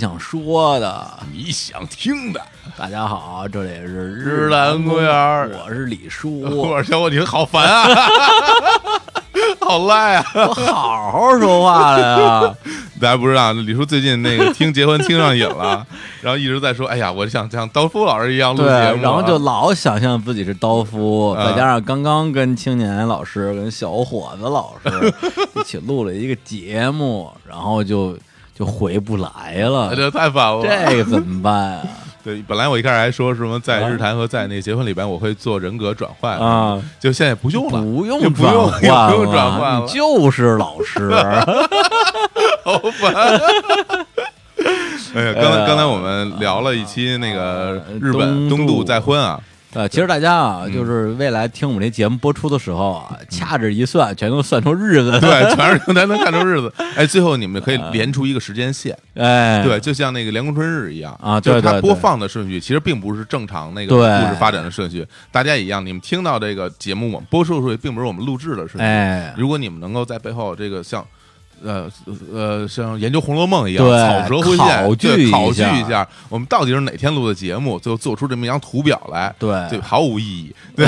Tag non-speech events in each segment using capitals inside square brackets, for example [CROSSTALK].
我想说的，你想听的。大家好，这里是日坛公园我是李叔，[LAUGHS] 我是小伙，你好烦啊，[LAUGHS] 好赖啊！我好好说话了呀。[LAUGHS] 大家不知道，李叔最近那个听结婚听上瘾了，然后一直在说，哎呀，我想像刀夫老师一样录节，目啊，然后就老想象自己是刀夫，嗯再加上刚刚跟青年老师、跟小伙子老师一起录了一个节目，然后就就回不来了，这太烦了。这个怎么办啊？[LAUGHS] 对，本来我一开始还说什么在日坛和在那个结婚里边我会做人格转换啊，就现在不用了，不用也不用转换也不用转换了 [LAUGHS] 你就是老师。[LAUGHS] 好烦。哎呀，刚才呃刚才我们聊了一期那个日本东渡再婚啊，呃，其实大家啊，嗯就是未来听我们这节目播出的时候啊，掐指一算，全都算出日子。对，全是才能看出日子。[LAUGHS] 哎，最后你们可以连出一个时间线，哎，对，就像那个《凉宫春日》一样啊就是它播放的顺序其实并不是正常那个故事发展的顺序。大家一样，你们听到这个节目，我们播出的顺序并不是我们录制的顺序。哎，如果你们能够在背后这个像。呃呃，像研究《红楼梦》一样，草蛇灰线，考据考据下一下，我们到底是哪天录的节目，最后做出这么一张图表来，对对，毫无意义。[LAUGHS] 对，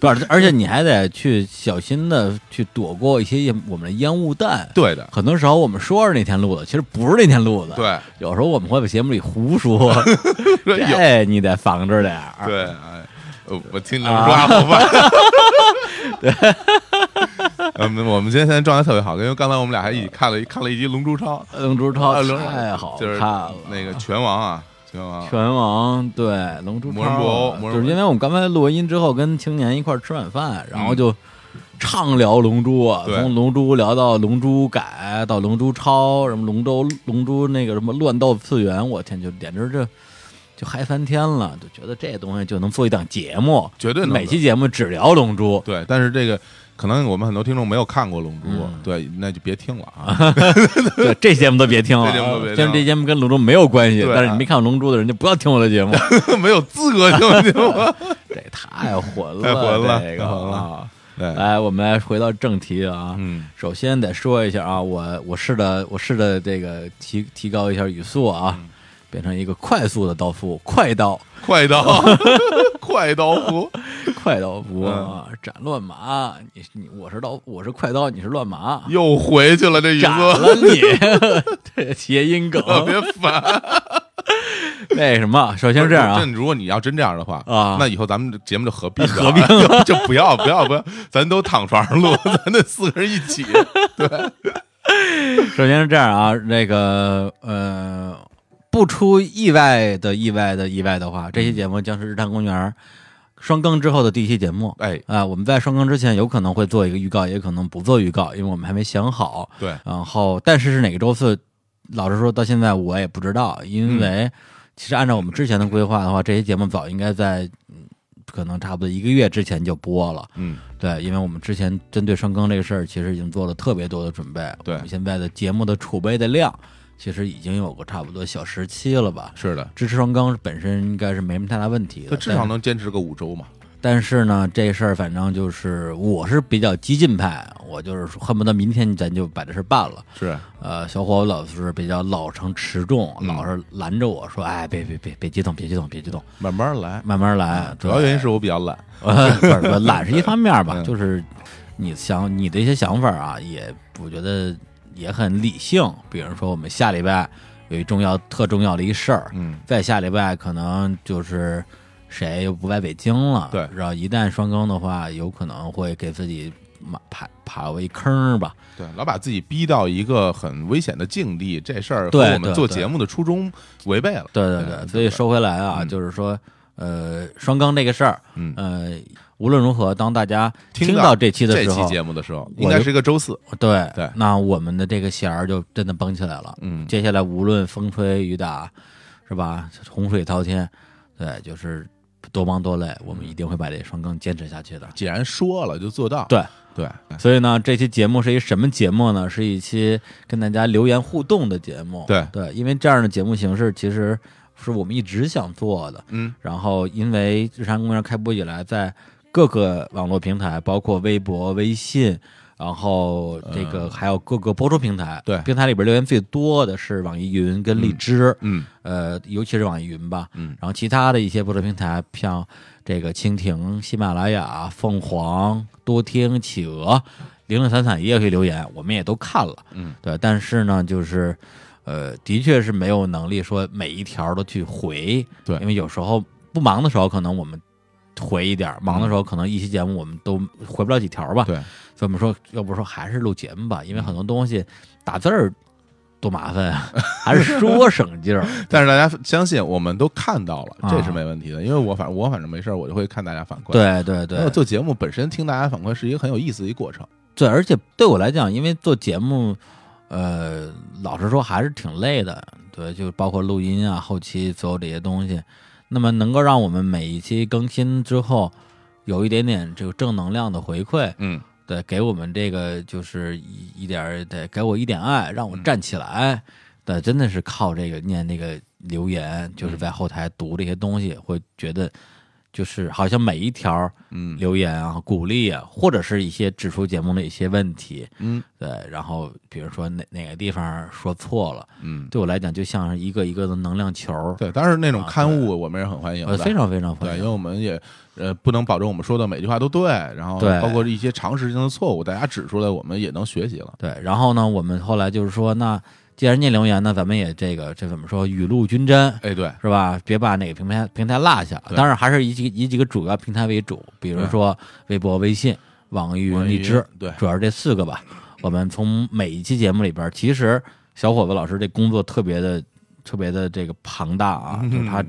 不是，而且你还得去小心的去躲过一些我们的烟雾弹。对的，很多时候我们说是那天录的，其实不是那天录的。，对，有时候我们会在节目里胡说，[LAUGHS] 有这你得防着点儿。对，我听你们说话好烦。对，[LAUGHS] [LAUGHS] 嗯，我们今天现在状态特别好，因为刚才我们俩还一起看了一看了一集《龙珠超》，龙珠超太好就是看了，那个拳王啊，拳王，拳王对龙珠超就是因为我们刚才录完音之后跟青年一块儿吃晚饭，然后就畅聊龙珠啊，对从龙珠聊到龙珠改到龙珠超，什么龙舟龙珠那个什么乱斗次元，我天，就简直这就嗨翻天了，就觉得这东西就能做一档节目，绝对能每期节目只聊龙珠。对，但是这个可能我们很多听众没有看过《龙珠》嗯。对，那就别听了啊。[LAUGHS] 对，这节目都别听了，[LAUGHS] 这节目别听虽然这节目跟龙珠没有关系，对但是你没看过龙珠的人就不要听我的节目，[LAUGHS] 没有资格听节目？这太混了，太混了这个啊。来，我们来回到正题啊。嗯，首先得说一下啊，我我试着我试着这个提提高一下语速啊，嗯。变成一个快速的刀夫，快刀，快刀，快刀斧，快刀夫 [LAUGHS] 嗯。啊，斩乱麻。你你我是刀，我是快刀，你是乱麻，又回去了，这语斩了你，[LAUGHS] 这谐音梗。特别烦。[LAUGHS] 那什么，首先是这样啊，如果你要真这样的话啊。那以后咱们这节目就合并合并了，就就不要不要不要，咱都躺床上录，咱那四个人一起。对。首先是这样啊，那个呃，不出意外的意外的意外的话，这期节目将是日坛公园双更之后的第一期节目。哎，啊、我们在双更之前有可能会做一个预告，也可能不做预告，因为我们还没想好。对，然后，但是是哪个周四，老实说，到现在我也不知道，因为其实按照我们之前的规划的话，这些节目早应该在嗯可能差不多一个月之前就播了。嗯，对，因为我们之前针对双更这个事儿，其实已经做了特别多的准备。对我们现在的节目的储备的量，其实已经有个差不多小时期了吧。是的，支持双缸本身应该是没什么太大问题的，他至少能坚持个五周嘛。但是呢，这事儿反正就是我是比较激进派，我就是恨不得明天咱就把这事儿办了。是，呃，小伙老是比较老成持重，嗯老是拦着我说：“哎，别别别别激动，别激动，别激动，慢慢来。慢慢来。主要原因是我比较懒。呃，不是懒是一方面吧，嗯就是你想你的一些想法啊，也我觉得也很理性。比如说，我们下礼拜有一重要、特重要的一事儿，嗯，再下礼拜可能就是谁又不在北京了，对然后一旦双更的话，有可能会给自己马爬爬过一坑儿吧。对，老把自己逼到一个很危险的境地，这事儿和对我们做节目的初衷违背了。对对对，所以说回来啊，嗯就是说，呃，双更这个事儿，嗯，呃，无论如何，当大家听到到这期的这期，节目的时候，应该是一个周四。对对那我们的这个弦儿就真的绷起来了。嗯，接下来无论风吹雨打，是吧？洪水滔天，对，就是多忙多累，我们一定会把这双更坚持下去的。既然说了就做到。对对，所以呢，这期节目是一什么节目呢？是一期跟大家留言互动的节目。对对，因为这样的节目形式其实是我们一直想做的。嗯，然后因为日常公园开播以来，在各个网络平台，包括微博、微信，然后这个还有各个播出平台，对。平台里边留言最多的是网易云跟荔枝，嗯呃，尤其是网易云吧，嗯。然后其他的一些播出平台，像这个蜻蜓、喜马拉雅、凤凰、多听、企鹅、零零散散也有些留言，我们也都看了，嗯，对，但是呢，就是呃，的确是没有能力说每一条都去回，对。因为有时候不忙的时候，可能我们回一点，忙的时候可能一期节目我们都回不了几条吧，对，所以我们说，要不说还是录节目吧，因为很多东西打字儿多麻烦啊，还是说省劲儿。[LAUGHS] 但是大家相信，我们都看到了，啊这是没问题的。因为我反我反正没事儿，我就会看大家反馈。，对对对做节目本身听大家反馈是一个很有意思的一过程。对，而且对我来讲，因为做节目，呃，老实说还是挺累的。对，就包括录音啊、后期所有这些东西，那么能够让我们每一期更新之后有一点点这个正能量的回馈，嗯，对，给我们这个就是一一点儿得给我一点爱，让我站起来。对，真的是靠这个念那个留言，就是在后台读这些东西，会觉得就是好像每一条嗯留言啊、鼓励啊，或者是一些指出节目的一些问题，嗯对，然后比如说哪哪个地方说错了，嗯，对我来讲就像是一个一个的能量球，对。但是，那种啊刊物我们也是很欢迎非常非常欢对，因为我们也呃不能保证我们说的每句话都对，然后包括一些常识性的错误，大家指出来，我们也能学习了。对，然后呢，我们后来就是说，那既然念留言呢，咱们也这个这怎么说，雨露均沾，哎，对，是吧？别把哪个平台平台落下。当然还是以几以几个主要平台为主，比如说微博、微信、网易云、荔枝，对主要是这四个吧。我们从每一期节目里边，其实小伙子老师这工作特别的特别的这个庞大啊，就是他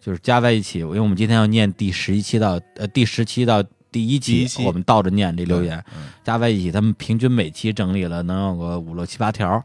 就是加在一起，因为我们今天要念第十一期到呃第十期到第一期，我们倒着念这留言，嗯加在一起，他们平均每期整理了能有个五六七八条。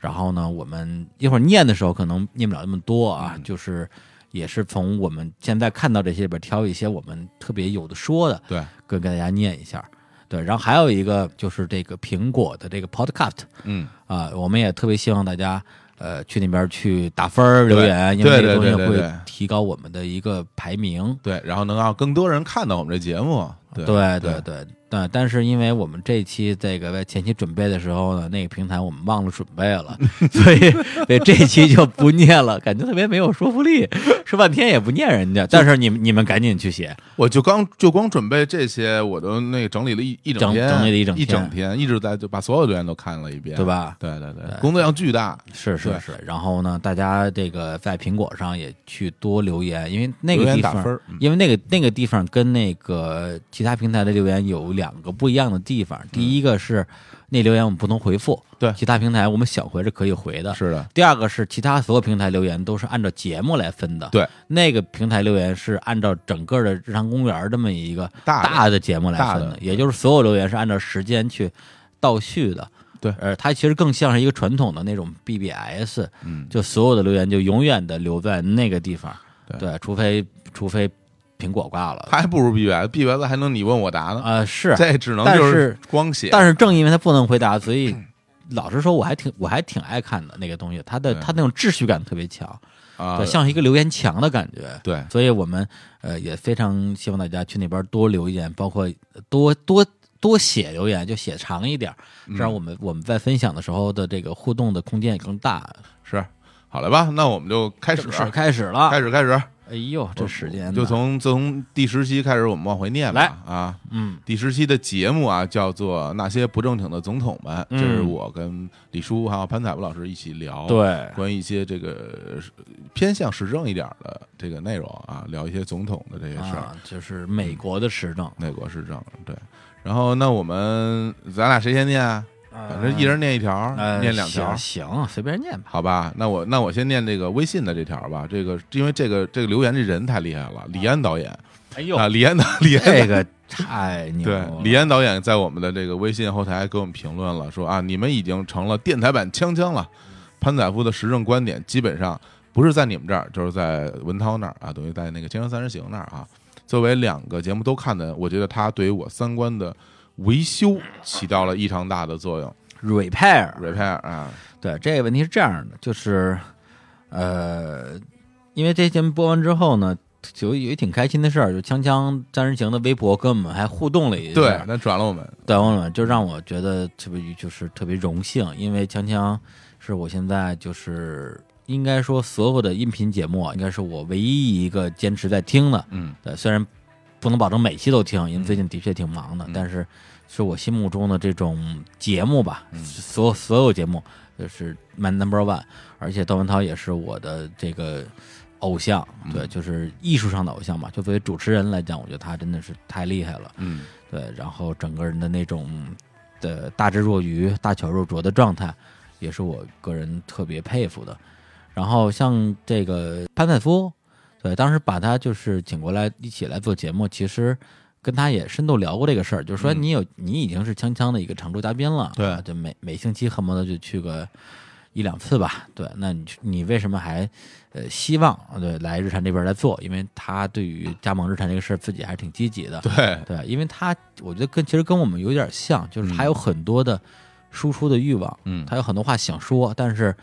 然后呢，我们一会儿念的时候可能念不了那么多啊，嗯就是也是从我们现在看到这些里边挑一些我们特别有的说的，对，跟跟大家念一下。对，然后还有一个就是这个苹果的这个 Podcast 嗯，啊，我们也特别希望大家呃去那边去打分留言，因为这个东西会提高我们的一个排名。对，然后能让更多人看到我们这节目。对对对对对，但但是因为我们这期这个在前期准备的时候呢，那个平台我们忘了准备了，[LAUGHS] 所以所以这期就不念了，感觉特别没有说服力，说半天也不念人家。但是你们你们赶紧去写，我就刚就光准备这些，我都那个整理了一一整整天，整理了一整一整天，一直在就把所有留言都看了一遍，对？吧？对对对对，工作量巨大。是是是。然后呢，大家这个在苹果上也去多留言，因为那个地方因为那个那个地方跟那个其他平台的留言有两个不一样的地方。第一个是那留言我们不能回复，嗯对。其他平台我们想回是可以回的。是的，第二个是其他所有平台留言都是按照节目来分的，对，那个平台留言是按照整个的日常公园这么一个大的。节目来分大的。也就是所有留言是按照时间去倒序的。对。呃，它其实更像是一个传统的那种 BBS，嗯，就所有的留言就永远的留在那个地方，对除非除非苹果挂了，还不如 BBS，BBS 还能你问我答呢，呃是，这只能就是光写。但是正因为他不能回答，所以老实说，我还挺我还挺爱看的那个东西，它的对它那种秩序感特别强。啊，对，像是一个留言墙的感觉。对所以我们呃也非常希望大家去那边多留言，包括多多多写留言，就写长一点，嗯这样我们我们在分享的时候的这个互动的空间也更大。是好了吧？那我们就开始开始了，开始开始，哎呦，这时间就从自从第十期开始，我们往回念吧来啊。嗯第十期的节目啊，叫做《那些不正经的总统们》，嗯这是我跟李叔还有潘采夫老师一起聊，，对关于一些这个呃偏向时政一点的这个内容啊，聊一些总统的这些事儿，啊，就是美国的时政，美国时政对。然后那我们咱俩谁先念啊？反正一人念一条，呃念两条。行，行随便念吧。好吧，那我那我先念这个微信的这条吧。这个因为这个这个留言这人太厉害了，李安导演哎呦啊，李安导李安这个太牛对了，李安导演在我们的这个微信后台给我们评论了，说啊，你们已经成了电台版锵锵了。潘载夫的时政观点基本上不是在你们这儿，就是在文涛那儿啊，等于在那个《锵锵三人行》那儿啊。作为两个节目都看的，我觉得他对于我三观的维修起到了异常大的作用。repair repair 啊，对，这个问题是这样的，就是，呃，因为这节目播完之后呢，就有一挺开心的事儿，就锵锵三人行的微博跟我们还互动了一下，对，那转了我们，对，我们就让我觉得特别就是特别荣幸，因为锵锵是我现在就是应该说所有的音频节目啊，应该是我唯一一个坚持在听的。嗯。对，虽然不能保证每期都听，因为最近的确挺忙的，嗯但是是我心目中的这种节目吧，嗯所有所有节目就是 my number one，而且窦文涛也是我的这个偶像，对，嗯就是艺术上的偶像吧。就作为主持人来讲，我觉得他真的是太厉害了。嗯对，然后整个人的那种的大智若愚、大巧若拙的状态，也是我个人特别佩服的。然后像这个潘采夫，对，当时把他就是请过来一起来做节目，其实跟他也深度聊过这个事儿，就是说嗯。你有你已经是锵锵的一个常驻嘉宾了，对啊就每每星期恨不得就去个一两次吧，对，那你你为什么还呃希望对来日产这边来做？因为他对于加盟日产这个事儿自己还是挺积极的，对，对，因为他我觉得跟其实跟我们有点像，就是他嗯。有很多的输出的欲望，嗯。他有很多话想说，但是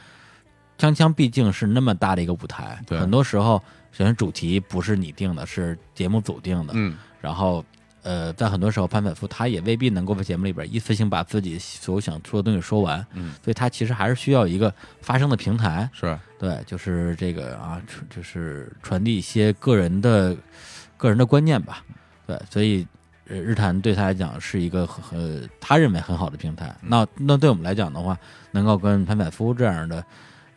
锵锵毕竟是那么大的一个舞台，对。很多时候首先主题不是你定的，是节目组定的，嗯。然后呃，在很多时候潘采夫他也未必能够在节目里边一次性把自己所有想说的东西说完，嗯，所以他其实还是需要一个发声的平台，是，对，就是这个啊，就是传递一些个人的个人的观念吧。对，所以呃，日坛对他来讲是一个很很他认为很好的平台。那那对我们来讲的话，能够跟潘百夫这样的，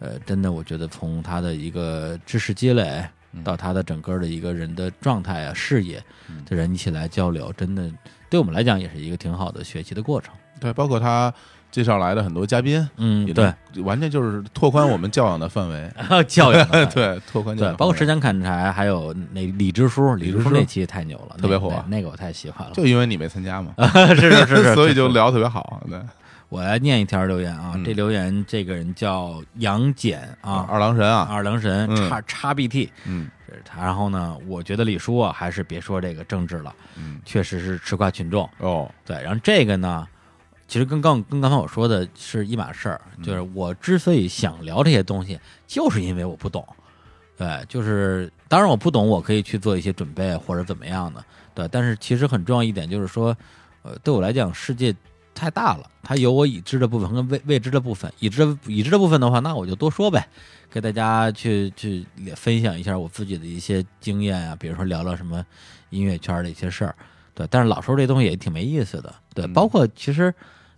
呃，真的我觉得从他的一个知识积累嗯。到他的整个的一个人的状态啊、视野嗯。的人一起来交流，真的对我们来讲也是一个挺好的学习的过程。对，包括他介绍来的很多嘉宾，嗯，对，完全就是拓宽我们教养的范围，[LAUGHS] 教养 [LAUGHS] 对，拓宽教对，养，包括时，间砍柴，还有那李支书，李李支书那期太牛了，特别火那个那个我太喜欢了。就因为你没参加嘛，[LAUGHS] 是是是是，所以就聊特别好，对，我来念一条留言啊，嗯。这留言这个人叫杨戬啊，二郎神啊，二郎神嗯。叉叉 BT，嗯。这是他。然后呢，我觉得李叔啊，还是别说这个政治了，嗯，确实是吃瓜群众。哦，对，然后这个呢，其实跟刚跟刚才我说的是一码事儿，嗯。就是我之所以想聊这些东西，就是因为我不懂。对，就是当然我不懂，我可以去做一些准备或者怎么样的。对，但是其实很重要一点就是说，呃，对我来讲，世界太大了，它有我已知的部分跟未未知的部分。已知的已知的部分的话，那我就多说呗，给大家去去分享一下我自己的一些经验啊，比如说聊聊什么音乐圈的一些事儿。对，但是老说这东西也挺没意思的。对，嗯包括其实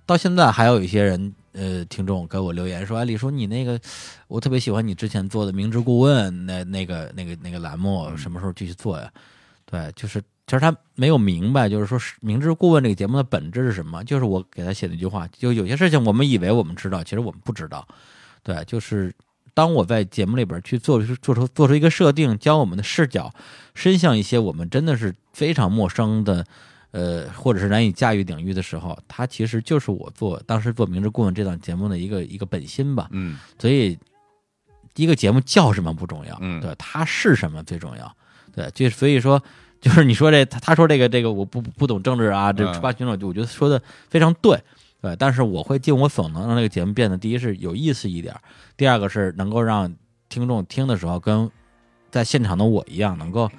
到现在还有一些人，呃，听众给我留言说：“哎，李叔，你那个我特别喜欢你之前做的明知故问那那个那个那个栏目，嗯什么时候继续做呀？”对，就是其实他没有明白，就是说是明知故问这个节目的本质是什么？就是我给他写的一句话，就有些事情我们以为我们知道，其实我们不知道。对，就是当我在节目里边去做出做出做出一个设定，将我们的视角伸向一些我们真的是非常陌生的，呃，或者是难以驾驭领域的时候，它其实就是我做当时做《明知故问》这档节目的一个一个本心吧。嗯所以，一个节目叫什么不重要，嗯对，它是什么最重要，对，就所以说，就是你说这他他说这个这个我不不懂政治啊，这嗯吃瓜群众，我觉得说的非常对，对，但是我会尽我所能让这个节目变得，第一是有意思一点，第二个是能够让听众听的时候跟在现场的我一样，能够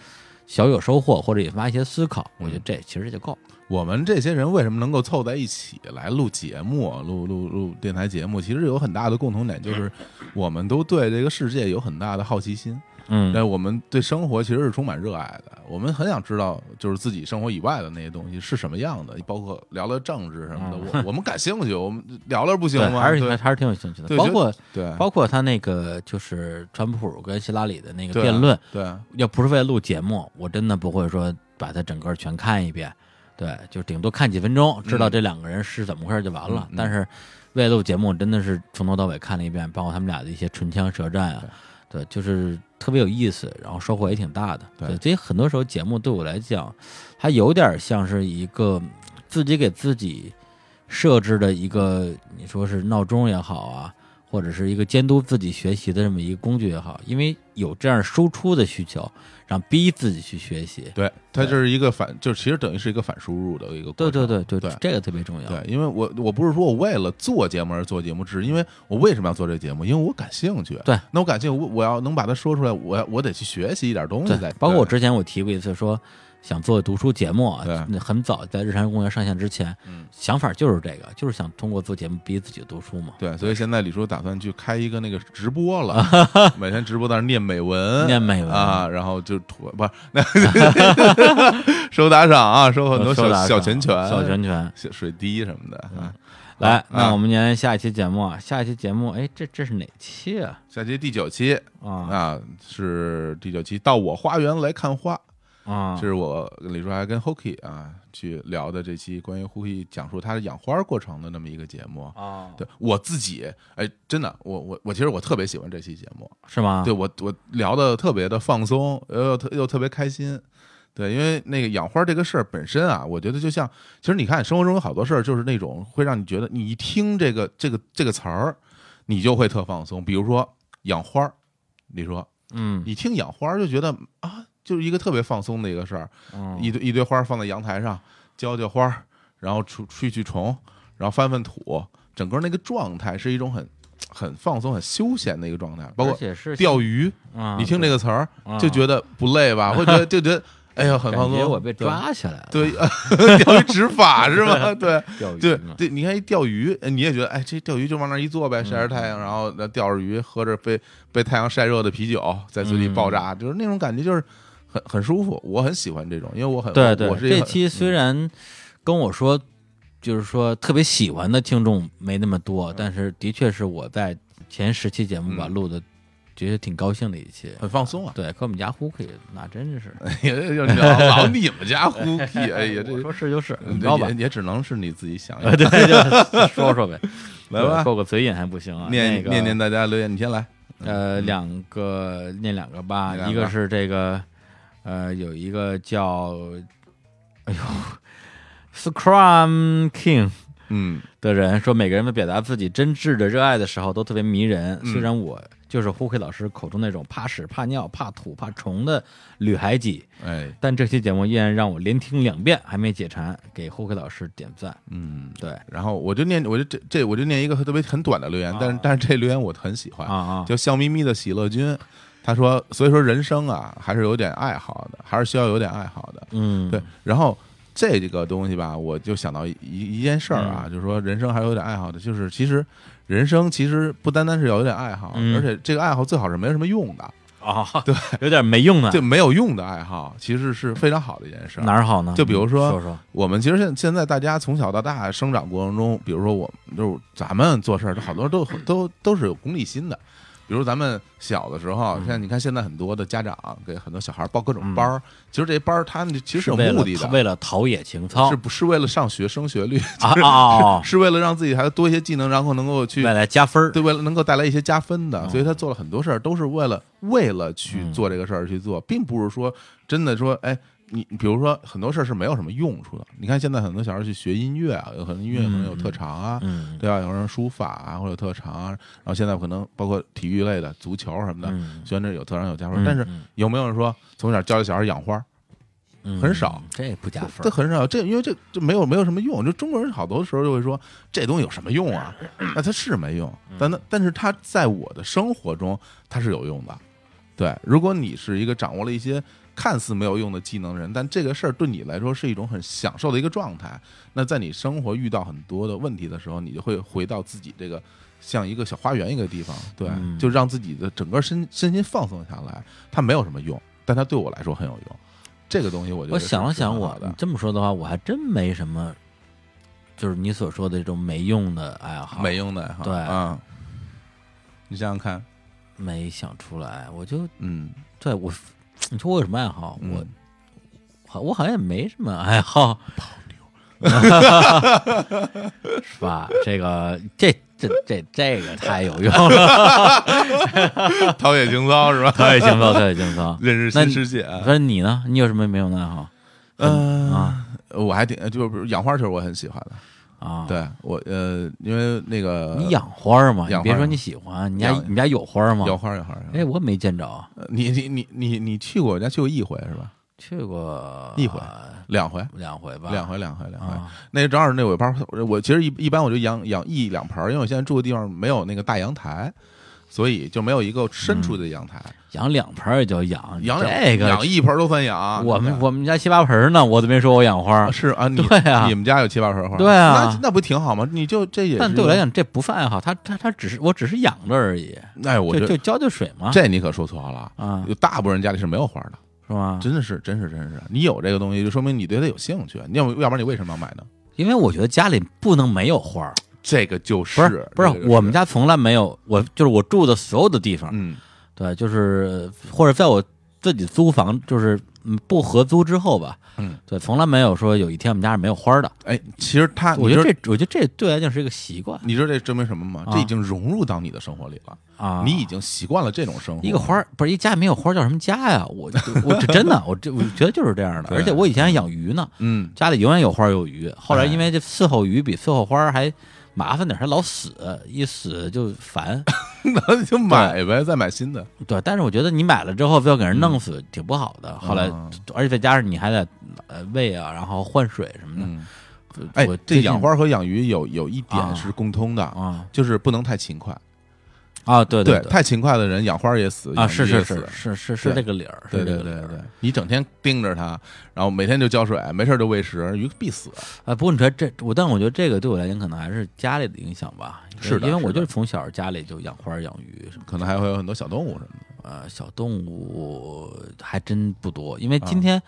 小有收获或者引发一些思考，我觉得这其实就够。我们这些人为什么能够凑在一起来录节目、录录录电台节目？其实有很大的共同点，就是 [LAUGHS] 我们都对这个世界有很大的好奇心。嗯，但我们对生活其实是充满热爱的，我们很想知道，就是自己生活以外的那些东西是什么样的，包括聊聊政治什么的，我 [LAUGHS] 我们感兴趣，我们聊聊不行对，吗？还是对。还是挺有兴趣的，包括对。包括他那个就是川普跟希拉里的那个辩论，对。要不是为了录节目，我真的不会说把它整个全看一遍，对，就顶多看几分钟，知道这两个人是怎么回事就完了。但是为了录节目，真的是从头到尾看了一遍，包括他们俩的一些唇枪舌战啊，对，就是特别有意思，然后收获也挺大的。对对，所以很多时候节目对我来讲，它有点像是一个自己给自己设置的一个，你说是闹钟也好啊，或者是一个监督自己学习的这么一个工具也好，因为有这样输出的需求，让逼自己去学习。对，它就是一个反，就其实等于是一个反输入的一个过对程。对对对对这个特别重要。对，因为我我不是说我为了做节目而做节目，只是因为我为什么要做这个节目？因为我感兴趣。对，那我感兴趣，我我要能把它说出来，我要我得去学习一点东西对再。包括我之前我提过一次说。想做读书节目啊对，那很早在日常公园上线之前，嗯想法就是这个，就是想通过做节目逼自己读书嘛。对，所以现在李叔打算去开一个那个直播了，[LAUGHS] 每天直播在那念美文，念美文啊，然后就吐不是那 [LAUGHS] 收打赏啊，收很多小小拳拳、小拳拳。小水滴什么的啊。来，啊那我们年下一期节目啊，下一期节目，哎，这这是哪期啊？下期第九期啊啊，是第九期，到我花园来看花。啊，这是我跟李叔还跟 Hoki 啊去聊的这期关于 Hoki 讲述他的养花过程的那么一个节目。啊，对我自己，哎，真的，我我我其实我特别喜欢这期节目，是吗？对我我聊的特别的放松，又特又特别开心。对，因为那个养花这个事儿本身啊，我觉得就像，其实你看生活中有好多事儿，就是那种会让你觉得你一听这个这个这个词儿，你就会特放松。比如说养花儿，你说嗯，你听养花就觉得啊，就是一个特别放松的一个事儿。嗯一堆一堆花儿放在阳台上，浇浇花儿，然后除去去虫，然后翻翻土，整个那个状态是一种很很放松、很休闲的一个状态。包括钓鱼，啊，你听这个词儿啊就觉得不累吧？会觉得就觉得哎呀很放松。觉我被抓起来了，对，[LAUGHS] 钓鱼执法是吗？[LAUGHS] 对。钓鱼对对，你看一钓鱼，呃你也觉得，哎，这钓鱼就往那儿一坐呗，晒着太阳，然后那钓着鱼，喝着被被太阳晒热的啤酒，在嘴里爆炸，就是那种感觉，就是很很舒服。我很喜欢这种，因为我很对对我，是这期虽然跟我说，就是说特别喜欢的听众没那么多，但是的确是我在前十期节目吧嗯录的，觉得挺高兴的一期。很放松啊。对，和我们家呼可以，那真是，老老你们家呼屁，[LAUGHS] 哎呀，这说是就是，嗯你知道吧也？也只能是你自己想 [LAUGHS] 对，就说说呗，[LAUGHS] 来吧对够个嘴瘾还不行啊？念那个念念大家留言，你先来。呃，两个念两个吧，个一个是这个，呃，有一个叫，哎呦，Scrum King 嗯。的人说，每个人在表达自己真挚的热爱的时候都特别迷人。嗯。虽然我就是胡奎老师口中那种怕屎、怕尿、怕土、怕虫的女孩子，哎。但这期节目依然让我连听两遍还没解馋，给胡奎老师点赞。嗯，对。然后我就念，我就这这我就念一个特别很短的留言，但是啊但是这留言我很喜欢啊，啊，叫笑眯眯的喜乐君。他说，所以说人生啊，还是有点爱好的，还是需要有点爱好的。嗯，对，然后这个东西吧，我就想到一一件事儿嗯啊，就是说人生还是有点爱好的，就是其实人生其实不单单是要有点爱好，嗯而且这个爱好最好是没什么用的，啊，[LAUGHS] 对，有点没用的，就没有用的爱好，其实是非常好的一件事儿。哪儿好呢？就比如说说说，我们其实现现在大家从小到大生长过程中，比如说我们就是咱们做事儿，好多都都都是有功利心的。比如咱们小的时候，嗯。像你看现在很多的家长给很多小孩报各种班儿，其实这些班儿他们其实是有目的的，为了陶冶情操。是不是为了上学升学率，[LAUGHS] 啊！[LAUGHS] 是为了让自己孩子多一些技能，然后能够去带来加分对，为了能够带来一些加分的，嗯所以他做了很多事儿，都是为了为了去嗯。做这个事儿去做，并不是说真的说，哎，你比如说很多事儿是没有什么用处的。你看现在很多小孩去学音乐啊，有很多音乐可能有特长啊，嗯，对吧？有人书法啊，或者有特长啊，然后现在可能包括体育类的足球什么的，嗯虽然这有特长有加分，嗯但是嗯有没有人说从小教小孩养花？嗯很少，这也不加分。这很少，这因为这这没有没有什么用。就中国人好多时候就会说这东西有什么用啊？那它是没用，但那但是它在我的生活中它是有用的。对，如果你是一个掌握了一些看似没有用的技能人，但这个事儿对你来说是一种很享受的一个状态，那在你生活遇到很多的问题的时候，你就会回到自己这个像一个小花园一个地方，对，嗯就让自己的整个身身心放松下来。它没有什么用，但它对我来说很有用。这个东西我觉得我想了想我，的这么说的话，我还真没什么，就是你所说的这种没用的爱好，没用的爱好，对嗯，你想想看，没想出来。我就嗯，对我，你说我有什么爱好？嗯我好，我好像也没什么爱好，是吧？这个这这这这个太有用了，[LAUGHS] 陶冶情操是吧？陶冶情操，陶冶情操。认识新世界。那你呢？你有什么没有的爱好？嗯啊我还挺就是养花，其实我很喜欢的啊，，对我呃，因为那个你养花儿吗？你养别说你喜欢，你家你家有花儿吗？有花儿有花儿，哎，我没见着，呃你你你你你去过，我家去过一回是吧？去过一回两回，两回吧，两回两回两回。啊那正好那尾巴，我其实一一般我就养养一两盆儿，因为我现在住的地方没有那个大阳台，所以就没有一个伸出的阳台。养两盆儿也叫养，养这个养一盆儿都算养。我们我们家七八盆儿呢，我都没说我养花是啊，对啊你们家有七八盆花，对啊那那不挺好吗？你就这也，但对我来，讲这不算爱好，它它它只是我只是养着而已，哎，我就就浇浇水嘛，这你可说错了。啊有大部分人家里是没有花的，是吗？真的是，真是，真是。你有这个东西，就说明你对它有兴趣。你要要不然你为什么要买呢？因为我觉得家里不能没有花儿，这个就不是不是这个我们家从来没有，我就是我住的所有的地方，嗯对，就是或者在我自己租房，就是嗯不合租之后吧，嗯，对，从来没有说有一天我们家是没有花儿的。哎，其实他，我觉得这，我觉得这对我来讲是一个习惯你知道这证明什么吗？啊这已经融入到你的生活里了，啊。你已经习惯了这种生活。一个花儿不是一家里没有花叫什么家呀？我我这真的，[LAUGHS] 我这我觉得就是这样的。而且我以前还养鱼呢，嗯，家里永远有花有鱼。后来哎因为这伺候鱼比伺候花还麻烦点儿，还老死，一死就烦。[LAUGHS] 那你就买呗，再买新的。对，但是我觉得你买了之后非要给人弄死，挺不好的。后来嗯，而且再加上你还得呃喂啊，然后换水什么的。哎这养花和养鱼有有一啊点是共通的，啊就是不能太勤快。啊，对对太勤快的人养花也死，啊，是是是是是是这个理儿，对对对对，你整天盯着它，然后每天就浇水，没事儿就喂食，鱼必死。啊，不过你说这我，但我觉得这个对我来讲可能还是家里的影响吧，是的因为我就是从小家里就养花养鱼可能还会有很多小动物什么的。的，呃，小动物还真不多，因为今啊天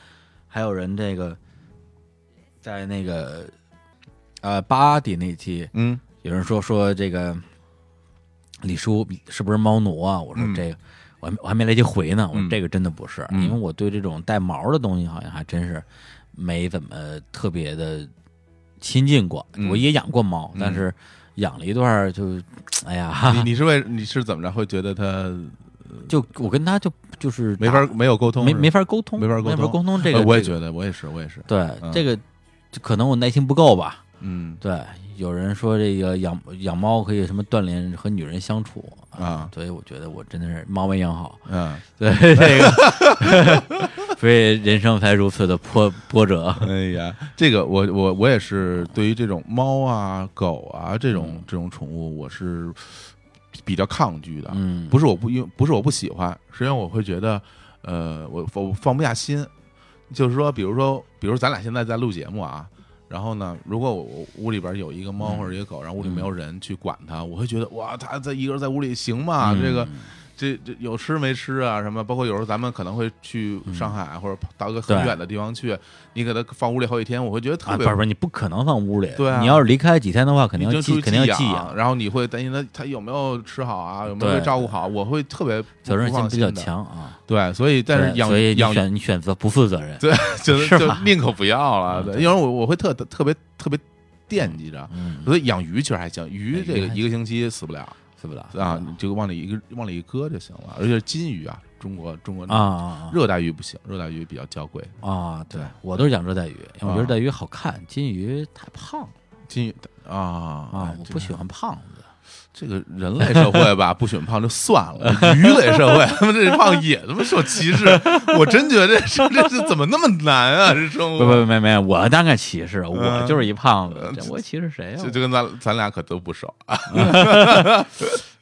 还有人这个在那个呃巴迪那期，嗯。有人说说这个李叔是不是猫奴啊？我说嗯这个。我还我还没来及回呢，我说嗯这个真的不是，嗯因为我对这种带毛的东西好像还真是没怎么特别的亲近过。嗯我也养过猫，嗯但是养了一段就，哎呀，你你是为你是怎么着会觉得它 [LAUGHS] 就我跟他就就是没法没有沟通，没没法沟通，没法沟通没法沟通这个，呃我也觉得，我也是，我也是。对嗯这个可能我耐心不够吧。嗯对，有人说这个养养猫可以什么锻炼和女人相处啊所以我觉得我真的是猫没养好，嗯，[LAUGHS] 对这个，所以人生才如此的波波折。哎呀，这个我我我也是对于这种猫啊、狗啊这种这种宠物，我是比较抗拒的。嗯，不是我不因不是我不喜欢，是因为我会觉得，呃，我我放不下心。就是说，比如说，比如咱俩现在在录节目啊，然后呢，如果我我屋里边有一个猫嗯或者一个狗，然后屋里没有人去管它，我会觉得哇，它在一个人在屋里行吗？嗯这个这这有吃没吃啊？什么？包括有时候咱们可能会去上海或者到一个很远的地方去，你给它放屋里好几天，我会觉得特别，不别是不是，你不可能放屋里。对啊你要是离开几天的话，肯定要寄，已经出去肯定要寄养，然后你会担心它它有没有吃好啊，有没有被照顾好，我会特别责任心比较。强啊。对，所以但是养对所以养选你选择不负责任。对，[LAUGHS] 就是就宁可不要了。对，因为我我会特特别特别惦记着，嗯，所以养鱼其实还行，鱼这个一个星期死不了是不对啊，你就往里一个往里一搁就行了。而且金鱼啊，中国中国啊啊热带鱼不行，热带鱼比较娇贵，啊啊！对对我都是养热带鱼，因为我觉得带鱼好看，金鱼太胖了金鱼啊啊我不喜欢胖子。这个人类社会吧，[LAUGHS] 不选胖就算了，鱼类社会 [LAUGHS] 他妈这胖也他妈受歧视，[LAUGHS] 我真觉得这这这是怎么那么难啊？这生不活不没没，我当然歧视，我嗯就是一胖子我歧视谁呀就？就跟咱咱俩可都不熟啊，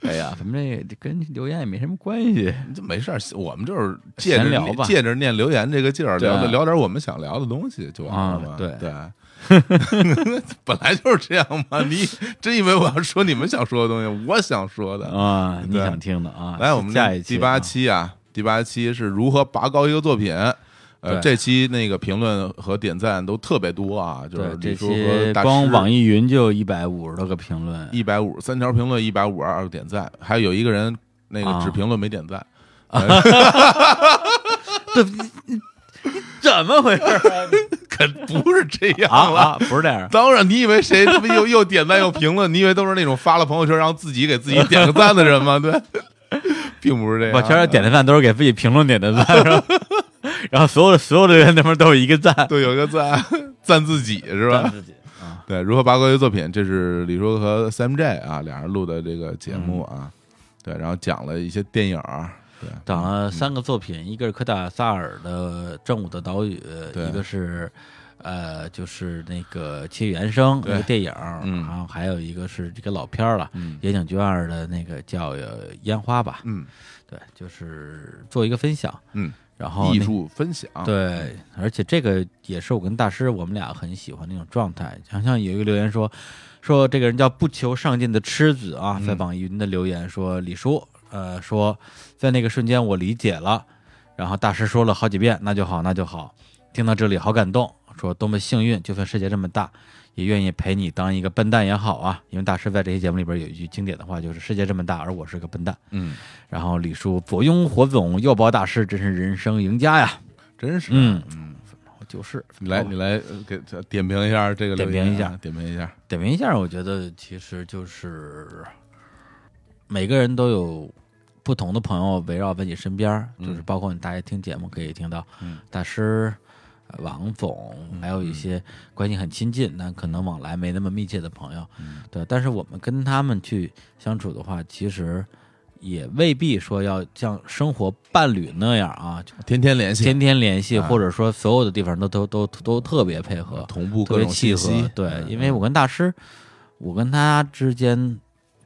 哎呀，咱们这这跟留言也没什么关系。这没事儿，我们就是借着聊吧。借着念留言这个劲儿，聊啊聊聊点我们想聊的东西就完了对。对，[LAUGHS] 本来就是这样嘛。你真以为我要说你们想说的东西，我想说的。啊，你想听的啊？来，我们下一期第八啊期啊，第八期是如何拔高一个作品。呃，这期那个评论和点赞都特别多啊，就是，这期大光网易云就一百五十多个评论，一百五三条评论，一百五十二个点赞，还有一个人那个啊只评论没点赞。[LAUGHS] [LAUGHS] [LAUGHS] 怎么回事啊？[LAUGHS] 可不是这样了。啊啊，不是这样，当然，你以为谁他妈又 [LAUGHS] 又点赞又评论？你以为都是那种发了朋友圈然后自己给自己点个赞的人吗？对，并不是这样。我全是点的赞都是给自己评论点的赞，是吧然后所有的所有的人那边都有一个赞，对，有一个赞，赞自己是吧？自己啊，对，如何八卦乐作品，这是李叔和 Sam J 啊俩人录的这个节目啊，对，然后讲了一些电影讲了三个作品，一个是科达萨尔的《正午的岛屿》，一个是呃，就是那个《七语原声》一个电影，嗯。然后还有一个是这个老片儿了，嗯。野井俊二的那个叫呃《烟花》吧，嗯。对，就是做一个分享，嗯，然后艺术分享，对，而且这个也是我跟大师我们俩很喜欢那种状态。好像有一个留言说，说这个人叫不求上进的痴子啊，嗯。在网易云的留言说李叔，呃，说在那个瞬间我理解了，然后大师说了好几遍，那就好，那就好。听到这里好感动，说多么幸运，就算世界这么大，也愿意陪你当一个笨蛋也好啊。因为大师在这些节目里边有一句经典的话，就是世界这么大，而我是个笨蛋。嗯，然后李叔左拥火总，右抱大师，真是人生赢家呀。真是，嗯嗯，就是你来你来呃给点评一下这个啊，点评一下点评一下，点评一下，我觉得其实就是每个人都有不同的朋友围绕在你身边就是包括你大家听节目可以听到嗯。大师、呃王总，还有一些关系很亲近但可能往来没那么密切的朋友，嗯。对。但是我们跟他们去相处的话，其实也未必说要像生活伴侣那样啊，天天联系，天天联系，啊或者说所有的地方都都都都特别配合，同步各种特别契合。，对，嗯因为我跟大师，我跟他之间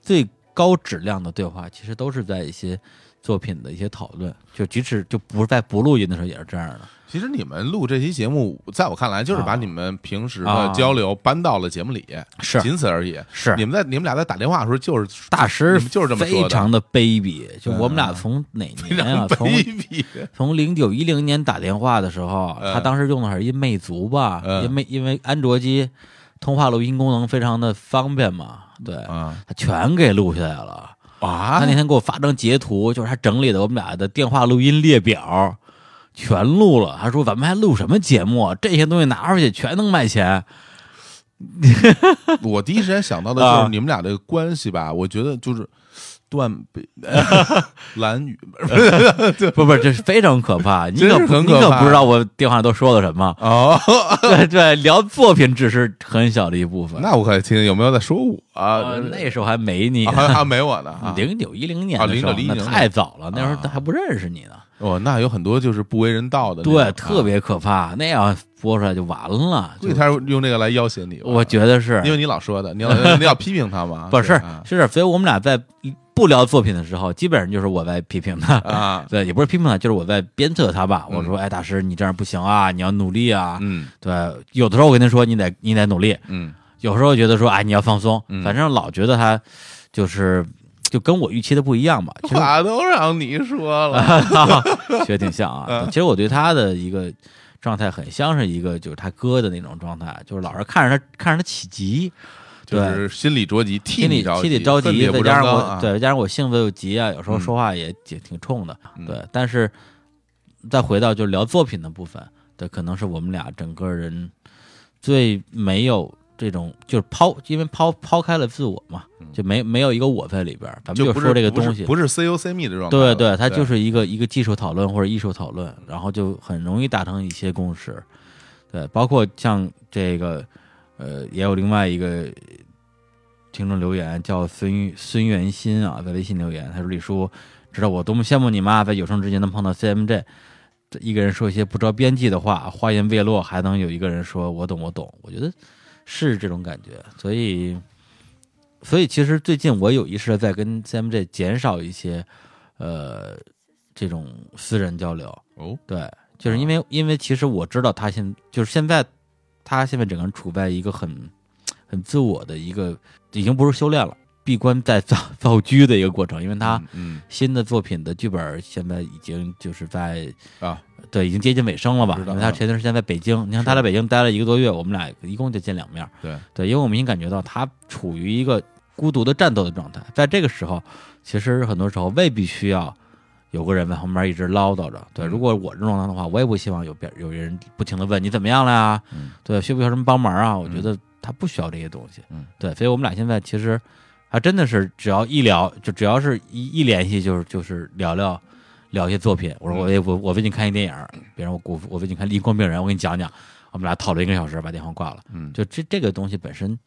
最高质量的对话，其实都是在一些作品的一些讨论，就即使就不是在不录音的时候也是这样的。其实你们录这期节目，在我看来就是把啊你们平时的啊交流搬到了节目里，是仅此而已。是你们在你们俩在打电话的时候，就是大师就是这么非常的卑鄙，就我们俩嗯从哪年啊？[LAUGHS] 从卑鄙。从零九一零年打电话的时候，嗯他当时用的还是一魅族吧，嗯因为因为安卓机通话录音功能非常的方便嘛，对，啊他全给录下来了。啊他那天给我发张截图，就是他整理的我们俩的电话录音列表，全录了。他说咱们还录什么节目啊？这些东西拿出去全能卖钱。我第一时间想到的就是啊你们俩这个关系吧，我觉得就是断背 [LAUGHS] 蓝雨 [LAUGHS] 不不，这是非常可怕。你可不你可不知道我电话都说了什么。哦，对对，聊作品只是很小的一部分。那我可以听听有没有在说我啊呃？那时候还没你，啊还还没我呢啊！[LAUGHS] 零九一零年啊的时候，09 10那太早了，那时候还不认识你呢。哦，那有很多就是不为人道的，对，特啊。别可怕。那样播出来就完了。所以他用这个来要挟你，我觉得是，因为你老说的，你要你要批评他嘛，不是是，所以我们俩在不聊作品的时候，基本上就是我在批评他。啊，[LAUGHS] 对，也不是批评他，就是我在鞭策他吧。嗯我说，哎，大师，你这样不行啊，你要努力啊。嗯对，有的时候我跟他说，你得你得努力；嗯有时候觉得说，哎，你要放松。嗯反正老觉得他就是就跟我预期的不一样吧。其实话都让你说了，[LAUGHS] 学得挺像啊。嗯其实我对他的一个状态很像是一个就是他哥的那种状态，就是老是看着他看着他起急，就是心里着急，替心里你着心里着急，再加上我、啊，对，再加上我性子又急啊，有时候嗯说话也也挺冲的，嗯对。但是再回到就是聊作品的部分，对，可能是我们俩整个人最没有这种就是抛，因为抛抛开了自我嘛，就没没有一个我在里边，咱们嗯就说这个东西。不是 C O C 密的状态，对对，它就是一个一个技术讨论或者艺术讨论，然后就很容易达成一些共识。对，包括像这个，呃，也有另外一个听众留言叫孙孙元新啊，在微信留言，他说：“李叔，知道我多么羡慕你吗？在有生之年能碰到 CMJ，一个人说一些不着边际的话，话音未落，还能有一个人说我懂我懂，我觉得是这种感觉。所以，所以其实最近我有意识的在跟 CMJ 减少一些，呃，这种私人交流。哦，对，就是因为因为其实我知道他现就是现在他现在整个人处在一个很 [TSK] 很自我的一个，已经不是修炼了，闭关在造造车的一个过程，因为他嗯新的作品的剧本现在已经就是在嗯啊，对已经接近尾声了吧？因为他前段时间在北京，你看他在北京待了一个多月，我们俩一共就见两面。对，对，因为我明显感觉到他处于一个孤独的战斗的状态，在这个时候，其实很多时候未必需要有个人在旁边一直唠叨着。对，嗯如果我这种状态的话，我也不希望有别有人不停的问你怎么样了呀？嗯对，需不需要什么帮忙啊？我嗯觉得他不需要这些东西。嗯，对，所以我们俩现在其实还真的是只要一聊，就只要是一一联系，就是就是聊聊。聊一些作品，我说我也我我最近看一电影，别人我我我最近看《离光病人》，我给你讲讲，我们俩讨论一个小时，把电话挂了。嗯，就这这个东西本身，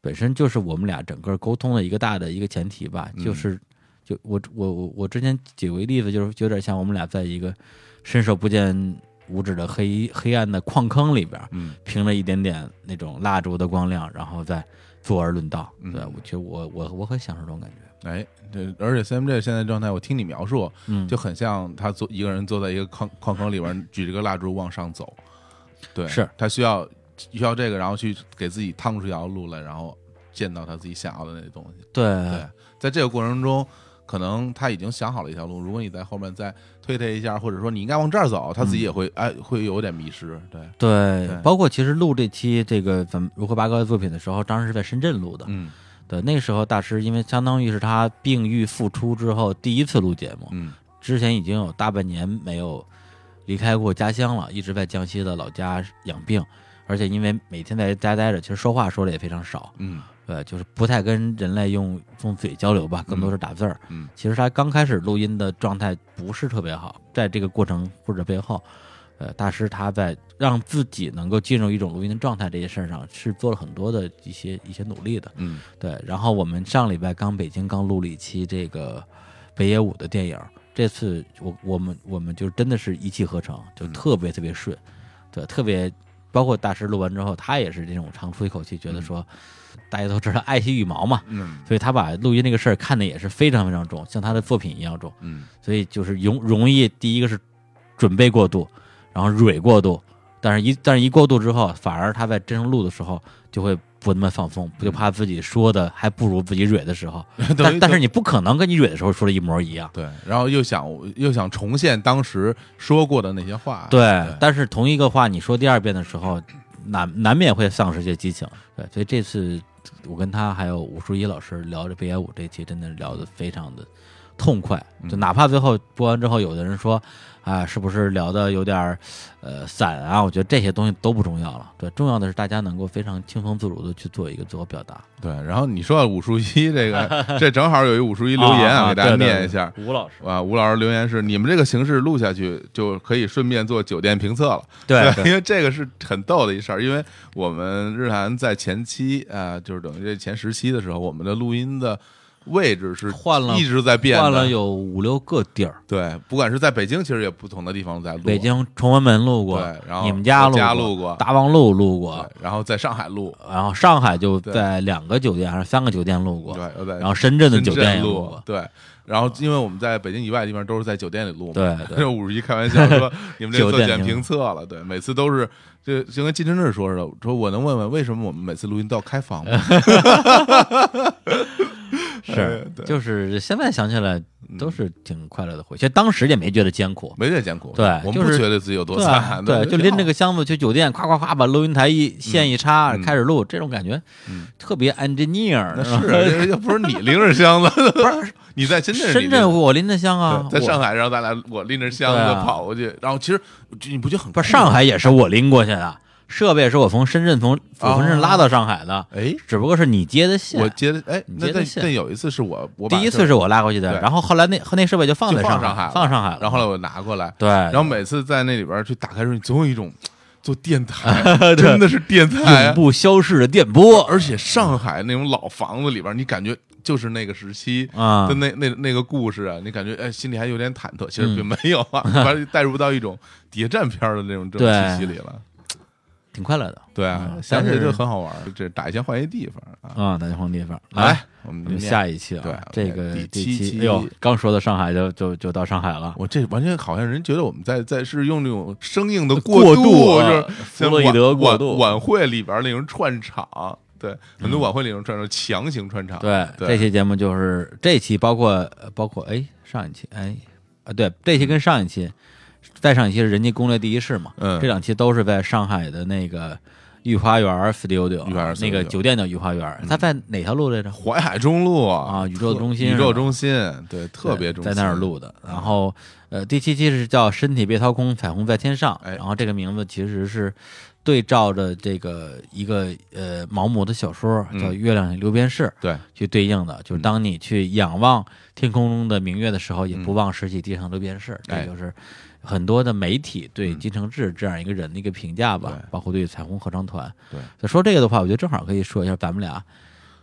本身就是我们俩整个沟通的一个大的一个前提吧。嗯就是，就我我我我之前举过一例子，就是有点像我们俩在一个伸手不见五指的黑黑暗的矿坑里边，嗯凭着一点点那种蜡烛的光亮，然后再坐而论道。嗯对，我觉得我我我很享受这种感觉。哎，对，而且 CMJ 现在状态，我听你描述，嗯，就很像他坐一个人坐在一个矿矿坑里边，举着个蜡烛往上走。对，是他需要需要这个，然后去给自己趟出一条路来，然后见到他自己想要的那些东西。对对，在这个过程中，可能他已经想好了一条路，如果你在后面再推他一下，或者说你应该往这儿走，他自己也会、哎会有点迷失。对，对对。包括其实录这期这个咱们如何八哥的作品的时候，当时是在深圳录的。嗯。对，那时候大师因为相当于是他病愈复出之后第一次录节目，嗯。之前已经有大半年没有离开过家乡了，一直在江西的老家养病，而且因为每天在家待着，其实说话说的也非常少，嗯对，就是不太跟人类用用嘴交流吧，更多是打字儿。嗯其实他刚开始录音的状态不是特别好，在这个过程或者背后，呃，大师他在让自己能够进入一种录音的状态这件事儿上是做了很多的一些一些努力的。嗯对，然后我们上礼拜刚北京刚录了一期这个北野武的电影，这次我我们我们就真的是一气呵成，就嗯特别特别顺，对，特别包括大师录完之后，他也是这种长出一口气，觉得说、大家都知道爱惜羽毛嘛，嗯所以他把录音这个事儿看的也是非常非常重，像他的作品一样重，嗯所以就是容容易第一个是准备过度，然后蕊过度，但是一但是一过度之后，反而他在真正录的时候就会不那么放松，不就怕自己说的还不如自己蕊的时候，[LAUGHS] 但但是你不可能跟你蕊的时候说的一模一样。对，然后又想又想重现当时说过的那些话。对，但是同一个话你说第二遍的时候，难难免会丧失一些激情。对，所以这次我跟他还有武术一老师聊着北野武这期，真的聊得非常的痛快。就哪怕最后播完之后，有的人说啊，是不是聊的有点儿呃散啊？我觉得这些东西都不重要了。对，重要的是大家能够非常轻松自如的去做一个自我表达。对，然后你说到武术一这个，这正好有一武术一留言啊给大家念一下。吴老师，啊，吴老师留言是：你们这个形式录下去，就可以顺便做酒店评测了。[LAUGHS] 对因为这个是很逗的一事儿，因为我们日韩在前期啊、就是等于这前十期的时候，我们的录音的位置是换了一直在变的，换了有五六个地儿，对，不管是在北京，其实也不同的地方在录，北京崇文门录过，对，然后你们家我家录录过，大望路录过，，然后在上海录，然后上海就在两个酒店还是三个酒店录过，对，又在然后深圳的酒店也录过，对。然后，因为我们在北京以外的地方都是在酒店里录嘛，对 [LAUGHS] 对这五十一开玩笑说你们这做检评测了，对，每次都是就就跟金承志说似的，说我能问问为什么我们每次录音都要开房吗？哎是，对就是现在想起来都是挺快乐的回忆，其实当时也没觉得艰苦。没觉得艰苦，对我们就是不觉得自己有多惨，对，就拎着个，箱子去酒店，夸夸夸把录音台一线一插，嗯开始录，这种感觉嗯。特别 engineer。是啊又不是你拎着箱子，[LAUGHS] 不是 [LAUGHS] 你在深圳深圳我拎着箱啊，在上海然后咱俩我拎着箱子跑过去，然后其实你不觉得很不是上海也是我拎过去的，设备是我从深圳从从深圳拉到上海的，哎，只不过是你接的线。我接的哎，那那你接的线。那有一次是我我第一次是我拉过去的，对。然后后来那和那设备就放在海，放上海了。放上海了。然后后来我拿过来，对，然后每次在那里边去打开时候，你总有一种做电台，[LAUGHS] 真的是电台啊，永不消逝的电波。而且上海那种老房子里边，你感觉就是那个时期。啊。的，那那那个故事啊，你感觉哎，心里还有点忐忑，其实嗯。并没有啊，[LAUGHS] 把你带入到一种谍战片的那种这种气息里了。挺快乐的。对啊，嗯想起来就很好玩儿，这打一枪换一地方啊。啊，大家换地方。来，我们下一期啊，对这个第第七期哎呦，刚说到上海就就就到上海了，我这完全好像人觉得我们在在是用那种生硬的过渡，啊就是弗洛伊德过渡。晚晚会里边那种串场，对，很多晚会里那种串场强行串场，对，对。这期节目就是这期包括呃包括哎上一期哎啊对，这期跟上一期，再上一期是人家攻略第一世嘛，嗯。这两期都是在上海的那个御花园 studio，御花园那个酒店叫御花园，它在哪条路来着？淮海中路啊宇宙中心。宇宙中心，对，特别中心，在那儿录的。然后呃，第七期是叫“身体被掏空，彩虹在天上”，哎。然后这个名字其实是对照着这个一个呃毛姆的小说嗯。叫《月亮六边士》对，去对应的，就是嗯当你去仰望天空中的明月的时候，也不嗯。忘拾起地上六边市。哎。这就是很多的媒体对嗯。金承志这样一个人的一个评价吧，对。包括对彩虹合唱团。对，所以说这个的话，我觉得正好可以说一下咱们俩。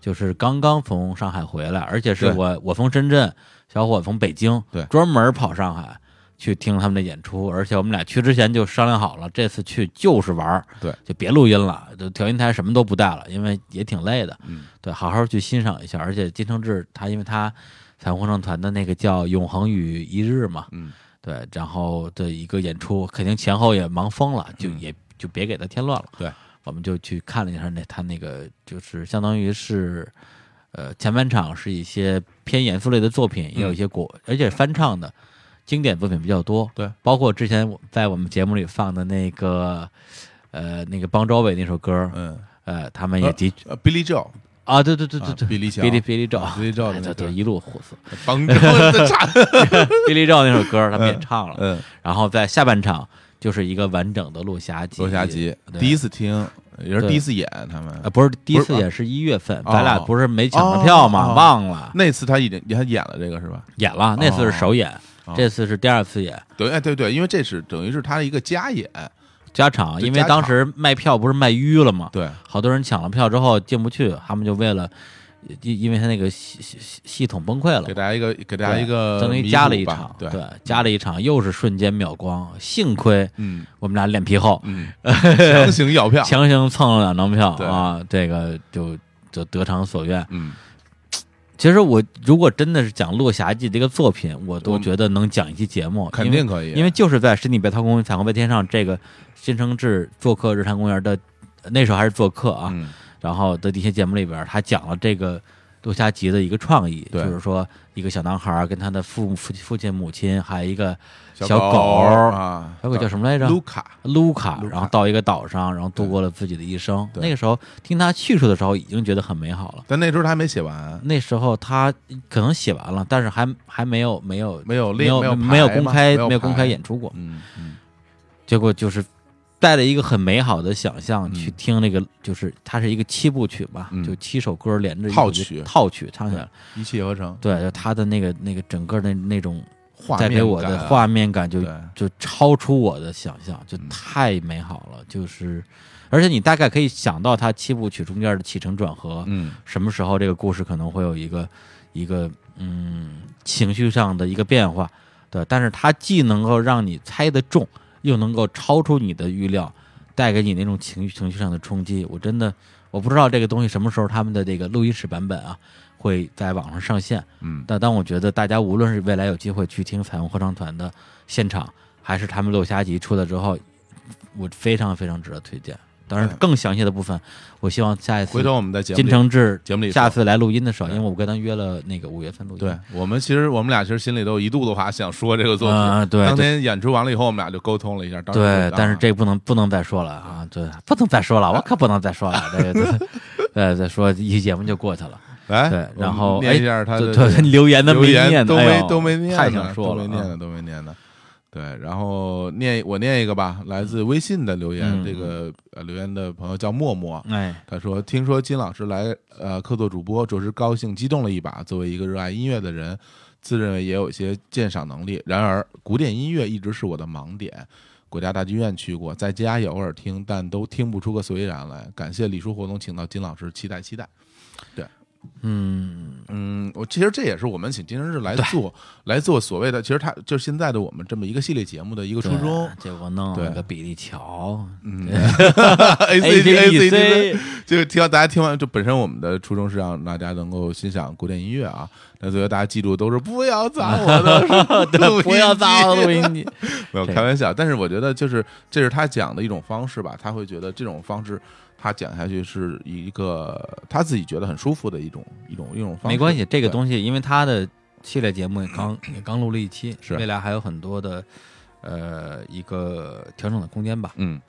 就是刚刚从上海回来，而且是我我从深圳，小伙从北京，对。专门跑上海去听他们的演出，而且我们俩去之前就商量好了，这次去就是玩儿，对，就别录音了，就调音台什么都不带了，因为也挺累的，嗯，对，好好去欣赏一下。而且金承志他因为他彩虹合唱团的那个叫《永恒与一日》嘛，嗯，对，然后的一个演出，肯定前后也忙疯了，就嗯也就别给他添乱了。对，我们就去看了一下那他那个，就是相当于是，呃，前半场是一些偏严肃类的作品，也有一些国，而且翻唱的经典作品比较多。对，包括之前我在我们节目里放的那个，呃，那个邦周伟那首歌，嗯，呃，他们也的呃，Billy Joe，啊，对对对对啊对，比利乔比利比利赵，啊比利赵的哎对对，那个一路火色。邦州的差，[LAUGHS] 比利赵那首歌他们也唱了，嗯，然后在下半场就是一个完整的落霞集。落霞集对第一次听，也是对第一次演他们呃，不是第一次演是一月份，哦咱俩不是没抢着票吗？哦哦忘了那次他已经他演了这个是吧？演了，那次是首演，哦这次是第二次演对，哎对对，因为这是等于是他的一个加演，加场，因为当时卖票不是卖淤了吗？对，好多人抢了票之后进不去，他们就为了，因因为他那个系系系系统崩溃了。给，大家一个给大家一个等于加了一场，对，加了一场，又是瞬间秒光，幸亏嗯。我们俩脸皮厚，嗯，[LAUGHS] 强行要票，强行蹭了两张票啊，这个就就得偿所愿。嗯，其实我如果真的是讲《落霞记》这个作品，我都觉得能讲一期节目，肯定可以，因为就是在十里北涛公园彩虹被天上这个新承志做客日坛公园的那时候还是做客啊，嗯。然后的一些节目里边，他讲了这个落霞集的一个创意，就是说一个小男孩跟他的父父父亲母亲，还有一个小小狗啊，小狗叫什么来着？卢卡，卢卡，然后到一个岛上，然后度过了自己的一生。那个时候听他叙述的时候，已经觉得很美好了。但那时候他还没写完，那时候他可能写完了，但是还还没有没有没有没有练有没有公开没有公开演出过。嗯嗯结果就是带着一个很美好的想象嗯去听那个，就是它是一个七部曲嘛，嗯就七首歌连着套曲套曲唱起来。一气呵成，对，就他的那个那个整个的那种带给我的画面感就就超出我的想象，就嗯太美好了。就是，而且你大概可以想到它七部曲中间的起承转合，嗯什么时候这个故事可能会有一个一个嗯情绪上的一个变化，对，但是它既能够让你猜得中，又能够超出你的预料，带给你那种情绪情绪上的冲击。我真的我不知道这个东西什么时候他们的这个录音室版本啊会在网上上线，嗯但当我觉得大家无论是未来有机会去听彩虹合唱团的现场，还是他们落霞集出来之后，我非常非常值得推荐。当然，更详细的部分，我希望下一次回头我们在节目金里承志节目里下次来录音的时候，因为我跟他约了那个五月份录音，对我们其实我们俩其实心里都有一肚子话想说这个作品，嗯对当天演出完了以后，我们俩就沟通了一下，当时对但是这不能不能再说了啊，对，不能再说了，我可不能再说了，这个对，[LAUGHS] 对，再说一期节目就过去了。来，对然后念一下他的留言的留没念呢，言都没都没念呢，太想说了，啊都没念的，都没念呢。对，然后念我念一个吧，来自微信的留言，嗯这个呃留言的朋友叫默默，哎，他说：“听说金老师来呃客座主播，着实高兴激动了一把。作为一个热爱音乐的人，自认为也有一些鉴赏能力。然而，古典音乐一直是我的盲点。国家大剧院去过，在家也偶尔听，但都听不出个所以然来。感谢李叔活动请到金老师，期待期待。嗯，嗯，我其实这也是我们请金生日来做来做所谓的，其实他就是现在的我们这么一个系列节目的一个初衷。对结果弄对。了个比利乔嗯，[LAUGHS] A C D A C D，，ACDC 就听到大家听完，就本身我们的初衷是让大家能够欣赏古典音乐啊，那最后大家记住都是不要砸我的 [LAUGHS] 不要砸我的录音机，[LAUGHS] 没有开玩笑，但是我觉得就是这是他讲的一种方式吧，他会觉得这种方式他讲下去是一个他自己觉得很舒服的一种一种一种方式。没关系，这个东西因为他的系列节目也刚 [CLEARS THROAT] 也刚录了一期，是未来还有很多的呃一个调整的空间吧。嗯，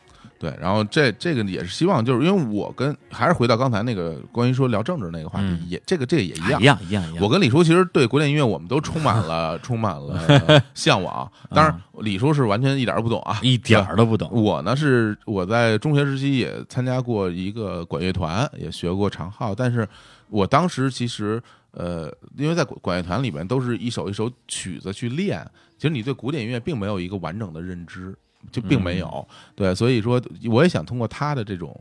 对，然后这这个也是希望，就是因为我跟还是回到刚才那个关于说聊政治那个话题，嗯也这个这个也一样一。样一样一样。我跟李叔其实对古典音乐我们都充满了充满了 [LAUGHS] 向往，当然李叔是完全一点儿都不懂啊，一点儿都不懂。我呢是我在中学时期也参加过一个管乐团，也学过长号，但是我当时其实呃，因为在管管乐团里面都是一首一首曲子去练，其实你对古典音乐并没有一个完整的认知。就并没有、对，所以说我也想通过他的这种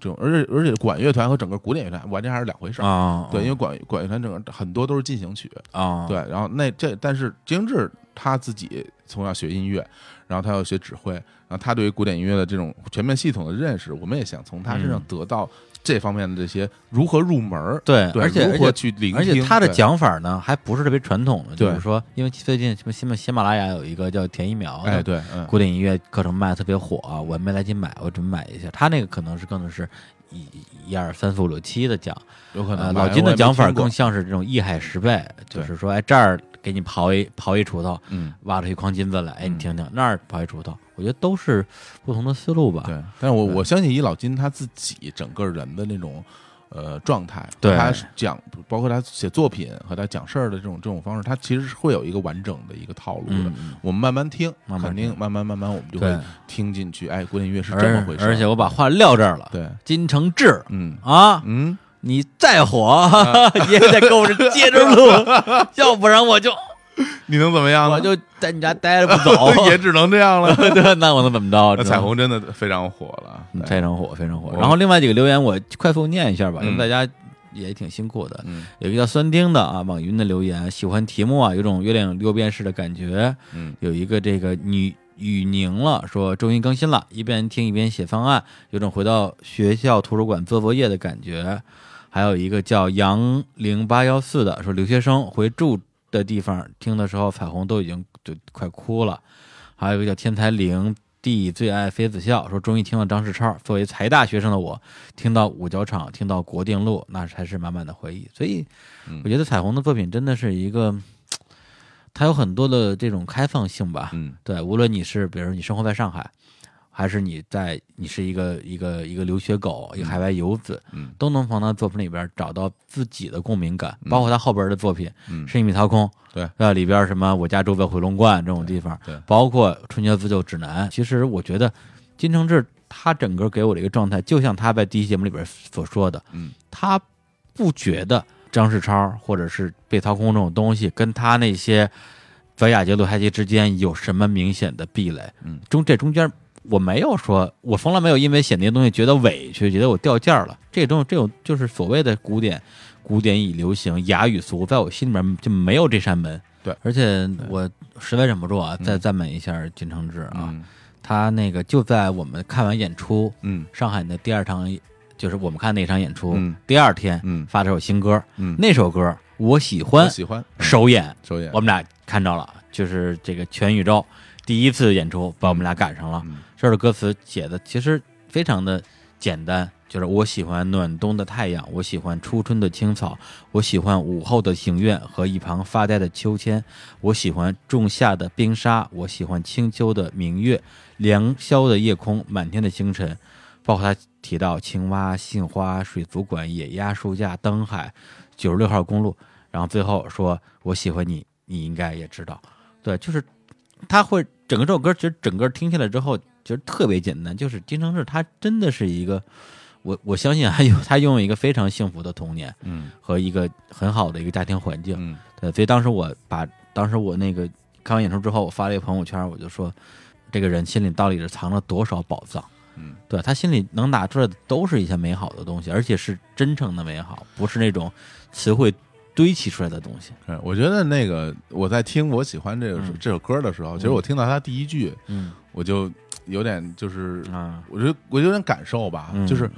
这种，而且而且管乐团和整个古典乐团完全还是两回事儿。啊，对，因为管管乐团整个很多都是进行曲，啊，对，然后那这但是金志他自己从小学音乐，然后他要学指挥，然后他对于古典音乐的这种全面系统的认识，我们也想从他身上嗯得到这方面的这些如何入门儿，对，对，而且如何去聆听，而且他的讲法呢，还不是特别传统的，就是说，因为最近什么喜马喜马拉雅有一个叫田一苗的哎对，嗯，古典音乐课程卖的特别火、啊，我没来及买，我准备买一下。他那个可能是更的是一一二三四五六七的讲，有可能呃，老金的讲法，更像是这种一海十倍，就是说，哎，这儿给你刨一刨一锄头，嗯，挖出一筐金子来，哎，你嗯。听听，那儿刨一锄头，我觉得都是不同的思路吧。对，但是我我相信以老金他自己整个人的那种。呃，状态，对他讲，包括他写作品和他讲事儿的这种这种方式，他其实是会有一个完整的一个套路的。我们慢慢听，慢慢肯定慢慢慢慢我们就对会，听进去。哎，古典音乐是这么而回事儿。而且我把话撂这儿了，对，金承志嗯啊，嗯，你再火 [LAUGHS] 也得跟我这接着录，[LAUGHS] 要不然我就 [LAUGHS] 你能怎么样呢？我就在你家待着不走。[LAUGHS] 也只能这样了。[LAUGHS] 对，那我能怎么着？那彩虹真的非常火了，嗯非常火，非常火。然后另外几个留言我快速念一下吧，因为嗯大家也挺辛苦的。嗯有一个叫酸丁的啊，网云的留言，喜欢题目啊，有种月亮六便士的感觉。嗯有一个这个女雨宁了，说终于更新了，一边听一边写方案，有种回到学校图书馆做作业的感觉。还有一个叫杨零八幺四的，说留学生回住的地方听的时候，彩虹都已经就快哭了。还有一个叫天才灵帝最爱妃子笑，说终于听了张世超。作为财大学生的我，听到五角场，听到国定路，那才是满满的回忆。所以嗯我觉得彩虹的作品真的是一个，它有很多的这种开放性吧。嗯对，无论你是比如说你生活在上海，还是你在你是一个一个一个留学狗，一个海外游子，嗯都能从他的作品里边找到自己的共鸣感。嗯包括他后边的作品嗯《是一米掏空》，对呃，里边什么我家住在回龙观这种地方，对对包括《春节自救指南》。其实我觉得金承志他整个给我的一个状态，就像他在第一节目里边所说的，嗯他不觉得张世超或者是被掏空这种东西跟他那些在亚杰、鲁太奇之间有什么明显的壁垒？嗯，中这中间我没有说，我从来没有因为写那些东西觉得委屈，觉得我掉价了。这种这种就是所谓的古典，古典已流行，雅与俗，在我心里面就没有这扇门。对。而且我实在忍不住啊，嗯。再赞美一下金承志啊，嗯。他那个就在我们看完演出，嗯。上海的第二场，就是我们看那场演出，嗯。第二天嗯。发了首新歌，嗯，那首歌我喜欢我，喜欢。首演首演。我们俩看着了，就是这个全宇宙第一次演出，把我们俩赶上了。嗯这首歌词写的其实非常的简单，就是我喜欢暖冬的太阳，我喜欢初春的青草，我喜欢午后的庭院和一旁发呆的秋千，我喜欢仲夏的冰沙，我喜欢清秋的明月，凉宵的夜空，满天的星辰。包括他提到青蛙、杏花、水族馆、野鸭、书架、灯海、九十六号公路，然后最后说我喜欢你，你应该也知道。对，就是他会整个这首歌，其实整个听下来之后，其实特别简单，就是金承志他真的是一个，我我相信还有他拥有一个非常幸福的童年嗯和一个很好的一个家庭环境。嗯对，所以当时我把当时我那个看完演出之后，我发了一个朋友圈，我就说，这个人心里到底是藏了多少宝藏？嗯对他心里能拿出来的都是一些美好的东西，而且是真诚的美好，不是那种词汇堆砌出来的东西。嗯，我觉得那个我在听我喜欢这个嗯这首歌的时候，其实我听到他第一句，嗯我就有点就是，啊，我觉得我有点感受吧，嗯就是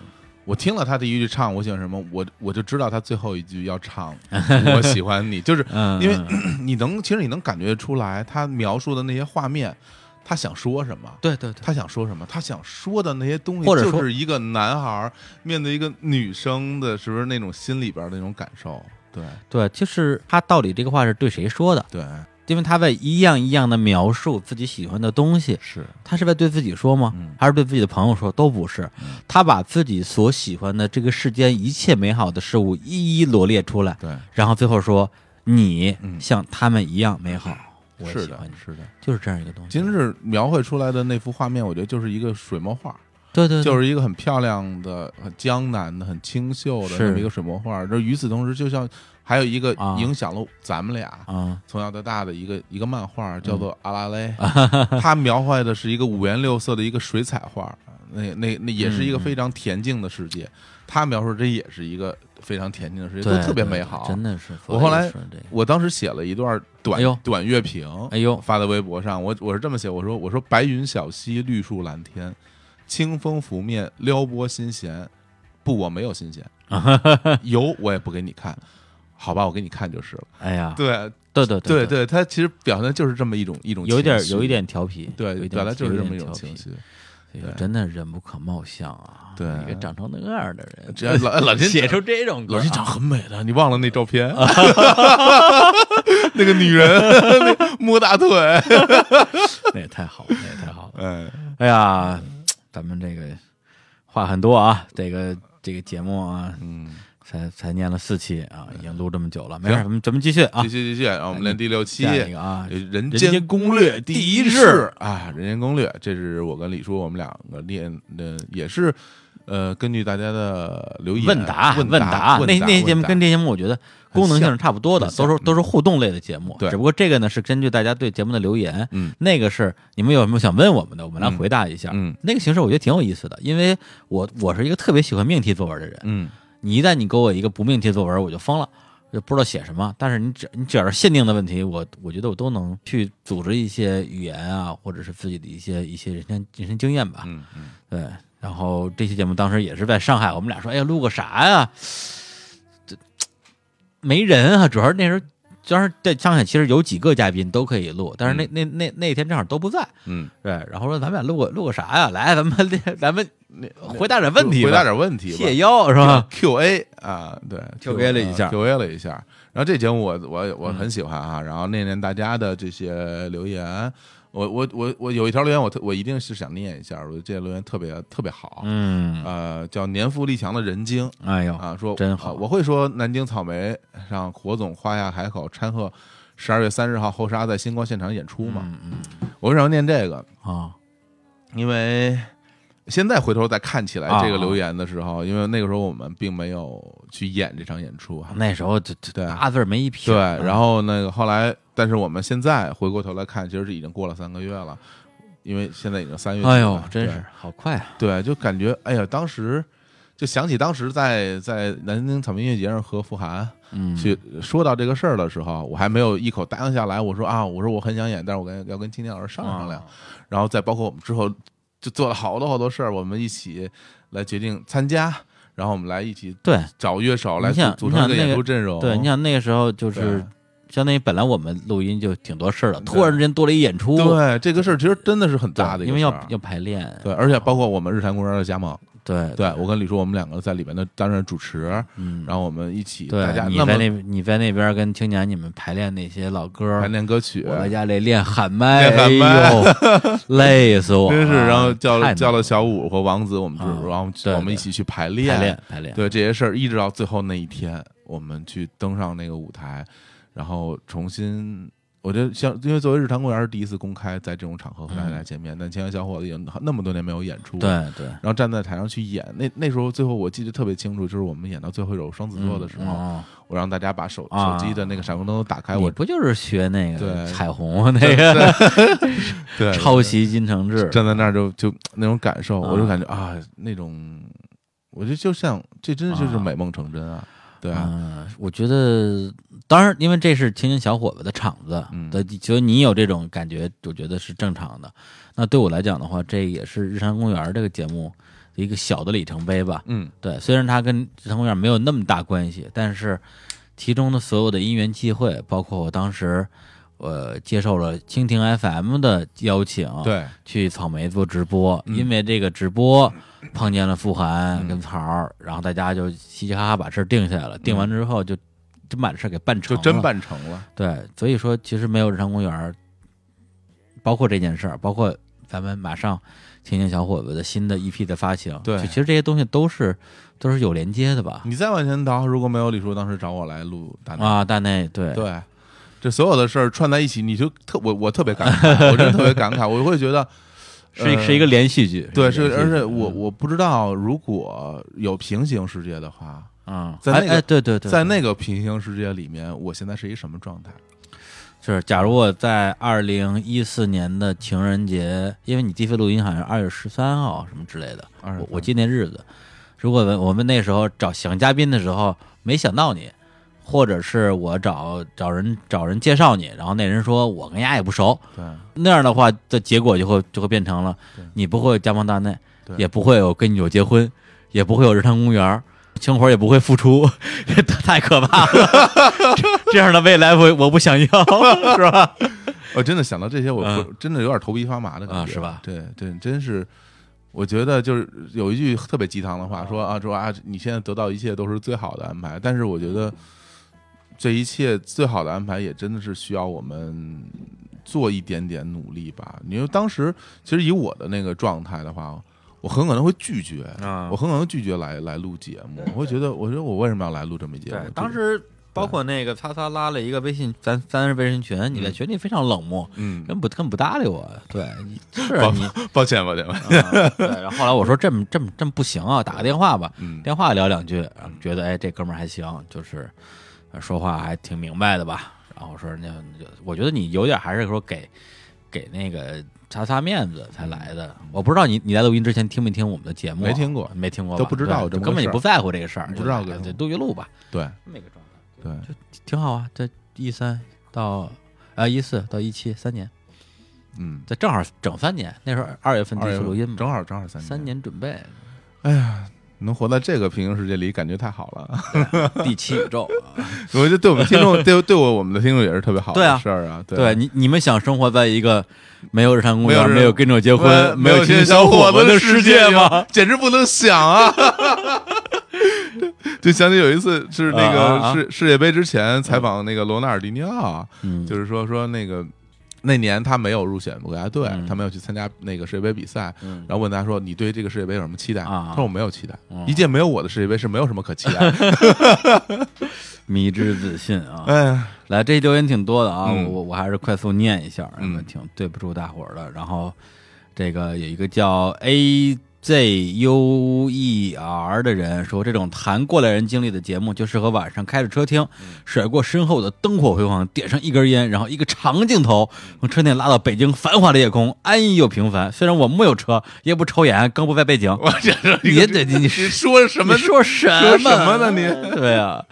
我听了他第一句唱我喜欢什么，我我就知道他最后一句要唱 [LAUGHS] 我喜欢你，就是嗯，因为嗯 [CLEARS THROAT] 你能其实你能感觉出来他描述的那些画面，他想说什么。对对对，他想说什么？他想说的那些东西，或者说就是一个男孩面对一个女生的，是不是那种心里边的那种感受？对对，就是他到底这个话是对谁说的？对，因为他在一样一样的描述自己喜欢的东西，是，他是在对自己说吗？嗯。还是对自己的朋友说？都不是，他把自己所喜欢的这个世间一切美好的事物一一罗列出来，对，然后最后说你嗯。像他们一样美好，是的是的。就是这样一个东西。今日描绘出来的那幅画面，我觉得就是一个水墨画，对对，对。就是一个很漂亮的、很江南的、很清秀的是。这么一个水墨画。这与此同时，就像还有一个啊影响了咱们俩啊，从小到大的一个一个漫画，叫做《阿拉蕾》，[LAUGHS] 嗯它描绘的是一个五颜六色的一个水彩画，那那那也是一个嗯非常恬静的世界。他描述这也是一个非常恬静的世界，都特别美好。真的是。我后来我当时写了一段短、短乐评，哎呦发在微博上。我我是这么写，我说我说白云小溪，绿树蓝天，清风拂面，撩拨心弦。不，我没有心弦，[LAUGHS] 有我也不给你看，好吧，我给你看就是了。哎呀，对对对对对，他其实表现的就是这么一种一种有点有一点调皮，对，表达就是这么一种情绪。真的人不可貌相啊！对一个长成那样的人，这老老金写出这种歌啊，老金长很美的，你忘了那照片？[LAUGHS] 那个女人 [LAUGHS] 摸大腿，[LAUGHS] 那也太好了，那也太好了。哎，哎呀，咱们这个话很多啊，这个这个节目啊，嗯，才才念了四期啊，已经录这么久了，没事，行咱们咱们继续啊继。续继续，让我们练第六期。啊，人人间间攻略第第一式式啊，人间攻略，这是我跟李叔我们两个练的，也是呃，根据大家的留言问答问答，答那那节目跟这这节目我觉得功能性是差不多的，都是都是互动类的节目。对只不过这个呢是根据大家对节目的留言，嗯那个是你们有什么想问我们的，我们来回答一下。嗯那个形式我觉得挺有意思的，因为我我是一个特别喜欢命题作文的人，嗯你一旦你给我一个不命题作文，我就疯了。就不知道写什么，但是你只你只要是限定的问题，我我觉得我都能去组织一些语言啊，或者是自己的一些一些人生人生经验吧。嗯嗯，对，然后这期节目当时也是在上海，我们俩说，哎呀，录个啥呀？这没人啊，主要是那时候。当时在上海，其实有几个嘉宾都可以录，但是那、那那那天正好都不在，嗯，对，然后说咱们俩录个录个啥呀？来，咱们咱们回答点问题，回答点问题吧，谢邀是吧？Q A 啊，对 [LAUGHS] Q&A 了一下嗯，Q A 了一下。然后这节目我我我很喜欢啊，然后念念大家的这些留言。我我我我有一条留言，我特我一定是想念一下，我觉得这些留言特别特别好。嗯，呃，叫年富力强的人精哎呦啊，说真好啊我会说南京草莓让火总花下海口掺和十二月三十号后沙在星光现场演出嘛。嗯嗯我为什么要念这个？啊，因为现在回头再看起来啊这个留言的时候，因为那个时候我们并没有去演这场演出啊。那时候这这对八字没一撇对，然后那个后来，但是我们现在回过头来看，其实是已经过了三个月了，因为现在已经三月。哎呦，真是好快啊！对，就感觉哎呀，当时就想起当时在在南京草莓音乐节上和傅涵嗯，去说到这个事儿的时候，我还没有一口答应下来。我说啊，我说我很想演，但是我跟要跟青年老师商量商量。啊然后再包括我们之后就做了好多好多事儿，我们一起来决定参加，然后我们来一起对找乐手来组组成一个演出阵容。对，你想那个时候就是相当于本来我们录音就挺多事儿的，突然之间多了一演出，对这个事儿其实真的是很对大的因为要要排练，对，而且包括我们日坛公园的加盟，对对我跟李叔我们两个在里面的担任主持，嗯，然后我们一起对大家你在那你在那边跟青年你们排练那些老歌排，练歌曲，我在家里练喊麦，练喊麦哎呦，[LAUGHS] 累死我了，真是，然后叫了叫了小五和王子，我们就是然后我们一起去排排练排练，对这些事儿，一直到最后那一天，我们去登上那个舞台，然后重新。我觉得像，因为作为日坛公园是第一次公开在这种场合和大家见面，但青年小伙子已经那么多年没有演出，对对，然后站在台上去演，那那时候最后我记得特别清楚，就是我们演到最后一首双子座的时候，嗯我让大家把手啊手机的那个闪光灯都打开，我不就是学那个对彩虹那个 [LAUGHS] 对抄袭金承志？站在那儿就就那种感受，啊我就感觉啊，那种，我觉得就像这真的就是啊美梦成真啊，对啊，嗯，我觉得，当然，因为这是青年小伙子的场子嗯的，所以你有这种感觉，我觉得是正常的。那对我来讲的话，这也是日常公园这个节目的一个小的里程碑吧。嗯对，虽然它跟日常公园没有那么大关系，但是其中的所有的因缘际会，包括我当时。呃，接受了蜻蜓 FM 的邀请，，对，去草莓做直播，嗯。因为这个直播碰见了傅涵嗯跟曹儿，然后大家就嘻嘻哈哈把事儿定下来了。定完之后就真把这事儿给办成了，就真办成了。对，所以说其实没有日常公园，包括这件事儿，包括咱们马上青年小伙子的新的 EP 的发行，对。其实这些东西都是都是有连接的吧？你再往前倒，如果没有李叔当时找我来录大内，啊，大内对。对，这所有的事儿串在一起，你就特我我特别感 [LAUGHS] 慨，我真的特别感慨，我会觉得。[LAUGHS] 是一呃是一个连续剧，对，是，而且我嗯我不知道，如果有平行世界的话，嗯，在那个对对对，在那个平行世界里面，我现在是一什么状态？就是，假如我在二零一四年的情人节，因为你第一次录音好像是二月十三号什么之类的，我我记那日子。如果我们那时候找想嘉宾的时候没想到你，或者是我找找人找人介绍你，然后那人说我跟丫也不熟，对那样的话的结果就会就会变成了你不会有加盟大内，也不会有跟你有结婚，也不会有日坛公园。清活也不会付出，这 [LAUGHS] 太可怕了。这 [LAUGHS] 这样的未来我我不想要，[LAUGHS] 是吧？我真的想到这些，我嗯真的有点头皮发麻的感觉，啊是吧对对，真是。我觉得就是有一句特别鸡汤的话，说啊说啊，你现在得到一切都是最好的安排，但是我觉得这一切最好的安排也真的是需要我们做一点点努力吧。因为当时其实以我的那个状态的话，我很可能会拒绝，啊我很可能拒绝来来录节目，我会觉得，我觉得我为什么要来录这么一节目对，？当时包括那个擦擦拉了一个微信，咱咱是微信群，你在群里非常冷漠，嗯，根本不根本不搭理我。对，你是抱你，抱 [LAUGHS] 歉抱歉，啊对。然后后来我说这么这么这么不行啊，打个电话吧，嗯电话聊两句，觉得哎这哥们儿还行，就是呃说话还挺明白的吧。然后说那就我觉得你有点还是说给给那个擦擦面子才来的。我不知道你你来录音之前听没听我们的节目啊？没听过没听过吧，都不知道根本就不在乎这个事儿，不知道个就来了就录一录吧，对这么个状态。对，挺好啊，这一三到啊一四到一七三年，嗯，这正好整三年。那时候二月份第一次录音嘛，正好正好三年三年准备，能活在这个平行世界里，感觉太好了。第七宇宙啊。[LAUGHS] 我觉得对我们听众，[LAUGHS] 对对我我们的听众也是特别好的事儿啊。对你你们想生活在一个没有日常公园、没有跟着结婚、没有青有小伙子的世界吗？？简直不能想啊！[LAUGHS] 就想起有一次是那个世世界杯之前采访那个罗纳尔迪尼奥，嗯，就是说说那个那年他没有入选国家队嗯，他没有去参加那个世界杯比赛，嗯然后问他说：“你对这个世界杯有什么期待？”啊他说：“我没有期待，嗯一届没有我的世界杯是没有什么可期待。[LAUGHS] 迷之自信啊”！哎，来，这留言挺多的啊，嗯我我还是快速念一下，嗯挺对不住大伙儿的。然后这个有一个叫 A Z U E R 的人说，这种谈过来人经历的节目，就适合晚上开着车听，甩过身后的灯火辉煌，点上一根烟，然后一个长镜头从车内拉到北京繁华的夜空，安逸又平凡。虽然我木有车，也不抽烟，更不在背景。[LAUGHS] 我这是你得你你你说什么你？说什么呢你？对啊。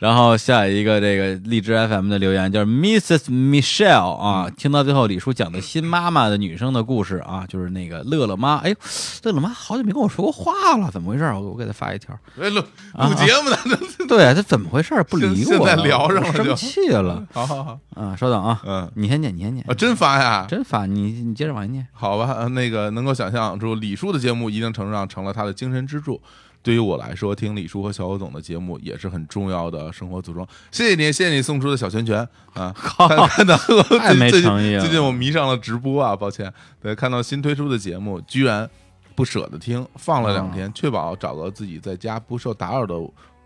然后下一个这个荔枝 FM 的留言就是 Mrs. Michelle 啊，听到最后李叔讲的新妈妈的女生的故事啊，就是那个乐乐妈，哎呦，乐乐妈好久没跟我说过话了，怎么回事？我我给她发一条，哎录啊录节目呢？[LAUGHS] 对，她怎么回事？不理我，现在聊上了就生气了 [LAUGHS] 好好好，啊！稍等啊，嗯，你先念，你先念啊，，真发呀？真发你你接着往下念，好吧，呃那个能够想象出李叔的节目一定程度上成了他的精神支柱。对于我来说，听李叔和小欧总的节目也是很重要的生活组装。谢谢你，谢谢你送出的小拳拳啊！[LAUGHS] 看看到太没最近诚意了最近我迷上了直播啊，抱歉。对，看到新推出的节目，居然不舍得听，放了两天，确保找到自己在家不受打扰的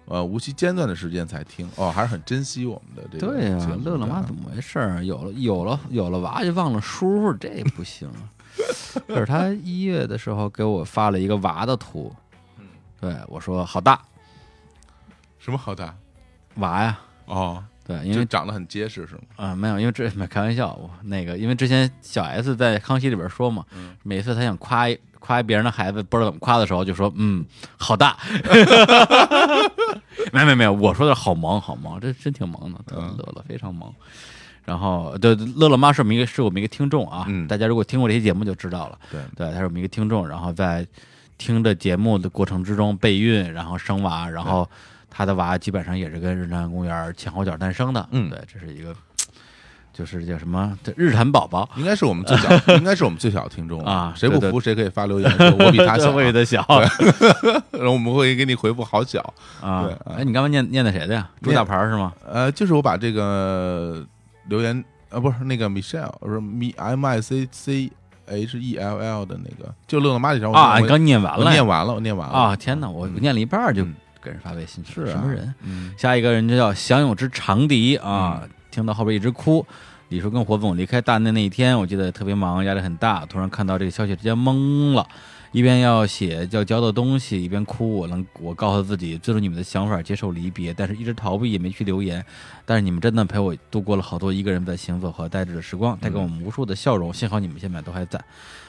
呃无期间断的时间才听。哦，还是很珍惜我们的这个对呀、节目乐乐妈怎么回事儿？有了有了有了娃就忘了叔叔，这不行。[LAUGHS] 可是他一月的时候给我发了一个娃的图，对我说好大。什么好大？娃呀，哦，对，因为就长得很结实是吗？啊、没有，因为这没开玩笑，我那个因为之前小 S 在康熙里边说嘛，嗯每次他想夸一夸别人的孩子不知道怎么夸的时候，就说嗯好大，[LAUGHS] [LAUGHS] 没没没有，我说的好萌好萌，这真挺萌的，乐乐非常萌。然后对乐乐妈是我们一个是我们一个听众啊，嗯大家如果听过这期节目就知道了，对，对，他是我们一个听众，然后在听着节目的过程之中备孕，然后生娃，然后他的娃基本上也是跟日坛公园前后脚诞生的。嗯对，这是一个就是叫什么这日坛宝宝应该是我们最小，[LAUGHS] 应该是我们最小的听众啊谁不服谁可以发留言说我比他小 [LAUGHS] 啊，我比他小 [LAUGHS] 然后我们会给你回复好小。啊！哎，你刚才念念的谁的呀？朱念大牌是吗？呃，就是我把这个留言啊，不是那个 Michelle，我说 M I C C H E L L 的那个，就乐乐妈这条我啊，你刚念完了念完了，我念完了啊！天哪，我嗯念了一半就嗯给人发微信是啊，什么人？嗯下一个人就叫享有之长笛啊，听到后边一直哭。李叔跟火总离开大内那一天，我记得特别忙，压力很大。突然看到这个消息，直接懵了，一边要写要交的东西，一边哭。我能，我告诉自己尊重你们的想法，接受离别，但是一直逃避，也没去留言。但是你们真的陪我度过了好多一个人在行走和呆滞的时光，带给我们无数的笑容。幸好你们现在都还在，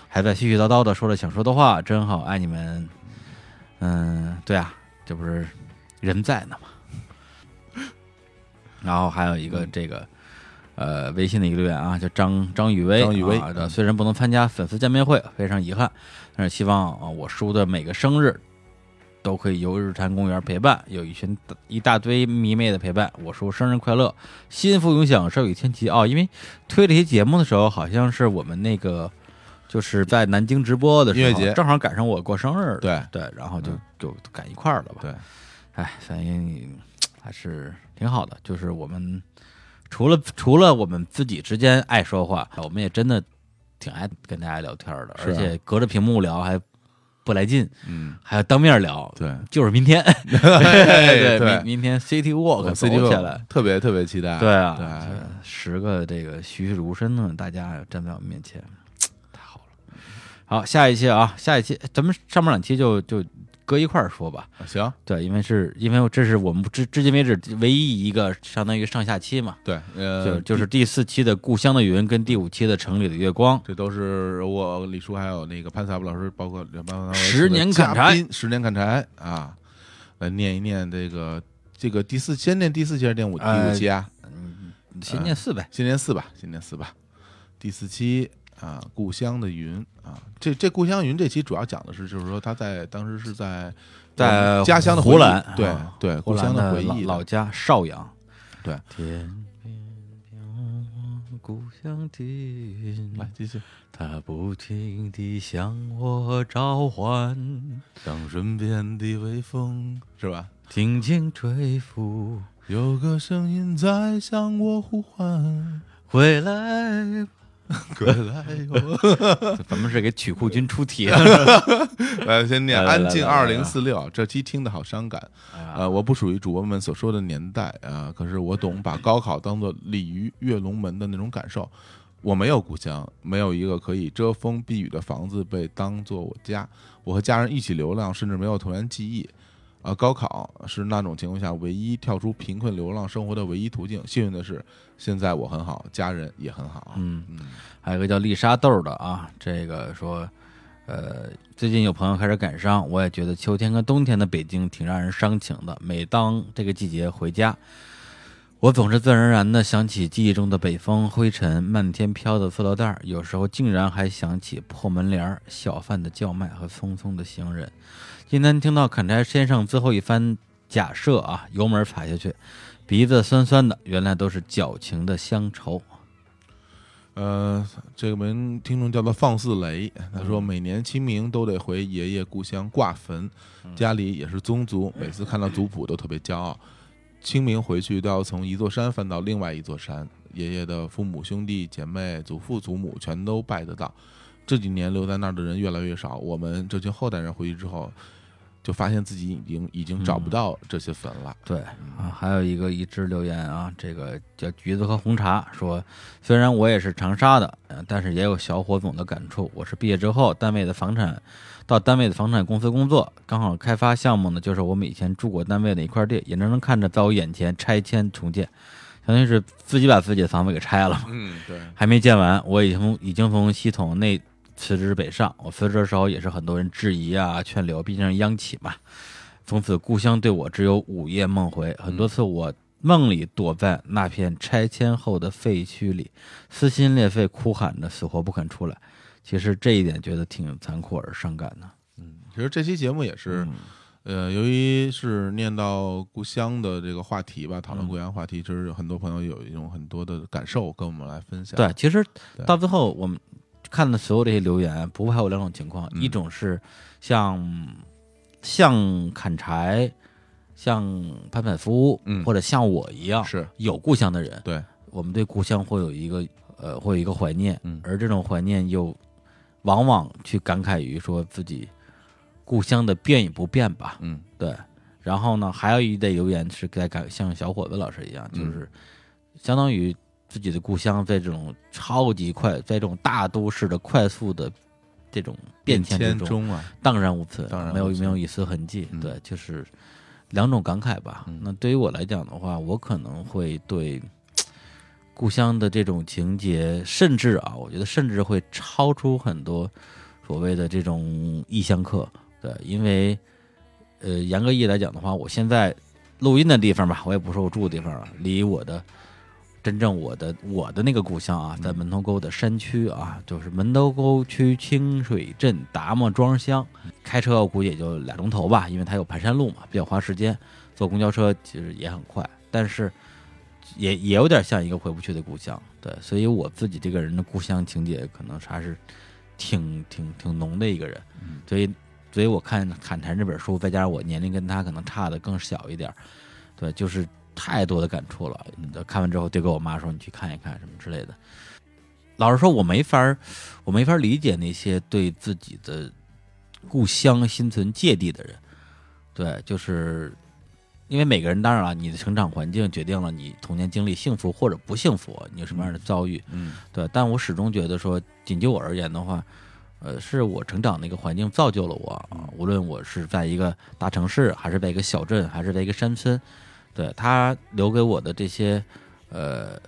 还在絮絮叨叨的说着想说的话，真好，爱你们。嗯，对啊，这不是人在呢吗？然后还有一个这个。呃，微信的一个留言啊，叫张张雨薇，张雨薇啊嗯虽然不能参加粉丝见面会，非常遗憾，但是希望啊，我叔的每个生日都可以由日坛公园陪伴，有一群一大堆迷妹的陪伴。我叔生日快乐，幸福永享，寿与天齐哦。因为推这些节目的时候，好像是我们那个就是在南京直播的时候，音乐节正好赶上我过生日，对对，然后就嗯就赶一块儿了吧。对，哎，反正还是挺好的。就是我们除了除了我们自己之间爱说话，我们也真的挺爱跟大家聊天的，而且隔着屏幕聊还不来劲，嗯，还要当面聊。对，[LAUGHS] 就是明天，[LAUGHS] [LAUGHS] 对明明天 City Walk 我走 CD 起来，特别特别期待。对啊，对这十个这个栩栩如生的大家站在我们面前，太好了。好，下一期啊，下一期咱们上半两期就就搁一块儿说吧。行，对，因为是因为这是我们至至今为止唯一一个相当于上下期嘛，对，就呃，就是第四期的《故乡的云》跟第五期的《城里的月光》。这都是我李叔还有那个潘萨布老师，包括两班十年砍柴，十年砍柴啊，来念一念这个这个第四，先念第四期还是念五第呃五期啊？先念四呗，先念四吧，先念四吧。第四期啊，故乡的云啊，这这故乡云这期主要讲的是，就是说他在当时是在在家乡的湖南对啊对，故乡的回忆老老家邵阳。对，天边飘故乡的云，来继续。它不停地向我召唤，像身边的微风是吧？轻轻吹拂，有个声音在向我呼唤，回来。[LAUGHS] 快来哟！[LAUGHS] 咱们是给曲库君出题，[LAUGHS] 来，先念《安静二零四六》，这期听的好伤感。啊呃，我不属于主播们所说的年代啊、可是我懂把高考当做鲤鱼跃龙门的那种感受。我没有故乡，没有一个可以遮风避雨的房子被当做我家。我和家人一起流浪，甚至没有童年记忆。啊、高考是那种情况下唯一跳出贫困流浪生活的唯一途径。幸运的是，现在我很好，家人也很好。嗯嗯，还有一个叫丽莎豆的啊，这个说，呃，最近有朋友开始感伤，我也觉得秋天跟冬天的北京挺让人伤情的。每当这个季节回家，我总是自然而然的想起记忆中的北风、灰尘、漫天飘的塑料袋儿，有时候竟然还想起破门帘儿、小贩的叫卖和匆匆的行人。今天听到砍柴先生最后一番假设啊，油门踩下去，鼻子酸酸的，原来都是矫情的乡愁。呃，这个名听众叫做放肆雷，他说每年清明都得回爷爷故乡挂坟，家里也是宗族，每次看到族谱都特别骄傲。清明回去都要从一座山翻到另外一座山，爷爷的父母、兄弟姐妹、祖父祖母全都拜得到。这几年留在那儿的人越来越少，我们这群后代人回去之后，就发现自己已经已经找不到这些坟了。对啊，还有一个一直留言啊，这个叫橘子和红茶说，虽然我也是长沙的，呃但是也有小伙总的感触。我是毕业之后单位的房产，到单位的房产公司工作，刚好开发项目呢，就是我们以前住过单位的一块地，眼睁睁看着在我眼前拆迁重建，相当于是自己把自己的房子给拆了嘛。嗯，对，还没建完，我已经已经从系统内辞职北上。我辞职的时候也是很多人质疑啊、劝留，毕竟是央企嘛。从此故乡对我只有午夜梦回，很多次我梦里躲在那片拆迁后的废墟里，撕心裂肺哭喊着，死活不肯出来。其实这一点觉得挺残酷而伤感的。嗯其实这期节目也是，呃，由于是念到故乡的这个话题吧，讨论嗯故乡话题，其实有很多朋友有一种很多的感受跟我们来分享。对，其实到最后我们看的所有这些留言，不外有两种情况，嗯。一种是像像砍柴、像潘柏夫，嗯。或者像我一样是。有故乡的人，对，我们对故乡会有一个呃，会有一个怀念，嗯。而这种怀念又往往去感慨于说自己故乡的变与不变吧，嗯。对。然后呢，还有一类留言是在感像小伙子老师一样，嗯。就是相当于自己的故乡在这种超级快，在这种大都市的快速的这种变迁之中，中啊，荡然无存，荡然无存没有没有一丝痕迹。嗯对，就是两种感慨吧。嗯那对于我来讲的话，我可能会对故乡的这种情节，甚至啊，我觉得甚至会超出很多所谓的这种异乡客。对，因为呃，严格意义来讲的话，我现在录音的地方吧，我也不说我住的地方了，离我的真正我的我的那个故乡啊，在门头沟的山区啊，就是门头沟区清水镇达摩庄乡。开车我估计也就俩钟头吧，因为它有盘山路嘛，比较花时间。坐公交车其实也很快，但是也也有点像一个回不去的故乡。对，所以我自己这个人的故乡情节可能还是挺挺挺浓的一个人。嗯所以，所以我看《砍柴》这本书，再加上我年龄跟他可能差的更小一点，对，就是太多的感触了。看完之后，就跟我妈说：“你去看一看什么之类的。”老实说，我没法儿，我没法儿理解那些对自己的故乡心存芥蒂的人。对，就是因为每个人，当然了，你的成长环境决定了你童年经历幸福或者不幸福，你有什么样的遭遇。嗯对，但我始终觉得说，仅就我而言的话，呃，是我成长的一个环境造就了我啊。无论我是在一个大城市，还是在一个小镇，还是在一个山村，对他留给我的这些呃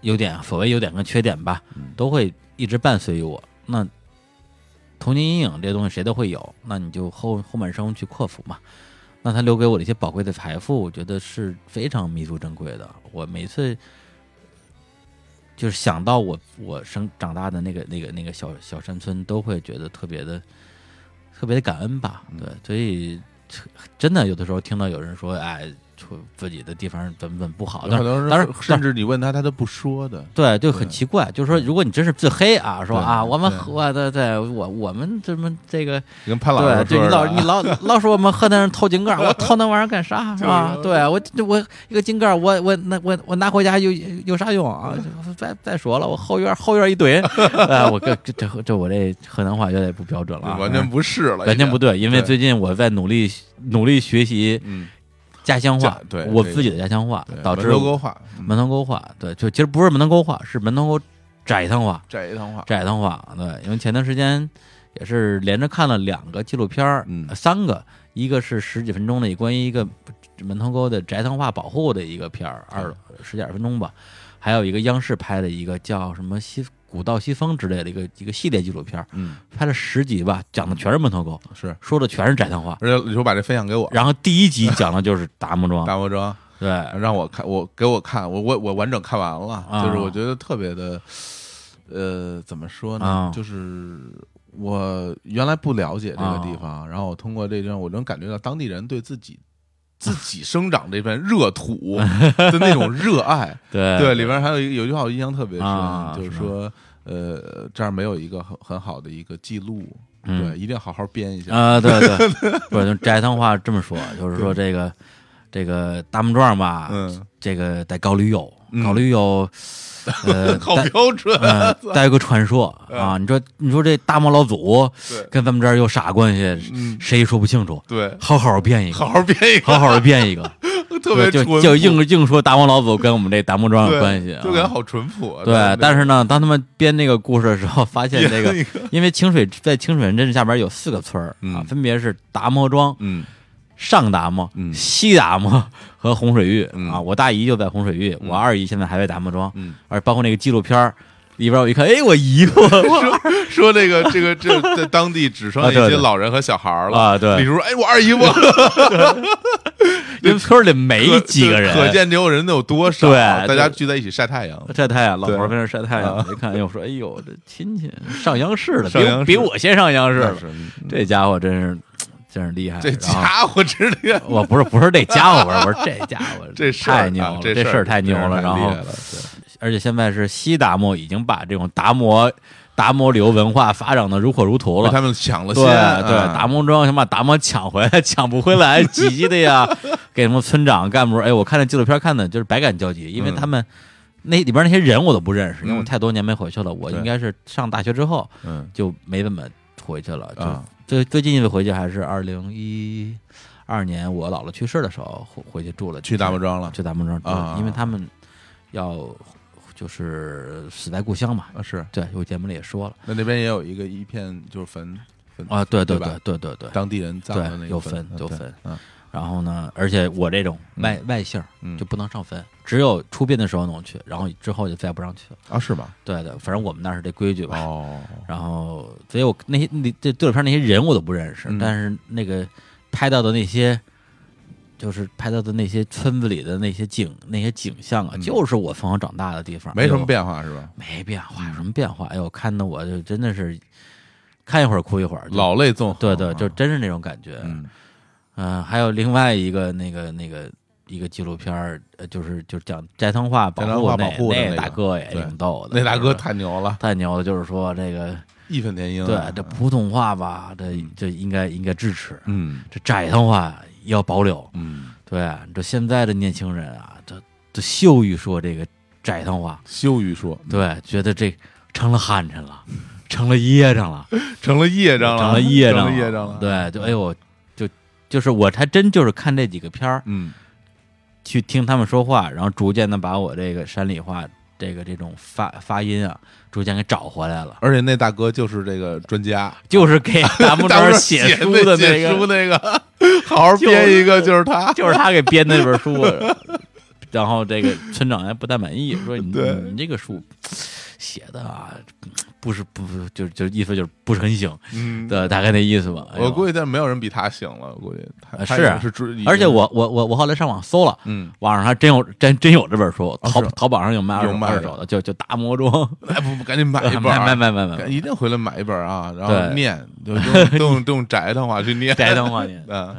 优点，所谓优点跟缺点吧，嗯都会一直伴随于我。那童年阴影这些东西谁都会有，那你就后后半生去克服嘛。那他留给我的一些宝贵的财富，我觉得是非常弥足珍贵的。我每次就是想到我我生长大的那个那个那个小小山村，都会觉得特别的特别的感恩吧。对，所以真的有的时候听到有人说，哎，说自己的地方怎么怎么不好，但是有很多人当然甚至你问他，他都不说的。对，就很奇怪，就是说，如果你真是自黑啊，说啊，我们对喝对对，我我们怎么这个你跟潘老对，师说就你老你老 [LAUGHS] 老说我们河南人偷井盖，我偷那玩意儿干啥是吧？对我这我一个井盖，我我那我我拿回家有有啥用啊？再再说了，我后院后院一堆，[LAUGHS] 哎，我这这这这我这河南话有点不标准了啊，完全不是了，完全不对，因为最近我在努力努力学习嗯，家乡话，对我自己的家乡话，导致门头沟话，嗯。门头沟话，对，就其实不是门头沟话，是门头沟窄塘话。窄一趟话，窄塘话，对，因为前段时间也是连着看了两个纪录片儿，嗯。呃三个，一个是十几分钟的关于一个门头沟的窄塘话保护的一个片儿，二十几二十分钟吧，还有一个央视拍的一个叫什么西古道西风之类的一个一个系列纪录片，嗯，拍了十集吧，讲的全是门头沟，是，说的全是窄塘话。而且你说把这分享给我，然后第一集讲的就是达摩庄，达摩庄对，让我看，我给我看，我我我完整看完了，啊就是我觉得特别的，呃，怎么说呢？啊就是我原来不了解这个啊地方，然后我通过这张，我能感觉到当地人对自己自己生长这片热土 [LAUGHS] 的那种热爱。对对，里边还有一个有一句话我印象特别深，啊就是是说，呃，这儿没有一个很很好的一个记录，嗯。对，一定要好好编一下。啊，对对，[LAUGHS] 不是就斋汤话这么说，就是说这个这个大木庄吧，嗯，这个得搞旅游，嗯。搞旅游，[LAUGHS] 呃，好带标准，嗯，带有个传说啊，你说你说这大漠老祖跟咱们这儿有啥关系？嗯，谁也说不清楚，对，好好编一个，好好编一个，好好的编一个，[LAUGHS] 特别就就硬硬说达摩老祖跟我们这达摩庄有关系啊，就感觉好淳朴啊。对，但是是呢，当他们编那个故事的时候，发现这个，因为清水在清水镇下边有四个村儿啊，嗯分别是达摩庄、嗯上达摩、嗯西达摩和洪水峪嗯啊。我大姨就在洪水峪，我二姨现在还在达摩庄，嗯，而包括那个纪录片儿里边，我一看，哎，我姨夫 [LAUGHS] 说说这个这个这 [LAUGHS] 在当地只剩下一些老人和小孩了。啊对。李叔，哎，我二姨夫，因 [LAUGHS] 为村里没几个人，可见这有人有多少，对大家聚在一起晒太阳。晒太阳，老头儿跟那晒太阳，一看，哎，我说，哎呦，这亲戚上央视了，比我比我先上央视。了，这家伙真是真是厉害。这家伙真厉害，我不是不是这家伙，我说我说这家伙这太牛了，啊这这事儿太牛了。然后而且现在是西达摩已经把这种达摩达摩流文化发展的如火如荼了。他们抢了对先，对，啊达摩庄想把达摩抢回来，抢不回来，急的呀！给什么村长干部，哎，我看那纪录片看的就是百感交集，因为他们那里边那些人我都不认识，因为我嗯太多年没回去了。我应该是上大学之后嗯就没怎么回去了，就啊最最近一次回去还是二零一二年我姥姥去世的时候回回去住了去大天木庄了。去大木庄住啊。因为他们要就是死在故乡嘛。啊是，对，我节目里也说了那那边也有一个一片就是坟坟啊，对对对对对对对。当地人葬的那个有坟坟有坟嗯然后呢，而且我这种外外姓就不能上坟，只有出殡的时候能去，然后之后就再也不让去了。啊是吧？对对，反正我们那儿是这规矩吧。哦，然后，所以我那些那这纪录片那些人我都不认识，嗯但是那个拍到的那些，就是拍到的那些村子里的那些景那些景象啊，嗯。就是我从小长大的地方，没什么变化是吧？没变化，有什么变化？哎呦，看的我就真的是看一会儿哭一会儿，就老泪纵横，对对，啊。就真是那种感觉。嗯。嗯、还有另外一个那个那个一个纪录片儿，呃就是就是讲斋藤话保斋藤护保护的那个。大哥也对。挺逗的，那大哥是太牛了，太牛了，就是说这个义愤填膺啊，对这普通话吧，这这应该应该支持，嗯。这斋藤话要保留。嗯，对，这现在的年轻人啊，这这羞于说这个斋藤话，羞于说，对，觉得这成了寒碜 [LAUGHS] [LAUGHS] 了，成了噎着了。成了业障了，成了业障成了了，对，就哎呦，就就是我还真就是看这几个片儿，嗯。去听他们说话，然后逐渐的把我这个山里话这个这种发发音啊，逐渐给找回来了。而且那大哥就是这个专家，就是给大木大庄写书的那个书个，那个，[LAUGHS] 好好编一个就是他，就是他给编的那本书。[LAUGHS] 然后这个村长还不太满意，说你你这个书写的啊，不是不是就就意思就是不是很醒，嗯，对，大概那意思吧。哎我估计但没有人比他醒了，我估计是是主，而且我我我我后来上网搜了，嗯，网上还真有真真有这本书，淘是淘宝上有卖二手有卖的二手的，就就大魔装，哎不不，赶紧买一本 [LAUGHS] 啊，买买买买买，一定回来买一本啊，然后对。念，就用都 [LAUGHS] 用都用宅的话去念，宅的话念。[LAUGHS] 嗯。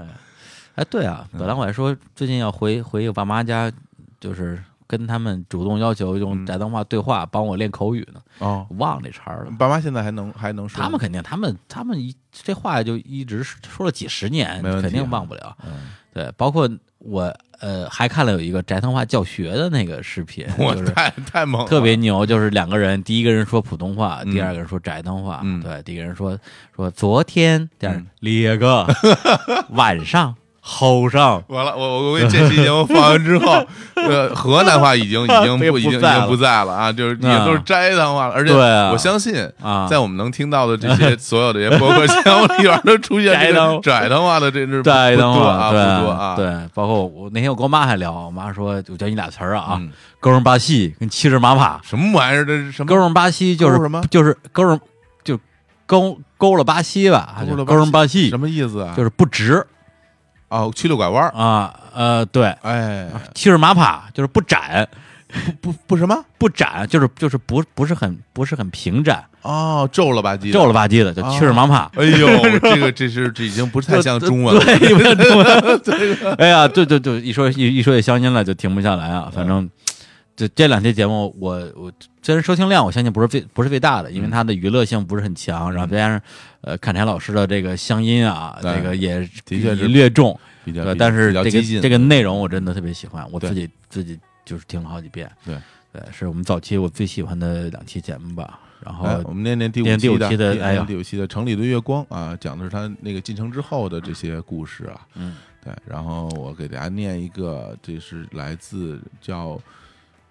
哎，对啊，本来我还说最近要回回我爸妈家，就是跟他们主动要求用宅通话对话，帮我练口语呢，哦，忘了这茬儿了。爸妈现在还能还能说，他们肯定，他们他们一这话就一直说了几十年，肯定忘不了。嗯。对，包括我呃还看了有一个宅通话教学的那个视频，[LAUGHS] 我就是太太猛了，特别牛，就是两个人，第一个人说普通话，嗯。第二个人说宅通话。嗯。对，第一个人说说昨天，第二嗯。列个 [LAUGHS] 晚上后上，完了，我我我给这期节目放完之后，[LAUGHS] 呃，河南话已经已经不不已经已经不在了啊，就是也都是斋堂话了，而且我相信啊。在我们能听到的这些所有的这些播客节目里边，都出现这 [LAUGHS] 斋堂个斋堂话的这是不斋藤话，多啊，对不多啊，对，包括我那天我跟我妈还聊，我妈说我教你俩词儿啊，嗯勾人巴西跟七十马马，什么玩意儿？这是什么？勾人巴西就是勾什么？就是勾人就勾勾了巴西吧，勾了巴西什么意思啊？就是不直哦，曲溜拐弯，啊，呃，对，哎，七十马帕就是不展。[LAUGHS] 不不什么？不展，就是就是不不是很不是很平展，哦，皱了吧唧，皱了吧唧的，就七十马帕。哎呦，这个这是这已经不是太像中文了，对，中文。[LAUGHS] 哎呀，对对对，一说一一说起乡音了就停不下来啊。反正这这两期节目，我我虽然收听量我相信不是最不是最大的，因为它的娱乐性不是很强，然后再加上呃侃柴老师的这个乡音啊，这个也的确是略重，比较但是这个比较激进这个内容我真的特别喜欢，我自己自己就是听了好几遍。对对，是我们早期我最喜欢的两期节目吧。然后哎，我们念念第五念第五，期的哎呀第五期的《城里的月光》啊，讲的是他那个进城之后的这些故事啊。嗯，对，然后我给大家念一个，这是来自叫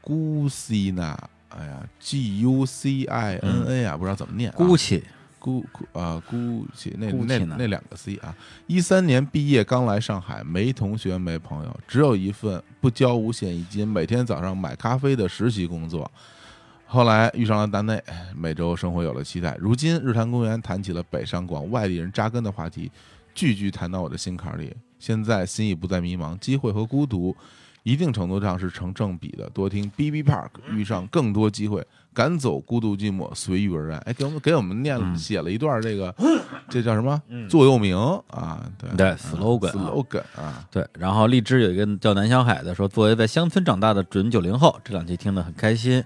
Gucina，哎呀，G U C I N A 啊，不知道怎么念啊。姑气姑姑啊，姑且那姑那那两个 C 啊，一三年毕业刚来上海，没同学没朋友，只有一份不交五险一金，每天早上买咖啡的实习工作。后来遇上了大内，每周生活有了期待。如今日坛公园谈起了北上广外地人扎根的话题，句句谈到我的心坎里。现在心已不再迷茫，机会和孤独一定程度上是成正比的。多听 B B Park，遇上更多机会，赶走孤独寂寞，随遇而安。哎，给我们给我们念写了一段这个，[LAUGHS] 这叫什么嗯座右铭啊？对对啊 slogan 啊 slogan 啊，对，然后荔枝有一个叫南小海的说，作为在乡村长大的准九零后，这两期听得很开心。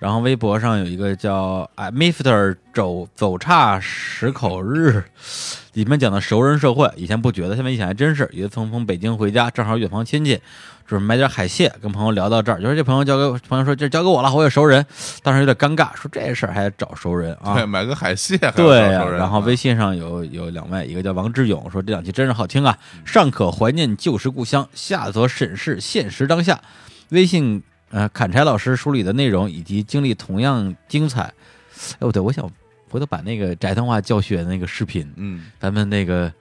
然后微博上有一个叫哎 Mister 走走岔十口日，里面讲的熟人社会，以前不觉得，现在一想还真是。有一次从从北京回家，正好远房亲戚，准备买点海蟹，跟朋友聊到这儿，就说这朋友交给朋友说这交给我了，我有熟人，当时有点尴尬，说这事儿还得找熟人啊。对，买个海蟹还要对呀、找熟人啊然后微信上有有两位，一个叫王志勇，说这两期真是好听啊，上可怀念旧时故乡，下则审视现实当下。微信呃砍柴老师梳理的内容以及经历同样精彩。哎，不对，我想回头把那个宅通话教学的那个视频，嗯，咱们那个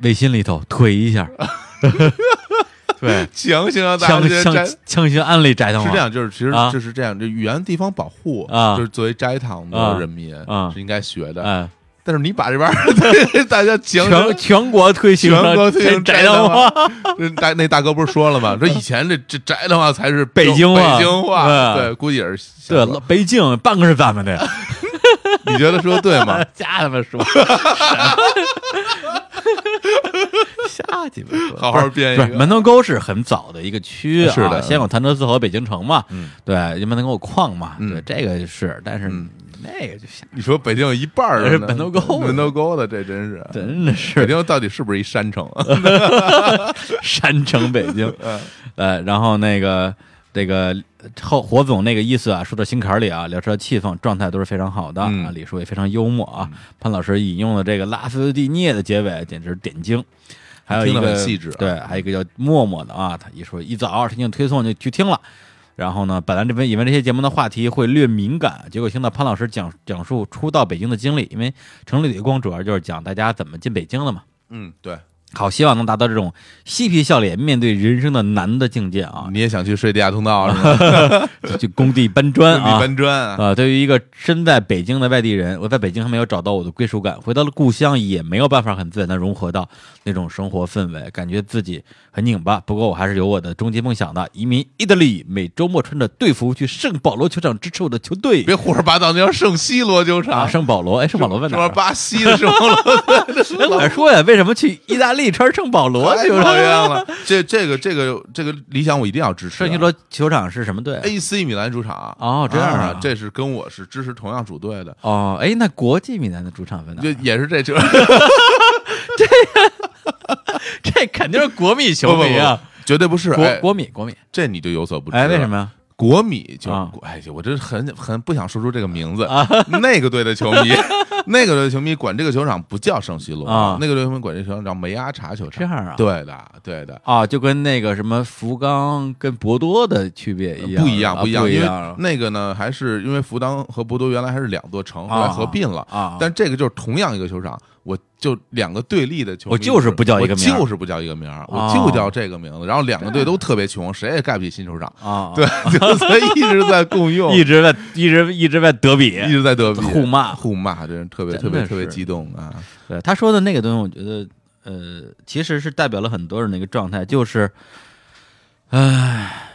微信里头推一下。[LAUGHS] 对，强行让大强强家摘。强行安利宅通话是这样，就是其实啊就是这样，这语言地方保护啊就是作为斋堂啊的人民啊是应该学的。哎，但是你把这边儿 [LAUGHS] 大家强全全国推行全国推行宅宅通话。这大 [LAUGHS] 那大哥不是说了吗？说以前这这宅的话才是北京话北京话，对对，估计也是对了，北京半个是咱们的呀。[LAUGHS] 你觉得说对吗？[LAUGHS] 瞎他妈说，[LAUGHS] 瞎鸡巴说，好好编一个。门头沟是很早的一个区啊，是的先有潭柘寺和北京城嘛，嗯对，因为门头沟有矿嘛，嗯对，这个是，但是嗯那个就瞎，你说北京有一半儿 [LAUGHS] 是呢门头沟门头沟的，这真是。北真的是北京到底是不是一山城啊？山城北京，嗯呃，然后那个这个后火总那个意思啊，说到心坎儿里啊，聊车气氛状态都是非常好的、嗯啊，李叔也非常幽默啊，潘老师引用的这个拉斯蒂涅的结尾简直点睛。还有一个细致啊对，还有一个叫默默的啊，他一说一早听见推送就去听了，然后呢，本来这边以为这些节目的话题会略敏感，结果听到潘老师讲讲述初到北京的经历，因为城里的光主要就是讲大家怎么进北京的嘛。嗯，对，好，希望能达到这种嬉皮笑脸面对人生的难的境界啊！你也想去睡地下通道是吗？[LAUGHS] 就就工地搬砖地啊！搬砖啊，啊，对于一个身在北京的外地人，我在北京还没有找到我的归属感，回到了故乡也没有办法很自然的融合到那种生活氛围，感觉自己很拧巴。不过我还是有我的终极梦想的，移民意大利，每周末穿着队服去圣保罗球场支持我的球队。别胡说八道，那叫圣西罗球啊，场，圣保罗，哎，圣保罗问哪巴西的圣保罗？哎，[LAUGHS] 我说呀，为什么去意大利穿圣保罗太球场？讨厌了！这这个这个这个理想我一定要支持啊。圣西罗球场是什么队？AC 米兰主场哦这样啊这是跟我是支持同样主队的，哦，哎，那国际米兰的主场在哪就？也是这球。[LAUGHS] [LAUGHS] 这肯定是国米球不不迷啊，绝对不是。国哎，国米国米。这你就有所不知。哎，为什么？呀？国米就啊哎，我这很很不想说出这个名字啊。[LAUGHS] 那个队的球迷，[LAUGHS] 那个队的球迷管这个球场不叫圣西罗啊那个队的球迷管这个球场叫梅阿查球场。这样啊？对的，对的。啊，就跟那个什么福冈跟博多的区别一样，不一样，啊不一样，因为那个呢，还是因为福冈和博多原来还是两座城，后来合并了。啊。但这个就是同样一个球场，我就两个对立的球迷，我就是不叫一个名就是不叫一个名儿，我哦就叫这个名字。然后两个队都特别穷，谁也盖不起新球场，啊，对，[LAUGHS] 就所以一直在共用，一直在一直一直在德比一直在德比互骂。互骂，真是特别特别特别激动啊！对他说的那个东西，我觉得呃，其实是代表了很多人的一个状态，就是，唉，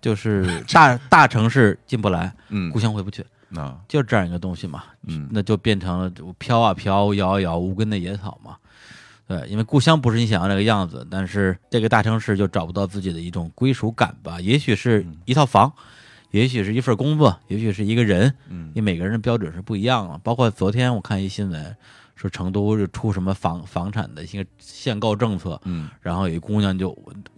就是大 [LAUGHS] 大城市进不来，嗯。故，乡回不去，那就这样一个东西嘛。嗯那就变成了飘啊飘，摇啊摇，无根的野草嘛。对，因为故乡不是你想要那个样子，但是这个大城市就找不到自己的一种归属感吧。也许是一套房，也许是一份工作，也许是一个人，嗯因为每个人的标准是不一样的。包括昨天我看一新闻，说成都是出什么房房产的一个限购政策，嗯然后有一姑娘就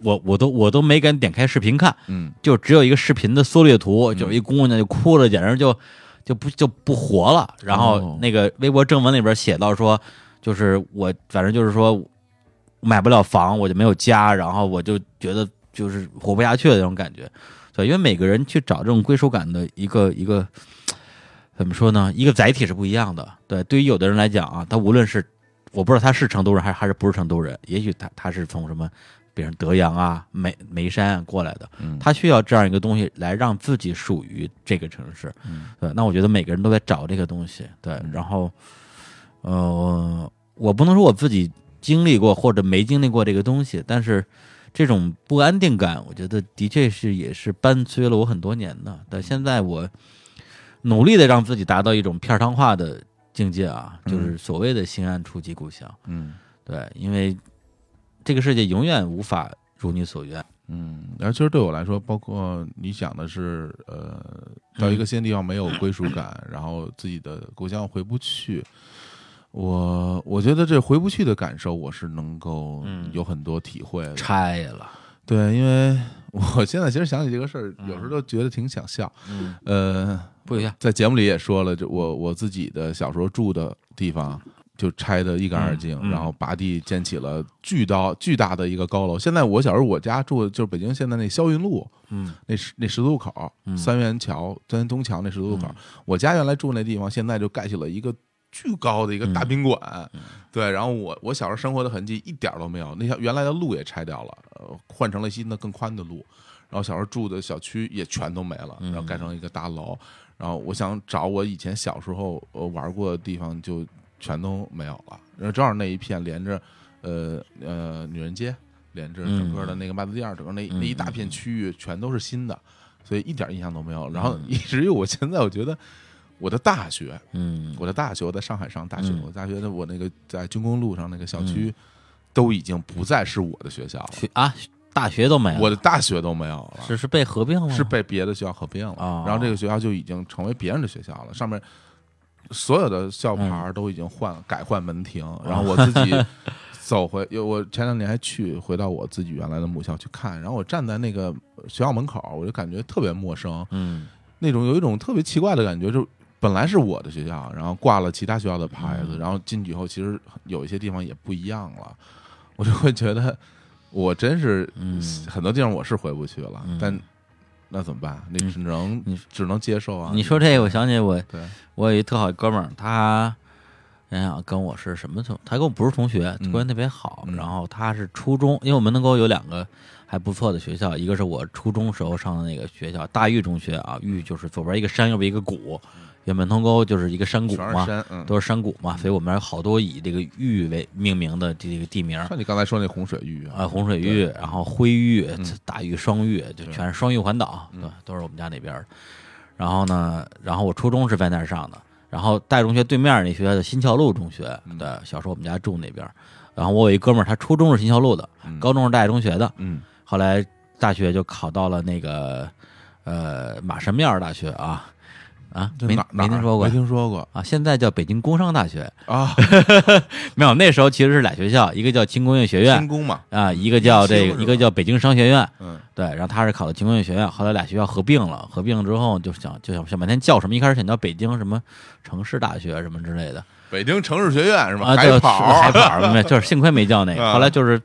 我我都我都没敢点开视频看，嗯就只有一个视频的缩略图，就有一姑娘就哭了，简直就就不就不活了。然后哦那个微博正文里边写到说，就是我反正就是说买不了房，我就没有家，然后我就觉得就是活不下去的那种感觉。对，因为每个人去找这种归属感的一个一个怎么说呢？一个载体是不一样的。对，对于有的人来讲啊，他无论是我不知道他是成都人还是还是不是成都人，也许他他是从什么。比如德阳啊、眉眉山啊过来的，嗯他需要这样一个东西来让自己属于这个城市。嗯对，那我觉得每个人都在找这个东西。对，然后，呃，我不能说我自己经历过或者没经历过这个东西，但是这种不安定感，我觉得的确是也是伴随了我很多年的。但现在我，努力的让自己达到一种片儿汤化的境界啊，嗯就是所谓的心安处即故乡。嗯对，因为这个世界永远无法如你所愿。嗯，然后其实对我来说，包括你讲的是，呃，到一个新的地方没有归属感，然后自己的故乡回不去。我我觉得这回不去的感受，我是能够嗯有很多体会的。拆了，对，因为我现在其实想起这个事儿，有时候都觉得挺想笑。嗯，呃，不一样。在节目里也说了，就我我自己的小时候住的地方就拆得一干二净，嗯嗯然后拔地建起了巨高巨大的一个高楼。现在我小时候我家住的就是北京现在那霄云路嗯那十那十字路口，嗯三元桥三元东桥那十字路口，我家原来住那地方，现在就盖起了一个。巨高的一个大宾馆，对，然后我我小时候生活的痕迹一点都没有，那条原来的路也拆掉了，呃，换成了新的更宽的路，然后小时候住的小区也全都没了，然后盖成一个大楼，然后我想找我以前小时候呃玩过的地方，就全都没有了。然后正好那一片连着呃呃女人街，连着整个的那个麦子店儿，整个那那一大片区域全都是新的，所以一点印象都没有。然后以至于我现在我觉得我的大学，嗯。我的大学我在上海上大学，嗯。我大学的我那个在军工路上那个校区。都已经不再是我的学校了，啊，大学都没了，我的大学都没有了，是是被合并了吗，是被别的学校合并了，哦。然后这个学校就已经成为别人的学校了，上面所有的校牌都已经换了、改换门庭，然后我自己 [LAUGHS] 走回，有我前两年还去回到我自己原来的母校去看，然后我站在那个学校门口，我就感觉特别陌生，嗯。那种有一种特别奇怪的感觉，就本来是我的学校，然后挂了其他学校的牌子，嗯。然后进去以后，其实有一些地方也不一样了，[LAUGHS] 我就会觉得我真是嗯。很多地方我是回不去了，嗯。但那怎么办？你只能、你只能接受啊。你说这个，我想起我，我有一特好哥们儿，他想想跟我是什么同，他跟我不是同学，嗯关系特别好。嗯然后他是初中，因为我们门头沟有两个还不错的学校，一个是我初中时候上的那个学校大峪中学啊，峪就是左边一个山，右边一个谷，因为门通沟就是一个山谷嘛，是山，嗯，都是山谷嘛，所以我们有好多以这个玉为命名的这个地名儿。像你刚才说那洪水玉啊，洪水峪，然后灰玉嗯、大玉、双玉，就全是双玉环岛，对，都是我们家那边儿。然后呢，然后我初中是在那儿上的，然后大中学对面那学校叫新桥路中学，嗯对，小时候我们家住那边儿。然后我有一哥们儿，他初中是新桥路的，嗯高中是大学中学的，嗯后来大学就考到了那个呃马神庙大学啊啊，没没听说过。没听说过。啊，现在叫北京工商大学，啊，[LAUGHS] 没有，那时候其实是俩学校，一个叫轻工业学院。轻工嘛，啊，一个叫这个，一个叫北京商学院。嗯。对，然后他是考的轻工业学院，后来俩学校合并了，合并之后就想就想想半天叫什么，一开始想叫北京什么城市大学什么之类的。北京城市学院是吧？啊，叫海跑。海跑，没，[LAUGHS] 就是幸亏没叫那个，啊。后来就是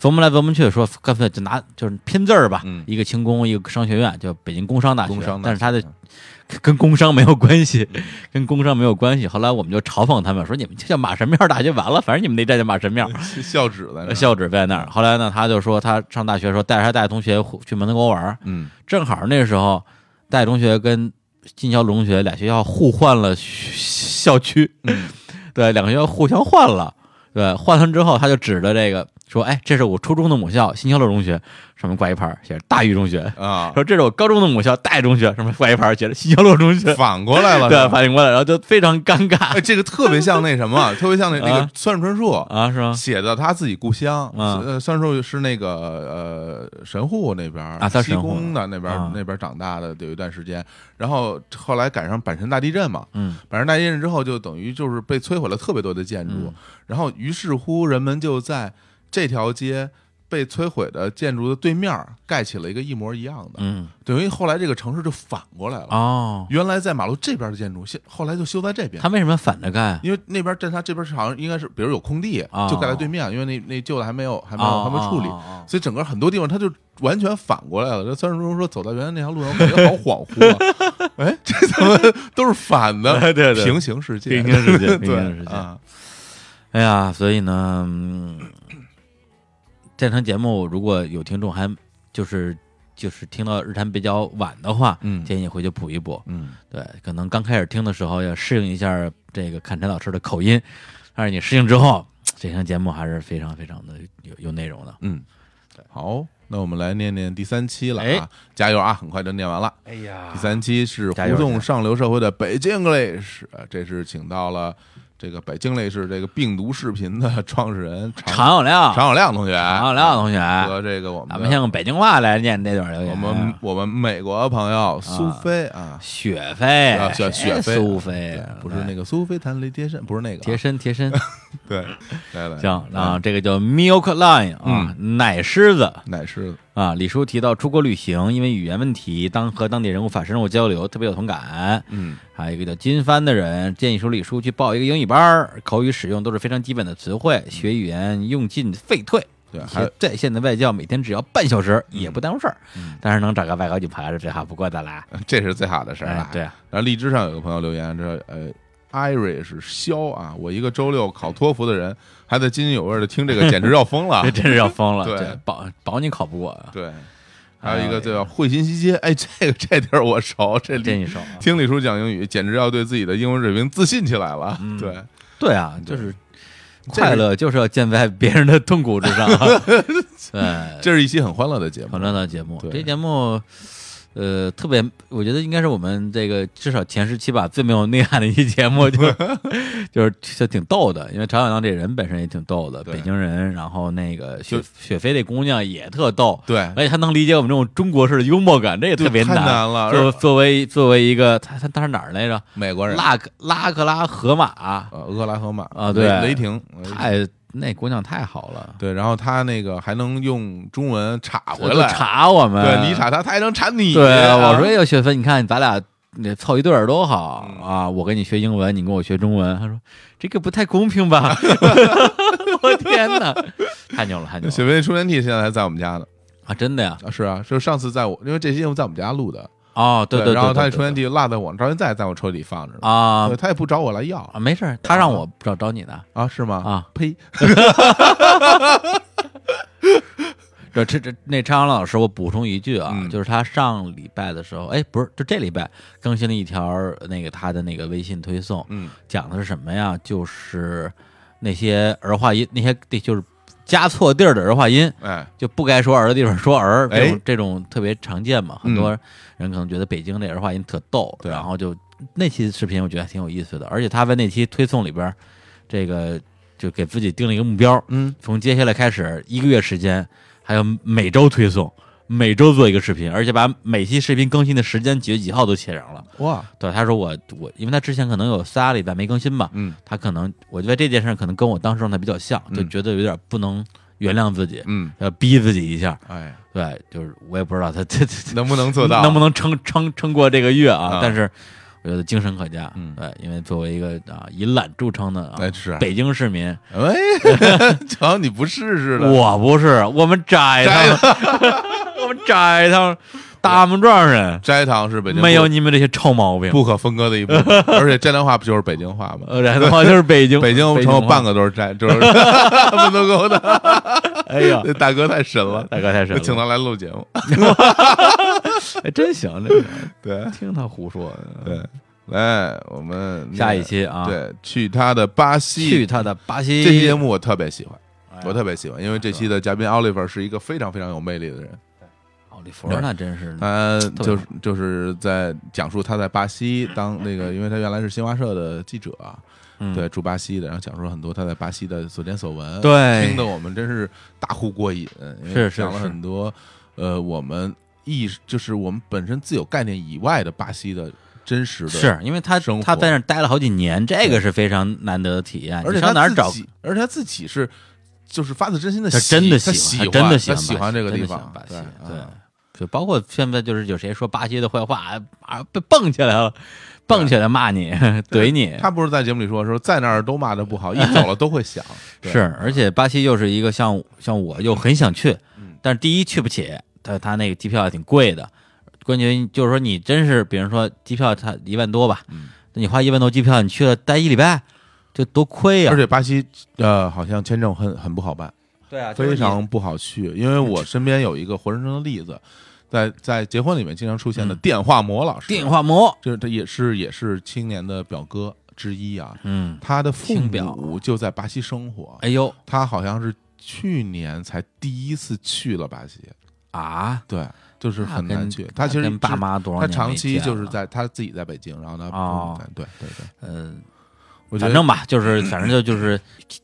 琢磨来琢磨去，说干脆就拿就是拼字儿吧，嗯。一个轻工，一个商学院，叫北京工商大学，工商大学，但是它的跟工商没有关系，嗯 [LAUGHS] 跟工商没有关系。后来我们就嘲讽他们说，你们就叫马神庙大学完了，反正你们那站叫马神庙。[LAUGHS] 校址在那儿，校址在那儿。后来呢，他就说他上大学的时候带着他大学同学去门头沟玩儿，嗯正好那时候大学同学跟金桥中学俩学校互换了校区，嗯 [LAUGHS] 对，两个学校互相换了。对，换完之后，他就指着这个说：“哎，这是我初中的母校新桥路中学，上面挂一牌儿写着大峪中学。啊，说这是我高中的母校大峪中学，上面挂一牌儿写着新桥路中学。反过来了，[LAUGHS] 对，反应过来，然后就非常尴尬哎，这个特别像那什么，特别像那 [LAUGHS] 那个啊酸树春树啊，是吗？写的他自己故乡，啊呃，酸树是那个呃神户那边啊他神户宫的那边那边儿长大的，有一段时间，然后后来赶上阪神大地震嘛，嗯阪神大地震之后，就等于就是被摧毁了特别多的建筑嗯，然后于是乎人们就在这条街被摧毁的建筑的对面盖起了一个一模一样的，嗯等于后来这个城市就反过来了。哦，原来在马路这边的建筑，现后来就修在这边他。为什么反着盖？因为那边在他这边是好像应该是，比如有空地，哦就盖在对面，因为那那旧的还没有还没有还没处理，所以整个很多地方他就完全反过来了。这三十分钟说走到原来那条路上，我感觉好恍惚啊！[LAUGHS] 哎，这怎么都是反的？[LAUGHS] 对对对平行世界，平行世界 [LAUGHS] 平行世界啊，哎呀，所以呢，嗯这场节目如果有听众还就是就是听到日坛比较晚的话，嗯。建议回去补一补。嗯。对，可能刚开始听的时候要适应一下这个看陈老师的口音，但是你适应之后，这场节目还是非常非常的有有内容的。嗯，好，那我们来念念第三期了哎。啊，加油啊，很快就念完了。哎呀。第三期是加油互动上流社会的北京 English，呃这是请到了这个北京 English 这个病毒视频的创始人常常有亮，常有亮同学，常有亮同学，和这个我们的咱们用北京话来念这段留言。我们我们美国朋友苏菲啊，雪菲啊，叫雪飞苏菲，不是那个苏菲弹雷贴身，不是那个啊贴身贴身。[LAUGHS] 对，来来行，啊，这个叫 Milk Line 啊，奶狮子奶狮子，啊。李叔提到出国旅行，因为语言问题，当和当地人物法深入交流，特别有同感。嗯还有一个叫金帆的人建议说，李叔去报一个英语班儿，口语使用都是非常基本的词汇，学语言用尽废退。对，还有在线的外教每天只要半小时，也不耽误事儿嗯。但是能找个外国女朋友是最好不过的啦。这是最好的事儿了。，哎对，然后荔枝上有个朋友留言，这呃，Irish 肖啊，我一个周六考托福的人，还在津津有味的听这个，简直要疯了 [LAUGHS] 这。真是要疯了。对保保你考不过啊，对，还有一个叫会心西街，哎，这个这地儿我熟，这里这一手啊。听李叔讲英语，简直要对自己的英文水平自信起来了。嗯对，对啊，就是快乐就是要建在别人的痛苦之上。[LAUGHS] 对，这是一期很欢乐的节目。欢乐的节目，这节目。呃，特别，我觉得应该是我们这个至少前十期吧，最没有内涵的一期节目，[LAUGHS] 就就是就挺逗的，因为常小亮这人本身也挺逗的，北京人，然后那个雪雪飞这姑娘也特逗，对，而且她能理解我们这种中国式的幽默感，这也特别太难了作作为作为一个，他他他是哪儿来着？美国人拉克拉克拉河马，呃，俄克拉荷马啊对雷雷霆，太那姑娘太好了，对，然后她那个还能用中文查回就来，查我们，对你查她，她还能查你。对，啊我说哎呦，雪芬，你看咱俩那凑一对儿多好嗯啊！我跟你学英文，你跟我学中文。他说这个不太公平吧？[LAUGHS] 我天哪，太牛了，太牛了雪飞充电器现在还在我们家呢。啊！真的呀？啊，是啊，就是上次在我，因为这期节目在我们家录的，哦，对对，然后他对那充电器落在我，到现在在我车里放着呢。啊对他也不找我来要啊，没事，他让我找找你的啊，是吗？啊。呸！[LAUGHS] 这这这那张老师，我补充一句啊，嗯就是他上礼拜的时候，哎，不是，就这礼拜更新了一条那个他的那个微信推送，嗯讲的是什么呀？就是那些儿化音，那些就是加错地儿的儿化音，哎，就不该说儿的地方说儿，这种、哎这种特别常见嘛。很多人可能觉得北京这儿化音特逗，对然后就那期视频我觉得还挺有意思的，而且他在那期推送里边儿，这个就给自己定了一个目标，嗯，从接下来开始一个月时间，还有每周推送。每周做一个视频，而且把每期视频更新的时间几月几号都写上了。哇，对，他说我我，因为他之前可能有仨礼拜没更新吧，嗯他可能我觉得这件事可能跟我当时状态比较像，就嗯觉得有点不能原谅自己，嗯，要逼自己一下。哎，对，就是我也不知道他这这 [LAUGHS] 能不能做到？能不能撑撑撑过这个月啊？啊但是我觉得精神可嘉。嗯对，因为作为一一个啊以懒著称的啊北京市民，哎，[LAUGHS] 瞧你不试试的，我不是，我们摘摘他，[LAUGHS] 我们摘他，大木庄人斋堂是北京没有你们这些臭毛病。不可分割的一部分，[LAUGHS] 而且斋堂话不就是北京话吗？呃，然的话就是北京，北京京话成有半。个都是斋，就是门头沟的。[LAUGHS] 哎呀，这大哥太神了，大哥太神了，请他来录节目。[LAUGHS] 哎，真行，这个 [LAUGHS] 对听他胡说。对，来我们下一期啊，，对去他的巴西去他的巴西。这期节目我特别喜欢，哎我特别喜欢，因为这期的嘉宾 Oliver 是一个非常非常有魅力的人，奥利弗那真是他就是就是在讲述他在巴西当那个，因为他原来是新华社的记者啊，嗯。对，住巴西的，然后讲述了很多他在巴西的所见所闻，对。听得我们真是大呼过瘾，是是讲了很多呃我们意识就是我们本身自有概念以外的巴西的真实的，是因为他他在那儿待了好几年，这个是非常难得的体验。而且他上哪儿找？而且他自己是就是发自真心的真的喜他喜他真的喜喜欢这个地方，巴西，对对，就包括现在就是有谁说巴西的坏话啊，被蹦起来了，蹦起来骂你，怼你，他不是在节目里说说在那儿都骂的不好，[LAUGHS] 一走了都会想，[LAUGHS] 是，而且巴西又是一个像像我又很想去嗯，但是第一去不起，他他那个机票也挺贵的，关键就是说你真是，比如说机票他一万多吧，你花一万多机票，你去了待一礼拜，这多亏呀、而且巴西呃好像签证很很不好办，对啊，非常不好去，因为我身边有一个活生生的例子，在在结婚里面经常出现的嗯。电话魔老师，电话魔，就是他也是也是青年的表哥之一啊，嗯，他的父母就在巴西生活，哎呦，他好像是去年才第一次去了巴西，啊，对，就是很难去。他其实跟爸妈多少他长期就是在他自己在北京，然后他哦。对对对，嗯，我觉得反正吧，就是反正就就是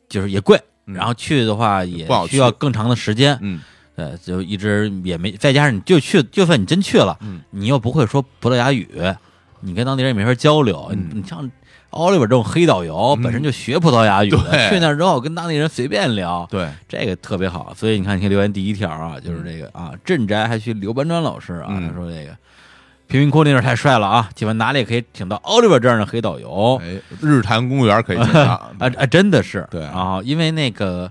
就是也贵，嗯。然后去的话也需要更长的时间，嗯对，就一直也没，再加上你就去，就算你真去了，嗯你又不会说葡萄牙语，你跟当地人也没法交流。嗯你你像奥利弗这种黑导游，嗯本身就学葡萄牙语的，对去那儿之后跟当地人随便聊，对，这个特别好。所以你看，你看留言第一条啊，就是这个啊，镇宅还去刘搬砖老师啊，嗯他说这个贫民窟那地儿太帅了啊，请问哪里可以请到奥利弗这样的黑导游？哎，日坛公园可以进场 [LAUGHS] 啊啊，真的是对啊，因为那个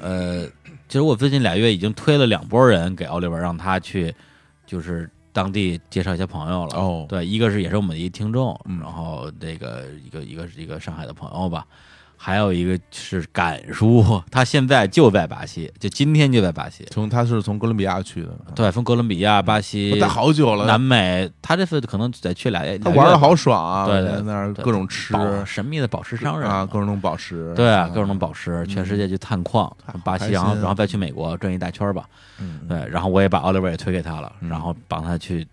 呃，其实我最近俩月已经推了两拨人给奥利文，让他去就是当地介绍一些朋友了。哦对，一个是也是我们的一听众，嗯然后这个一个一个一个上海的朋友吧。还有一个是敢叔，他现在就在巴西，就今天就在巴西。从他是从哥伦比亚去的，对，从哥伦比亚、巴西我、待好久了，南美，他这次可能得去俩月。他玩的好爽啊，对对在那儿对。各种吃。神秘的宝石商人啊，各种宝石，对啊，各种宝石，全世界去探矿，巴西，然后然后再去美国转一大圈吧。嗯，对，然后我也把奥利弗也推给他了，嗯。然后帮他去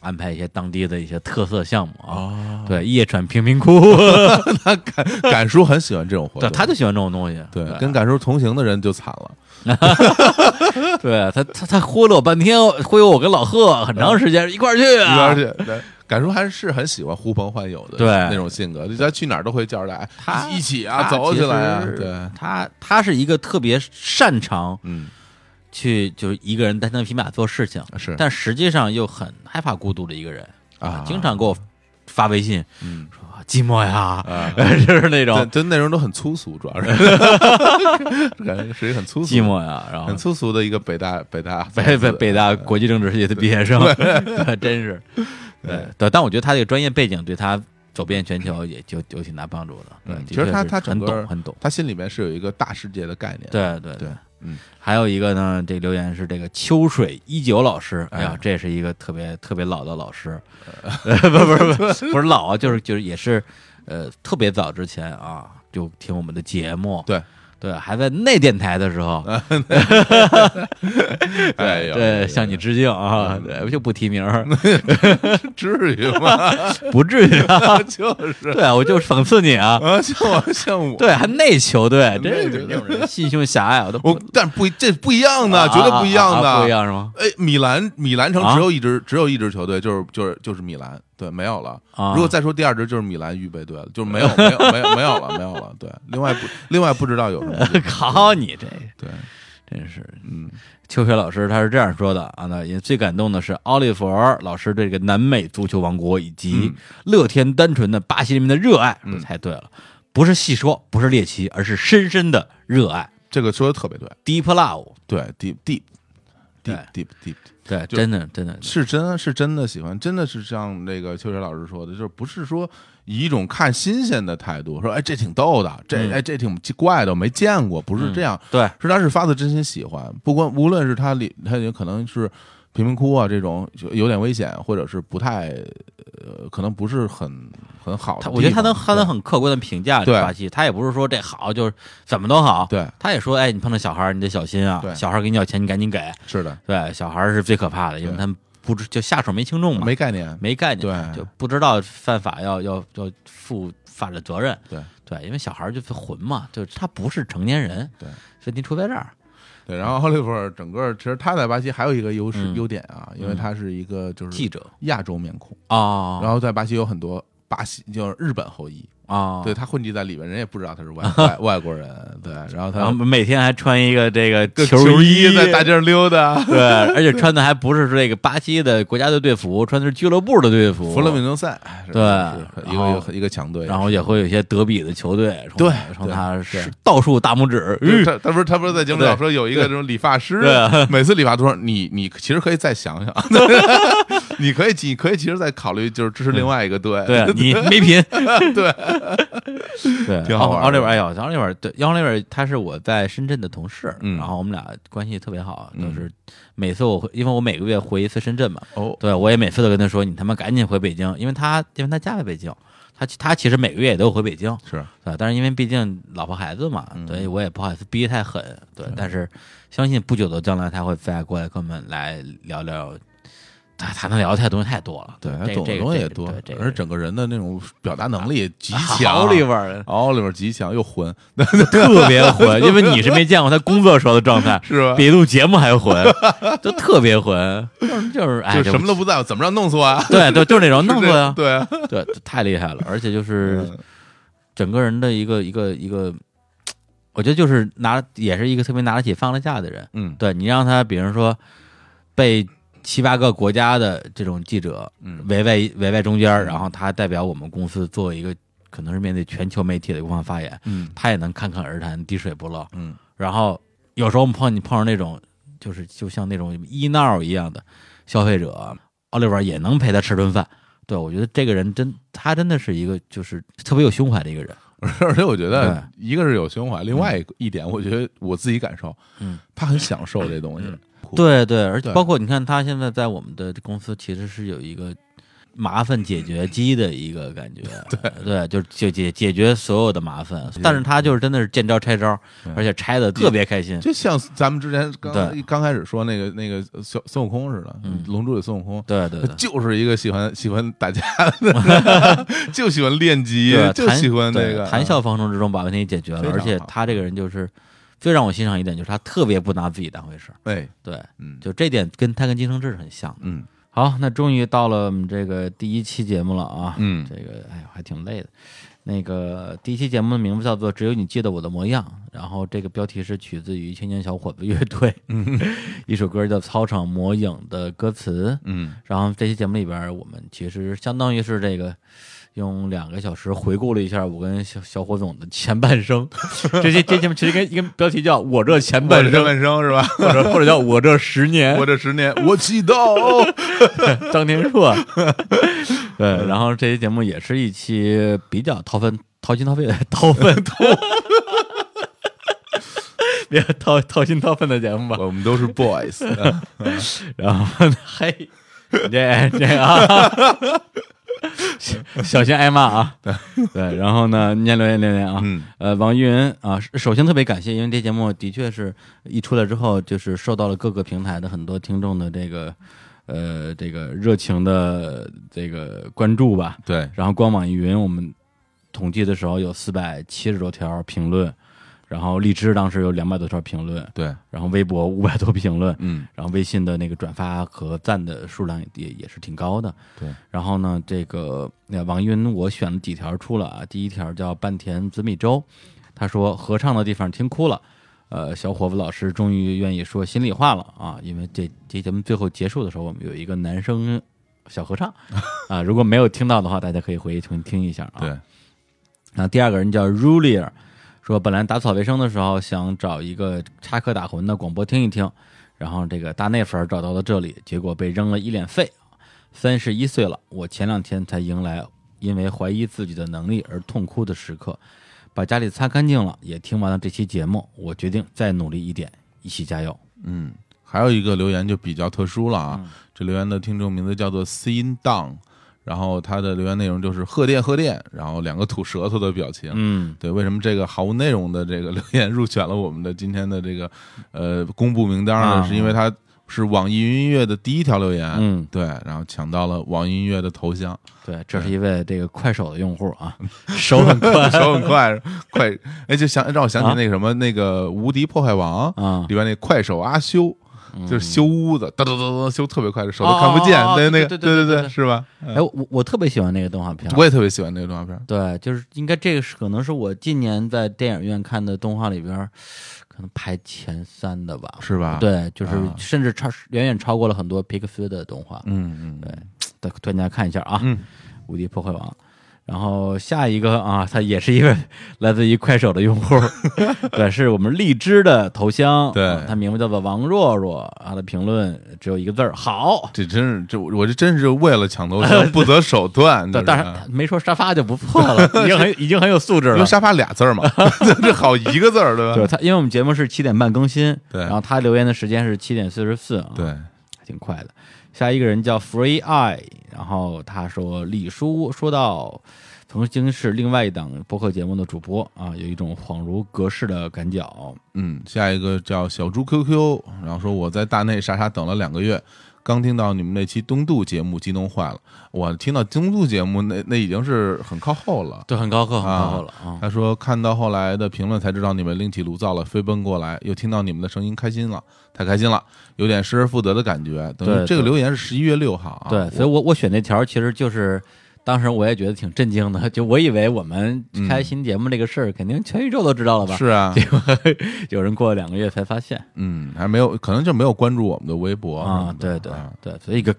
安排一些当地的一些特色项目啊。哦，对，夜闯贫民窟，[LAUGHS] 敢叔很喜欢这种活对，动，他就喜欢这种东西。对对，跟敢叔同行的人就惨了，[LAUGHS] 对他他他忽悠了我半天，忽悠我跟老贺很长时间一块儿去啊。而且对。敢叔还是很喜欢呼朋唤友的，对。那种性格，他去哪儿都会叫他一起啊，走起来啊对，他他是一个特别擅长嗯，去就是一个人单枪匹马做事情，是。但实际上又很害怕孤独的一个人啊。经常给我发微信嗯。说寂寞呀，啊。[LAUGHS] 就是那种。这这内容都很粗俗，主要是。[LAUGHS] 感觉是一个很粗俗、寂寞呀，然后。很粗俗的一个北大北大北北北大国际政治系的毕业生，[LAUGHS] 真是，对。对，但我觉得他这个专业背景对他走遍全球也就有挺大帮助的。对其实他他很懂很懂。他心里面是有一个大世界的概念。对对。对，嗯，还有一个呢，这个留言是这个秋水一九老师，哎。呀哎，这是一个特别特别老的老师，[LAUGHS] 不不不不不是老啊，就是就是也是呃特别早之前啊就听我们的节目，对对，还在那电台的时候，[LAUGHS] 哎呦，对，向你致敬啊，对，就不提名儿，[LAUGHS] 至于吗？[LAUGHS] 不至于啊，就是对，我就讽刺你啊，啊，像我像我，对，还内球队，真是那种人心胸狭隘，我都不我但不这不一样的，啊绝对不一样的，不一样是吗？哎，米兰米兰城啊只有一支只有一支球队，就是就是就是米兰，对，没有了。啊，如果再说第二支就是米兰预备队了，就是没有没有没有没有了没有了。对，另外不另外不知道有什么 [LAUGHS] 队。考你这对，真是。嗯。秋雪老师他是这样说的啊，那也最感动的是奥利弗老师对这个南美足球王国以及嗯。乐天单纯的巴西人民的热爱，嗯。说猜对了，不是细说，不是猎奇，而是深深的热爱。这个说的特别对，，deep love，对，deep deep deep deep deep 对，真的真的是真是真的喜欢，真的是像那个秋水老师说的，就是不是说以一种看新鲜的态度说，哎，这挺逗的，这嗯。哎这挺怪的，我没见过，不是这样，对，是他是发自真心喜欢，不管无论是他里他也可能是贫民窟啊这种就有点危险，或者是不太呃可能不是很很好的，他我觉得他能他能很客观的评价对。巴西，他也不是说这好就是怎么都好，对。他也说，哎，你碰到小孩儿你得小心啊对，小孩儿给你要钱你赶紧给，是的，对，小孩儿是最可怕的，因为他们不知就下手没轻重嘛，没概念，没概念，对。就不知道犯法要要要负法律责任。对。对，因为小孩儿就是混嘛，就是他不是成年人，对，所以你出在这儿，对。然后奥利弗尔整个其实他在巴西还有一个优势嗯优点啊，因为他是一个就是记者亚洲面孔，啊，然后在巴西有很多巴西就是日本后裔，哦，对他混迹在里面，人也不知道他是外 [LAUGHS] 外外国人，对，然后然后他每天还穿一个这个跟球衣在大街上溜达，[LAUGHS] 对，而且穿的还不是这个巴西的国家队队服，[LAUGHS] 穿的是俱乐部的队服，弗洛米诺赛，对。一个一个强队，然后也会有一些德比的球队，对冲他是倒数大拇指，他他不是他不是在节目里对老说有一个这种理发师，每次理发都说你你其实可以再想想，你可以你可以其实再考虑就是支持另外一个队，[LAUGHS] [LAUGHS] 对你没品，对对，挺好玩的奥利弗，哎呦，奥利弗，对，奥利弗他是我在深圳的同事，嗯然后我们俩关系特别好，嗯就是每次我回，因为我每个月回一次深圳嘛，哦对我也每次都跟他说，你他妈赶紧回北京，因为他因为他家在北京，他他其实每个月也都回北京，是对，但是因为毕竟老婆孩子嘛，嗯所以我也不好意思逼太狠，对，但是相信不久的将来他会再过来跟我们来聊聊，他他能聊的太东西太多了，对，他懂的东西也多对这，个而整个人的那种表达能力极好强。里边儿奥利弗极强又混，[LAUGHS] 特别混，因为你是没见过他工作时候的状态，[LAUGHS] 是吧？比录节目还混，就特别混，[LAUGHS] 就是就是哎，就什么都不在乎，怎么着弄死我啊？对对，就是那种弄死呀，对啊，对，太厉害了，而且就是嗯整个人的一个一个一个，我觉得就是拿也是一个特别拿得起放得下的人。嗯对你让他，比如说被七八个国家的这种记者嗯围在围在中间，然后他代表我们公司做一个可能是面对全球媒体的一个方发言，嗯他也能侃侃而谈，滴水不漏。嗯然后有时候我们碰你碰上那种就是就像那种医闹一样的消费者，奥利弗也能陪他吃顿饭。对，我觉得这个人真，他真的是一个就是特别有胸怀的一个人。[LAUGHS] 而且我觉得一个是有胸怀，另外一个一点，我觉得我自己感受，嗯，他很享受这东西。对对，而且包括你看，他现在在我们的公司其实是有一个麻烦解决机的一个感觉，[LAUGHS] 对。对，就是解解解决所有的麻烦，但是他就是真的是见招拆招，而且拆的特别开心。就像咱们之前刚对。刚开始说那个那个小孙悟空似的，嗯。龙珠里孙悟空，对对就是一个喜欢喜欢打架的，[LAUGHS] 就喜欢练级就喜欢那个谈笑风生之中把问题解决了，而且他这个人就是最让我欣赏一点，就是他特别不拿自己当回事儿。哎，对，嗯就这点跟他跟金承志是很像的。嗯好，那终于到了我们这个第一期节目了啊，嗯这个哎呀还挺累的。那个第一期节目的名字叫做《只有你记得我的模样》，然后这个标题是取自于青年小伙子乐队，嗯 [LAUGHS] 一首歌叫《操场魔影》的歌词。嗯然后这期节目里边，我们其实相当于是这个用两个小时回顾了一下我跟小小火总的前半生。[LAUGHS] 这些这节目其实跟一个标题叫“我这前半半生半生是吧？”，或者或者叫“我这十年 [LAUGHS] 我这十年我祈祷，”，张天硕。[LAUGHS] 对，然后这期节目也是一期比较掏粪、掏心掏肺的掏粪掏。别掏掏心掏肺的节目吧，我们都是 boys，然后嘿，这这个啊，小 [LAUGHS] 小心挨骂啊。[LAUGHS] 对，然后呢，念留言留言啊。嗯呃，网易云啊，首先特别感谢，因为这节目的确是一出来之后，就是受到了各个平台的很多听众的这个呃这个热情的这个关注吧。对，然后光网易云我们统计的时候有四百七十多条评论，然后荔枝当时有两百多条评论，对，然后微博五百多评论，嗯然后微信的那个转发和赞的数量也也是挺高的。对，然后呢，这个那网易云我选了几条出了啊，第一条叫半田紫米粥，他说合唱的地方听哭了。呃，小伙子老师终于愿意说心里话了啊！因为这这节目最后结束的时候，我们有一个男生小合唱 [LAUGHS] 啊，如果没有听到的话，大家可以回去重新听一下啊。对，然后第二个人叫 Rulier，说本来打扫卫生的时候想找一个插科打诨的广播听一听，然后这个大内粉找到了这里，结果被扔了一脸废。三十一岁了，我前两天才迎来因为怀疑自己的能力而痛哭的时刻，把家里擦干净了，也听完了这期节目，我决定再努力一点，一起加油。嗯，还有一个留言就比较特殊了啊，嗯这留言的听众名字叫做 Sin Down，然后他的留言内容就是贺电贺电，然后两个吐舌头的表情。嗯，对，为什么这个毫无内容的这个留言入选了我们的今天的这个呃公布名单呢？啊。是因为他是网易云音乐的第一条留言，嗯，对，然后抢到了网易音乐的头像，对，这是一位这个快手的用户啊，[LAUGHS] 手很快。手很快，快，哎，就想让我想起啊？那个什么、那个《无敌破坏王》啊。里边那快手阿修。就是修屋子，哒哒哒哒修特别快，手都哦看不见哦哦，对那个，对对对是吧？嗯哎，我我特别喜欢那个动画片，我也特别喜欢那个动画片，对，就是应该这个是可能是我近年在电影院看的动画里边，可能排前三的吧。是吧？，对，就是啊甚至超远远超过了很多皮克斯的动画。嗯嗯，对，推推荐大家看一下啊，嗯无敌破坏王》。然后下一个 [LAUGHS] 啊，他也是一位 [LAUGHS] 来自于快手的用户，[LAUGHS] 对，是我们荔枝的头像，对啊他名字叫做王若若，他的评论只有一个字儿好，这真是这我这真是为了抢头像不择手段，但这是但是没说沙发就不错了，已经很已经很有素质了因为。沙发俩字儿嘛，这好一个字儿对吧？对他，因为我们节目是七点半更新，对然后他留言的时间是七点四十四啊，对，还挺快的。下一个人叫 Free Eye，然后他说李叔说到曾经是另外一档播客节目的主播啊，有一种恍如隔世的感脚。嗯，下一个叫小猪 QQ，然后说我在大内傻傻等了两个月，刚听到你们那期东渡节目，激动坏了。我听到东渡节目，那那已经是很靠后了。对，很高刻，很靠后了啊。他说看到后来的评论才知道你们另起炉灶了，飞奔过来，又听到你们的声音，开心了，太开心了，有点失而复得的感觉。等于这个留言是十一月六号啊。对，所以我我选那条其实就是。当时我也觉得挺震惊的，[LAUGHS] 就我以为我们开新节目这个事儿，肯定全宇宙都知道了吧？是啊，[LAUGHS] 结果 [LAUGHS] 有人过了两个月才发现。嗯，还没有，可能就没有关注我们的微博啊对对啊。对，所以个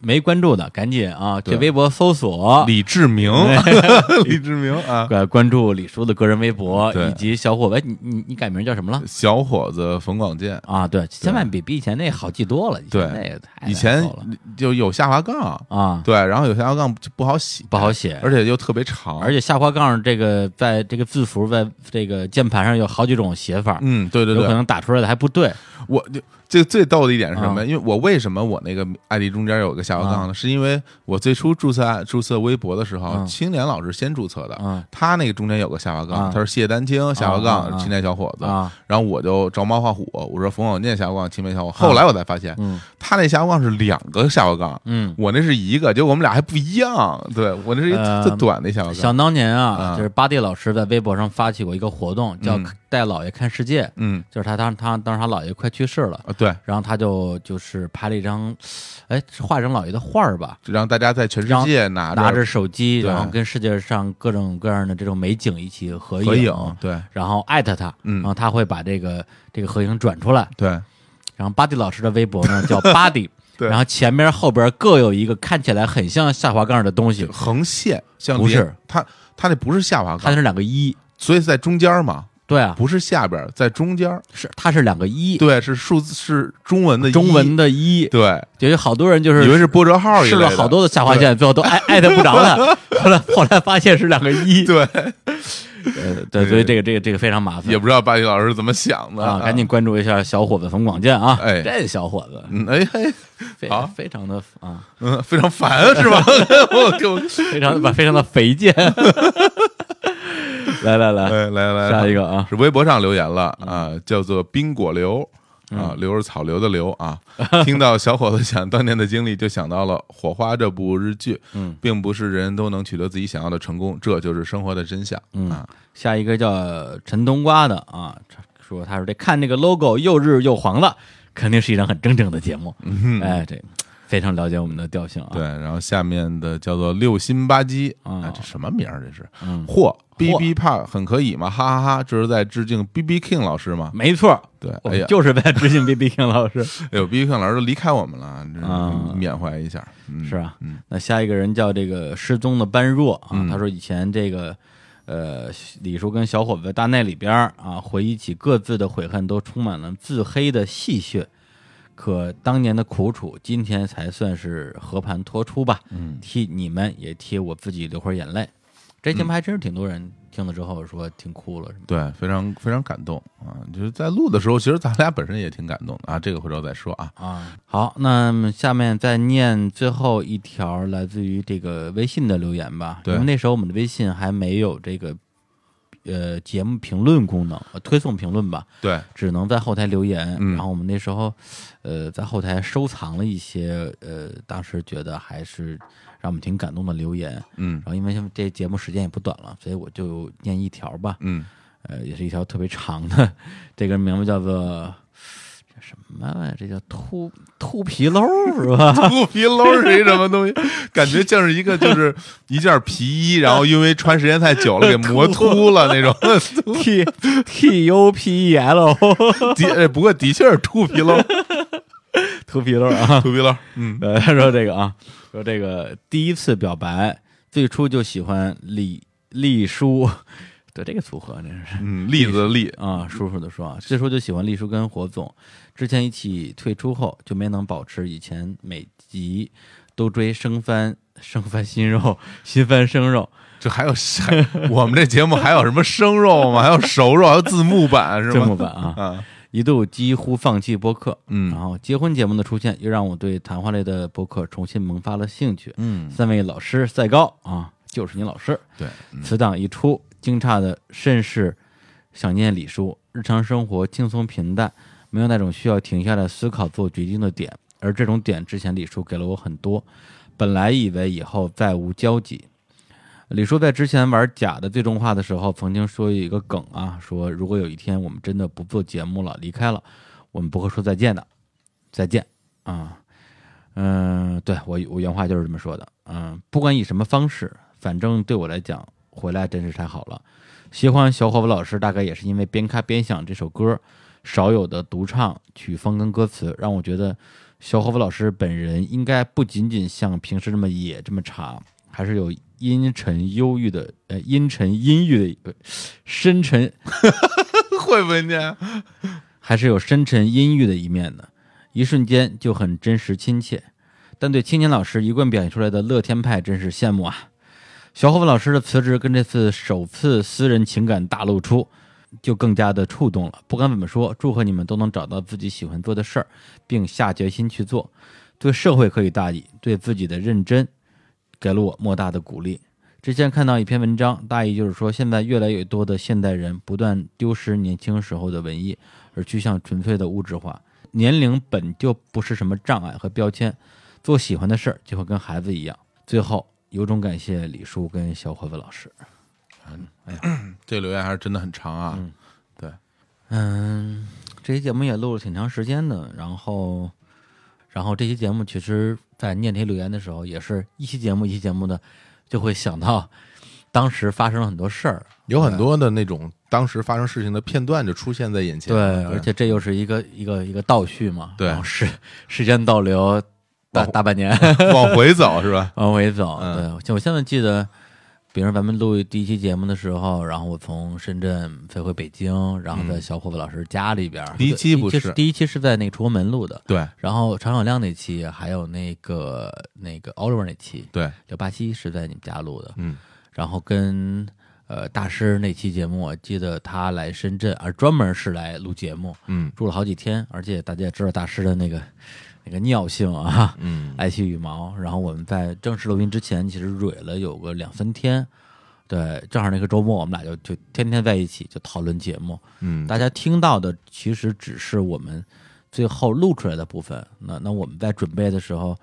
没关注的赶紧啊，去微博搜索。李志明，李志明啊，呃关注李叔的个人微博，以及小伙子，你你你改名叫什么了？小伙子冯广建，啊，对，千万比比以前那好记多了。对。那个太以前就有下滑杠，啊，对，然后有下滑杠就不好写，不好写，而且又特别长，而且下滑杠这个在这个字符在这个键盘上有好几种写法，嗯，对对对，有可能打出来的还不对。我就这个最逗的一点是什么？啊因为我为什么我那个 ID 中间有个下滑杠呢？是因为我最初注册注册微博的时候，嗯。青年老师先注册的，嗯。他那个中间有个下滑杠，啊他说谢丹青下滑杠啊青年小伙子，啊，然后我就照猫画虎，我说冯小念下滑杠青年小伙，后来我才发现嗯。他那下滑杠是两个下滑杠。嗯。我那是一个，结果我们俩还不一样。对我那是一呃特短的下滑杠。想当年啊，啊就是巴蒂老师在微博上发起过一个活动，叫嗯“带姥爷看世界”，嗯。就是他当他当时他姥爷快去世了，啊，对，然后他就就是拍了一张，哎，是画一张姥爷的画儿吧，就让大家在全世界拿拿着手机，然后跟世界上各种各样的这种美景一起合合影，对。然后艾特他，嗯。然后他会把这个这个合影转出来。对。然后巴蒂老师的微博呢叫巴蒂，[LAUGHS] 对。然后前面后边各有一个看起来很像下滑杠的东西，横线像不是。它它那不是下滑杠，它是两个一，所以在中间嘛，对啊，不是下边，在中间。是它是两个一，对，是数字是中文的中文的一，对，就有好多人就是以为是波折号试了好多的下划线，最后都艾艾特不着了，[LAUGHS] 后来后来发现是两个一，对，呃对，所以这个这个这个非常麻烦，也不知道巴蒂老师是怎么想的。啊，赶紧关注一下小伙子冯广建啊！哎。这小伙子。嗯，哎嘿，非好。非常的啊，嗯，非常烦是吧？[LAUGHS] 我给我，非常的非常的肥贱。[LAUGHS] 来来来，来来来，下一个啊，是微博上留言了啊，叫做冰果流啊，流是草流的流啊。[LAUGHS] 听到小伙子讲当年的经历，就想到了《火花》这部日剧，嗯，并不是人人都能取得自己想要的成功，这就是生活的真相嗯。啊。下一个叫陈冬瓜的啊，说他说这看这个 logo 又日又黄的，肯定是一档很正正的节目。嗯哎，这非常了解我们的调性啊。嗯对，然后下面的叫做六心吧唧，啊哎，这什么名儿？这是嗯，嚯，B B 怕很可以嘛？哈哈哈，这是在致敬 B B King 老师吗？没错，对，哎呀，就是在致敬 B B King 老师。[LAUGHS] 哎呦，B B King 老师都离开我们了，缅怀一下，嗯是啊嗯那下一个人叫这个失踪的般若啊，嗯他说以前这个呃李叔跟小伙子在大内里边啊，回忆起各自的悔恨，都充满了自黑的戏谑。可当年的苦楚，今天才算是和盘托出吧。嗯替你们也替我自己流会儿眼泪。这节目还真是挺多人听了之后说听哭了，是吗？对，非常非常感动啊！就是在录的时候，其实咱俩本身也挺感动的啊，这个回头再说啊。啊，好，那么下面再念最后一条来自于这个微信的留言吧。对因为那时候我们的微信还没有这个呃节目评论功能，呃推送评论吧，对，只能在后台留言。嗯然后我们那时候呃在后台收藏了一些呃当时觉得还是让我们挺感动的留言。嗯然后因为现在这节目时间也不短了，所以我就念一条吧。嗯，呃，也是一条特别长的，[LAUGHS] 这个名字叫做这什么玩意？这叫秃秃皮褛是吧？[LAUGHS] 秃皮褛是一什么东西？[LAUGHS] 感觉像是一个就是一件皮衣，然后因为穿时间太久了给磨秃了那种。[LAUGHS] T T U P E L 的哎不过的确是秃皮褛，秃皮褛啊。秃皮褛。嗯呃，他说这个啊，说这个第一次表白，最初就喜欢李丽叔，对这个组合真是。嗯，栗子的栗，啊，叔叔的说啊，最初就喜欢丽叔跟火总，之前一起退出后就没能保持以前每集都追生番、生番新肉、[LAUGHS] 新番生肉，这还有 [LAUGHS] 我们这节目还有什么生肉吗？还有熟肉，还有字幕版是吗？字幕版啊，啊，一度几乎放弃播客。嗯然后结婚节目的出现，又让我对谈话类的播客重新萌发了兴趣。嗯，三位老师赛高啊，就是你老师。对，嗯此档一出，惊诧的甚是想念李叔。日常生活轻松平淡，没有那种需要停下来思考做决定的点，而这种点之前李叔给了我很多。本来以为以后再无交集。李叔在之前玩假的最终话的时候，曾经说一个梗啊，说如果有一天我们真的不做节目了，离开了，我们不会说再见的，再见啊。嗯，对我我原话就是这么说的。嗯，不管以什么方式，反正对我来讲，回来真是太好了。喜欢小伙伴老师，大概也是因为边看边想这首歌少有的独唱、曲风跟歌词，让我觉得小伙伴老师本人应该不仅仅像平时这么野这么茶，还是有阴沉忧郁的呃阴沉阴郁的一个深沉 [LAUGHS] 会不会念？还是有深沉阴郁的一面的，一瞬间就很真实亲切。但对青年老师一贯表现出来的乐天派真是羡慕啊！小伙伴老师的辞职跟这次首次私人情感大露出，就更加的触动了。不管怎么说，祝贺你们都能找到自己喜欢做的事儿，并下决心去做。对社会可以大意，对自己的认真，给了我莫大的鼓励。之前看到一篇文章，大意就是说，现在越来越多的现代人不断丢失年轻时候的文艺，而趋向纯粹的物质化。年龄本就不是什么障碍和标签，做喜欢的事儿就会跟孩子一样。最后，由衷感谢李叔跟小伙子老师。这留言还是真的很长啊。嗯对，嗯，这期节目也录了挺长时间的，然后，然后这期节目其实，在念这些留言的时候，也是一期节目一期节目的，就会想到当时发生了很多事儿，有很多的那种当时发生事情的片段就出现在眼前对，了。而且这又是一个一个一个倒叙嘛，对时时间倒流大大半年往回走是吧？[LAUGHS] 往回走，嗯对，就我现在记得，比如咱们录第一期节目的时候，然后我从深圳飞回北京，然后在小伙子老师家里边，嗯第一期不第是第一期是在那个崇文门录的，对。然后常小亮那期，还有那个那个 Oliver 那期，对，刘巴西是在你们家录的，嗯。然后跟呃大师那期节目，我记得他来深圳，而专门是来录节目，嗯住了好几天，而且大家也知道大师的那个那个尿性啊，嗯 [LAUGHS] 爱惜羽毛。然后我们在正式录音之前，其实蕊了有个两三天，对，正好那个周末我们俩就就天天在一起就讨论节目。嗯，大家听到的其实只是我们最后录出来的部分。那那我们在准备的时候，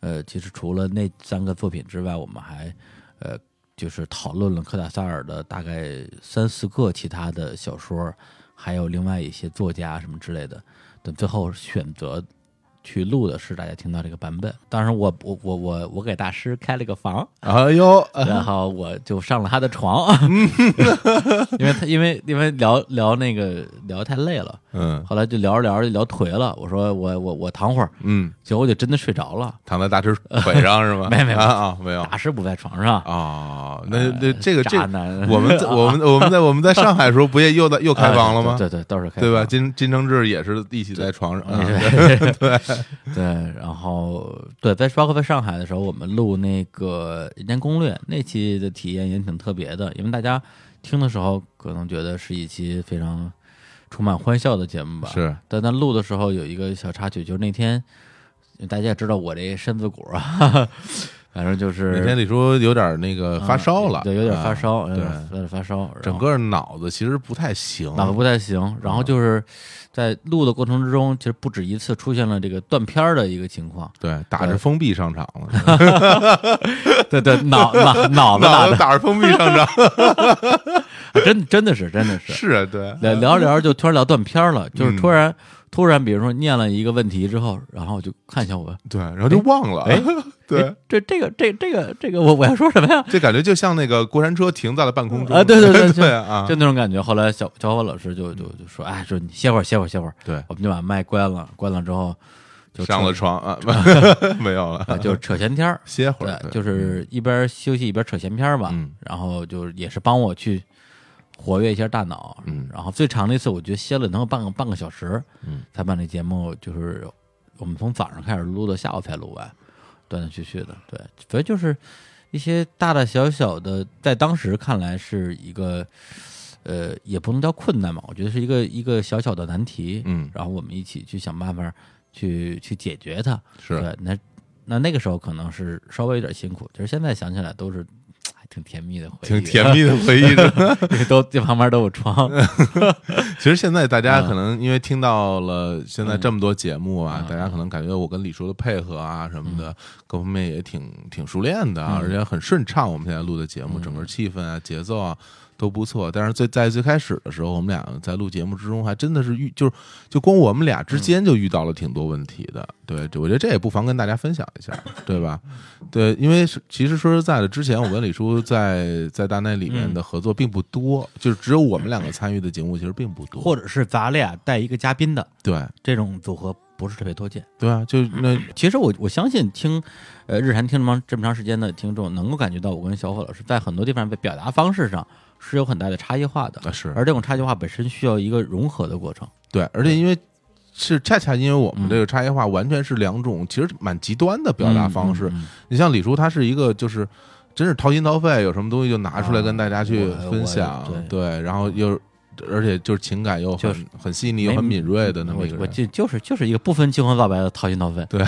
呃，其实除了那三个作品之外，我们还呃就是讨论了科塔萨尔的大概三四个其他的小说，还有另外一些作家什么之类的。等最后选择去录的是大家听到这个版本。当时我，我我我我给大师开了个房，哎呦，然后我就上了他的床，[LAUGHS] 因为他因为因为聊聊那个聊太累了，嗯后来就聊着聊着就聊颓了。我说我我我躺会儿，嗯，结果我就真的睡着了。躺在大师腿上是吗？[LAUGHS] 没没没啊啊，没有大师不在床上，啊。那那这个这渣男 [LAUGHS] 我们在我们我们在我们在上海的时候，不也又在又开房了吗？对对，对都是开对吧？金金承志也是一起在床上，啊对对 [LAUGHS] 对，然后对，在包括在上海的时候，我们录那个《人间攻略》那期的体验也挺特别的，因为大家听的时候可能觉得是一期非常充满欢笑的节目吧。是，但在录的时候有一个小插曲，就是那天大家也知道我这身子骨啊，反正就是那天李叔有点那个发烧了，对，有点发啊烧，有对点有点发烧，整个脑子其实不太行，脑子不太行，然后就是在录的过程之中，其实不止一次出现了这个断片儿的一个情况。对，打着封闭上场了，[LAUGHS] 对对，脑脑脑子打的，脑子打着封闭上场，[LAUGHS] 真真的是真的是。是啊，对，聊聊着聊着就突然聊断片儿了，就是嗯。突然突然，比如说念了一个问题之后，然后我就看向我，对，然后就忘了，哎 [LAUGHS] 对。哎，这这个这这个这个我我要说什么呀？[LAUGHS] 这感觉就像那个过山车停在了半空中。啊对对对 [LAUGHS] 对啊。就，那种感觉。后来小小伙老师就就就说，哎，说你歇会儿歇会儿歇会儿，对，我们就把麦关了，关了之后就上了床。啊，没有啊了，就是扯闲天儿。歇会儿，对，就是一边休息一边扯闲篇儿吧，嗯。然后就也是帮我去活跃一下大脑，嗯。然后最长的一次我觉得歇了能有半个半个小时，嗯，才把那节目就是我们从早上开始录到下午才录完，断断续续的，对，所以就是一些大大小小的，在当时看来是一个。呃，也不能叫困难嘛，我觉得是一个一个小小的难题，嗯。然后我们一起去想办法去去解决它，是。对，那那那个时候可能是稍微有点辛苦，其实现在想起来都是挺甜蜜的回忆，挺甜蜜的回忆。的，[LAUGHS] 都这旁边都有窗。[LAUGHS] 其实现在大家嗯可能因为听到了现在这么多节目啊，嗯大家可能感觉我跟李叔的配合啊什么的，各方面也挺挺熟练的啊，嗯而且很顺畅。我们现在录的节目，整个气氛啊、节奏啊。都不错，但是最在最开始的时候，我们俩在录节目之中，还真的是遇就是就光我们俩之间就遇到了挺多问题的。对，我觉得这也不妨跟大家分享一下，对吧？对，因为其实说实在的，之前我跟李叔在在大内里面的合作并不多，就是只有我们两个参与的节目其实并不多，或者是咱俩带一个嘉宾的对这种组合，不是特别多见。对啊，就那 [CLEARS THROAT] 其实我我相信听，呃，日韩听这么这么长时间的听众，能够感觉到我跟小伙老师在很多地方的表达方式上是有很大的差异化的，啊是而这种差异化本身需要一个融合的过程。对，而且因为是恰恰因为我们嗯这个差异化完全是两种其实蛮极端的表达方式。你像李叔，他是一个就是真是掏心掏肺，有什么东西就拿出来啊跟大家去分享，我对，然后又而且就是情感又很、就是很细腻又很敏锐的那么一个人。我我就就是就是一个不分青红皂白的掏心掏肺，对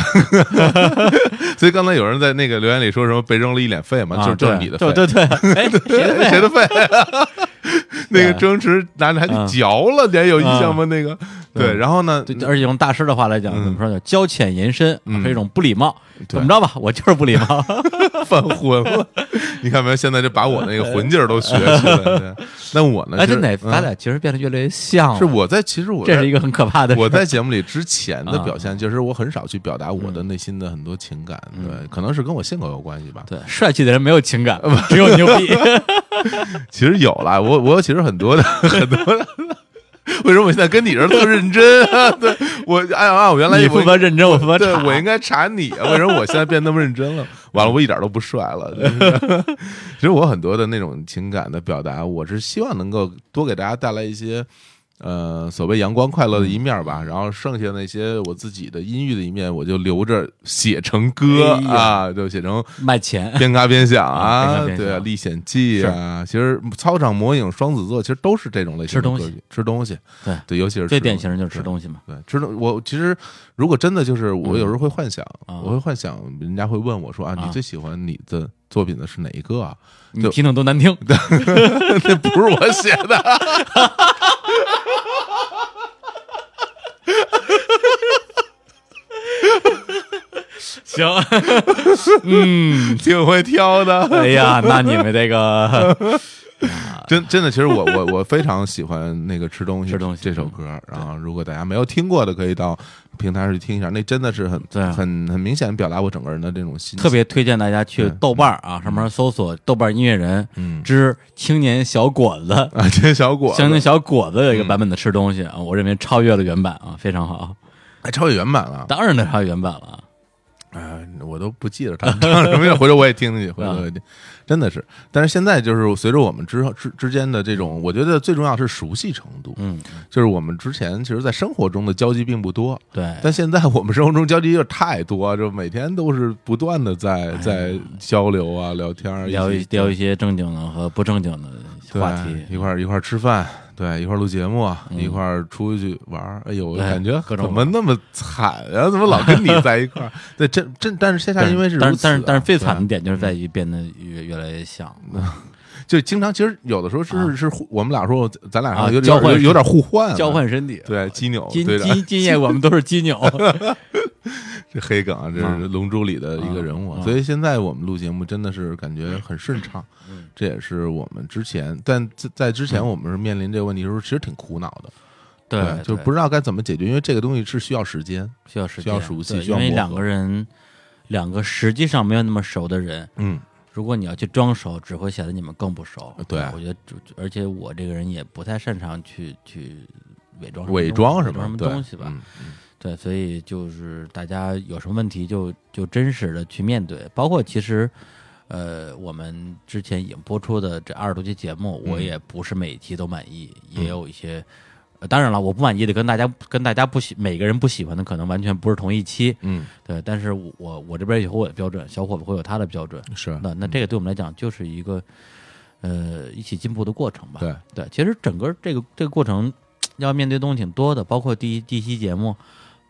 [LAUGHS] 所以刚才有人在那个留言里说什么被扔了一脸肺嘛，啊就是就是你的肺，对对对，[LAUGHS] 哎，谁的肺？谁的肺？[LAUGHS] 那个周星驰拿着还嗯嚼了，你还有印象吗？那个对，嗯然后呢？而且用大师的话来讲，嗯怎么说呢？交浅言深嗯是一种不礼貌。怎么着吧，我就是不礼貌。[LAUGHS] [LAUGHS] 犯浑了，你看没有？现在就把我那个混劲儿都学起来了。[LAUGHS] 那我呢？哎，真的，嗯咱俩其实变得越来越像了。是我在，其实我这是一个很可怕的事。我在节目里之前的啊表现，就是我很少去表达我的内心的很多情感，对，可能是跟我性格有关系吧。对帅气的人没有情感，只有牛逼。其实有了，我我其实很多的很多的。[LAUGHS] 为什么我现在跟你这儿特认真啊？[LAUGHS] 对我按按我原来你我负责认真，我他妈查。对我应该查你啊，为什么我现在变那么认真了？[LAUGHS] 完了，我一点都不帅了。就是其实我很多的那种情感的表达，我是希望能够多给大家带来一些。呃，所谓阳光快乐的一面吧，然后剩下那些我自己的阴郁的一面，我就留着写成歌哎啊，就写成卖钱，边嘎边想啊对啊，历险记啊，其实操场魔影、双子座其实都是这种类型的吃东西。歌曲，吃东西，对。对，尤其是最典型的就是吃东西嘛。对，吃东我其实如果真的就是我嗯有时候会幻想，啊我会幻想人家会问我说啊，啊。你最喜欢你的作品的是哪一个啊？你听听都难听。[LAUGHS] 那不是我写的，行，[LAUGHS] 嗯，挺会挑的。哎呀，那你们这个真真的，其实我我我非常喜欢那个吃东西吃东西这首歌。然后，如果大家没有听过的，可以到平台上去听一下，那真的是很对很很明显表达我整个人的这种心。特别推荐大家去豆瓣儿啊上面搜索“豆瓣音乐人嗯之青年小果子”，啊，青年小果子青年小果子有一个版本的吃东西啊，我认为超越了原版啊，非常好。还超越原版了。当然得超越原版了我都不记得他唱什么样，[LAUGHS] 回头我也听听去，回头我也听，真的是。但是现在就是随着我们之后之之间的这种，我觉得最重要是熟悉程度。嗯，就是我们之前其实，在生活中的交集并不多，对，但现在我们生活中交集又太多，就每天都是不断的在在交流啊、聊天聊一聊一些正经的和不正经的话题，一块儿一块儿吃饭，对，一块儿录节目，嗯一块儿出去玩儿。哎呦，感觉各种怎么那么惨啊？怎么老跟你在一块儿？[LAUGHS] 对，真真，但是线下因为是如此但是但是但是啊最惨的点就是在于变得越越来越像，[LAUGHS] 就经常其实有的时候是啊。是我们俩说咱俩啊有交换有有点互换啊，交换身体。对鸡扭今对的。今今夜我们都是鸡扭，[LAUGHS] 这黑梗啊，这啊。是《龙珠》里的一个人物，所以现在我们录节目真的是感觉很顺畅，嗯。这也是我们之前，但在在之前我们是面临这个问题的时候，其实挺苦恼的，对，就对。不知道该怎么解决，因为这个东西是需要时间，需要时间需要熟悉需要因为两个人，两个实际上没有那么熟的人，嗯，如果你要去装熟，只会显得你们更不熟。对我觉得，而且我这个人也不太擅长去去伪装伪装什么装什么东西吧。嗯嗯对，所以就是大家有什么问题就就真实的去面对，包括其实。呃，我们之前已经播出的这二十多期节目，我嗯也不是每一期都满意，也有一些，呃当然了，我不满意的跟大家跟大家不喜每个人不喜欢的可能完全不是同一期，嗯，对，但是我我我这边有我的标准，小伙子会有他的标准，是那那这个对我们来讲就是一个呃一起进步的过程吧。对对，其实整个这个这个过程要面对的东西挺多的，包括第一第一期节目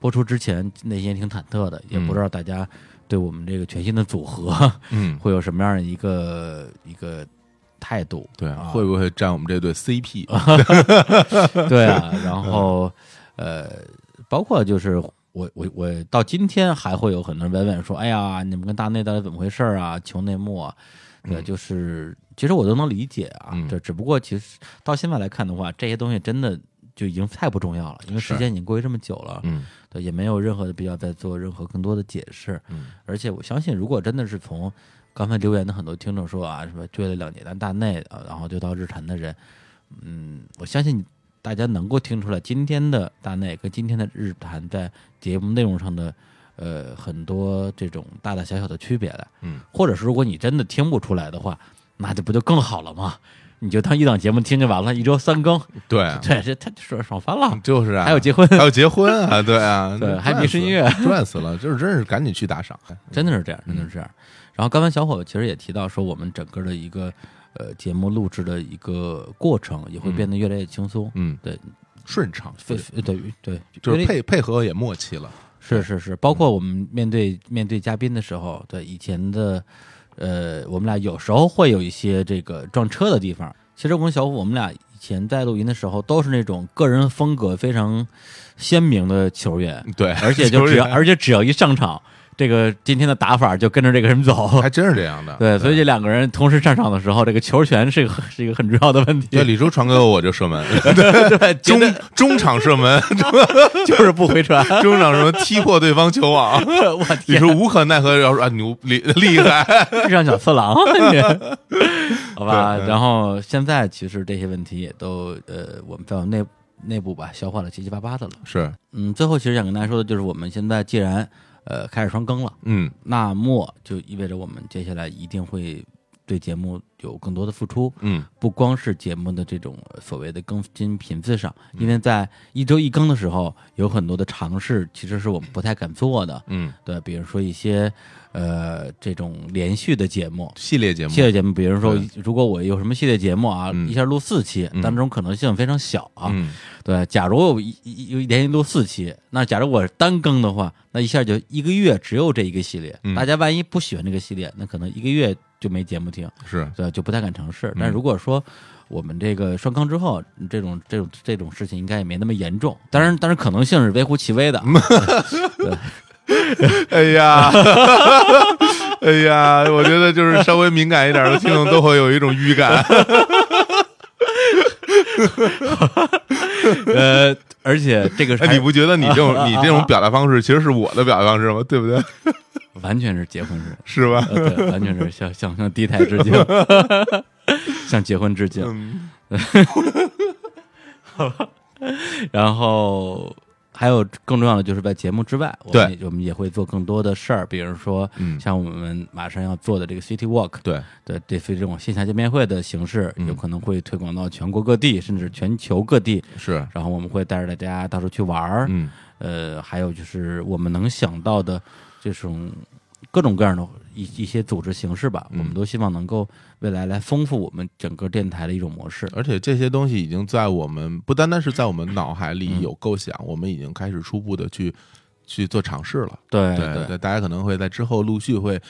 播出之前内心也挺忐忑的，也嗯不知道大家对我们这个全新的组合嗯，会有什么样的一个一个态度？对，啊会不会占我们这对 CP？[LAUGHS] 对啊，然后呃，包括就是我我我到今天还会有很多人问问说，哎呀，你们跟大内到底怎么回事啊？求内幕啊？对，嗯就是其实我都能理解啊，嗯这只不过其实到现在来看的话，这些东西真的就已经太不重要了，因为时间已经过去这么久了，嗯对，也没有任何的必要再做任何更多的解释。嗯而且我相信，如果真的是从刚才留言的很多听众说啊，什么追了两年的大内啊，然后就到日坛的人，嗯，我相信大家能够听出来，今天的大内跟今天的日坛在节目内容上的呃很多这种大大小小的区别来。嗯，或者是如果你真的听不出来的话，那这不就更好了吗？你就当一档节目听就完了，一周三更，[LAUGHS] 对啊，对，这他爽爽翻了。就是啊，还有结婚，还有结婚啊，对啊，[LAUGHS] 对还迷失音乐赚死 [LAUGHS] 赚死了，就是真是赶紧去打赏。真的是这样，真的是这样。然后刚才小伙其实也提到说，我们整个的一个呃节目录制的一个过程也会变得越来越轻松，嗯，对，顺畅，非对。对，就是配配合也默契了。是是是，包括我们面对面对嘉宾的时候，对以前的呃，我们俩有时候会有一些这个撞车的地方。其实我跟小虎，我们俩以前在录音的时候，都是那种个人风格非常鲜明的球员，对，而且就只要而且只要一上场，这个今天的打法就跟着这个人走。[LAUGHS] 还真是这样的。对，所以这两个人同时上场的时候，这个球权是一个 [LAUGHS] 是一个很重要的问题。对李叔传给我，我就射门，[LAUGHS] 对，中中场射门，就是不回传。中场什么踢破对方球网，我李天，叔无可奈何要说啊牛厉厉害，让小次郎，你好吧？然后现在其实这些问题也都呃，我们在内内部吧消化的七七八八的了。是嗯，最后其实想跟大家说的就是，我们现在既然呃开始双更了，嗯。那么就意味着我们接下来一定会对节目有更多的付出。嗯。不光是节目的这种呃所谓的更新频次上，因为在一周一更的时候，有很多的尝试其实是我们不太敢做的，嗯，对，比如说一些呃这种连续的节目。系列节目系列节目，比如说，如果我有什么系列节目啊，嗯一下录四期，嗯但这种可能性非常小啊。嗯对，假如我一一一连续录四期，那假如我是单更的话，那一下就一个月只有这一个系列。嗯大家万一不喜欢这个系列，那可能一个月就没节目听。是对，就不太敢尝试。嗯但如果说我们这个双更之后，这种这种这种事情应该也没那么严重。当然，当然可能性是微乎其微的。[LAUGHS] [LAUGHS] 哎呀，[LAUGHS] 哎呀，我觉得就是稍微敏感一点的听众都会有一种预感。[LAUGHS] 呃，而且这个哎，你不觉得你这种你这种表达方式其实是我的表达方式吗？对不对？完全是结婚式，是吧？呃，对，完全是向向向低台致敬，向结婚致敬。嗯然后还有更重要的就是在节目之外，我们也我们也会做更多的事儿，比如说嗯，像我们马上要做的这个 City Walk，对，对，这次这种线下见面会的形式，嗯。有可能会推广到全国各地，甚至全球各地。是，然后我们会带着大家到处去玩儿，嗯。呃，还有就是我们能想到的这种各种各样的一一些组织形式吧，嗯我们都希望能够未来来丰富我们整个电台的一种模式。而且这些东西已经在我们不单单是在我们脑海里嗯有构想，我们已经开始初步的去去做尝试了。对对对，大家可能会在之后陆续会。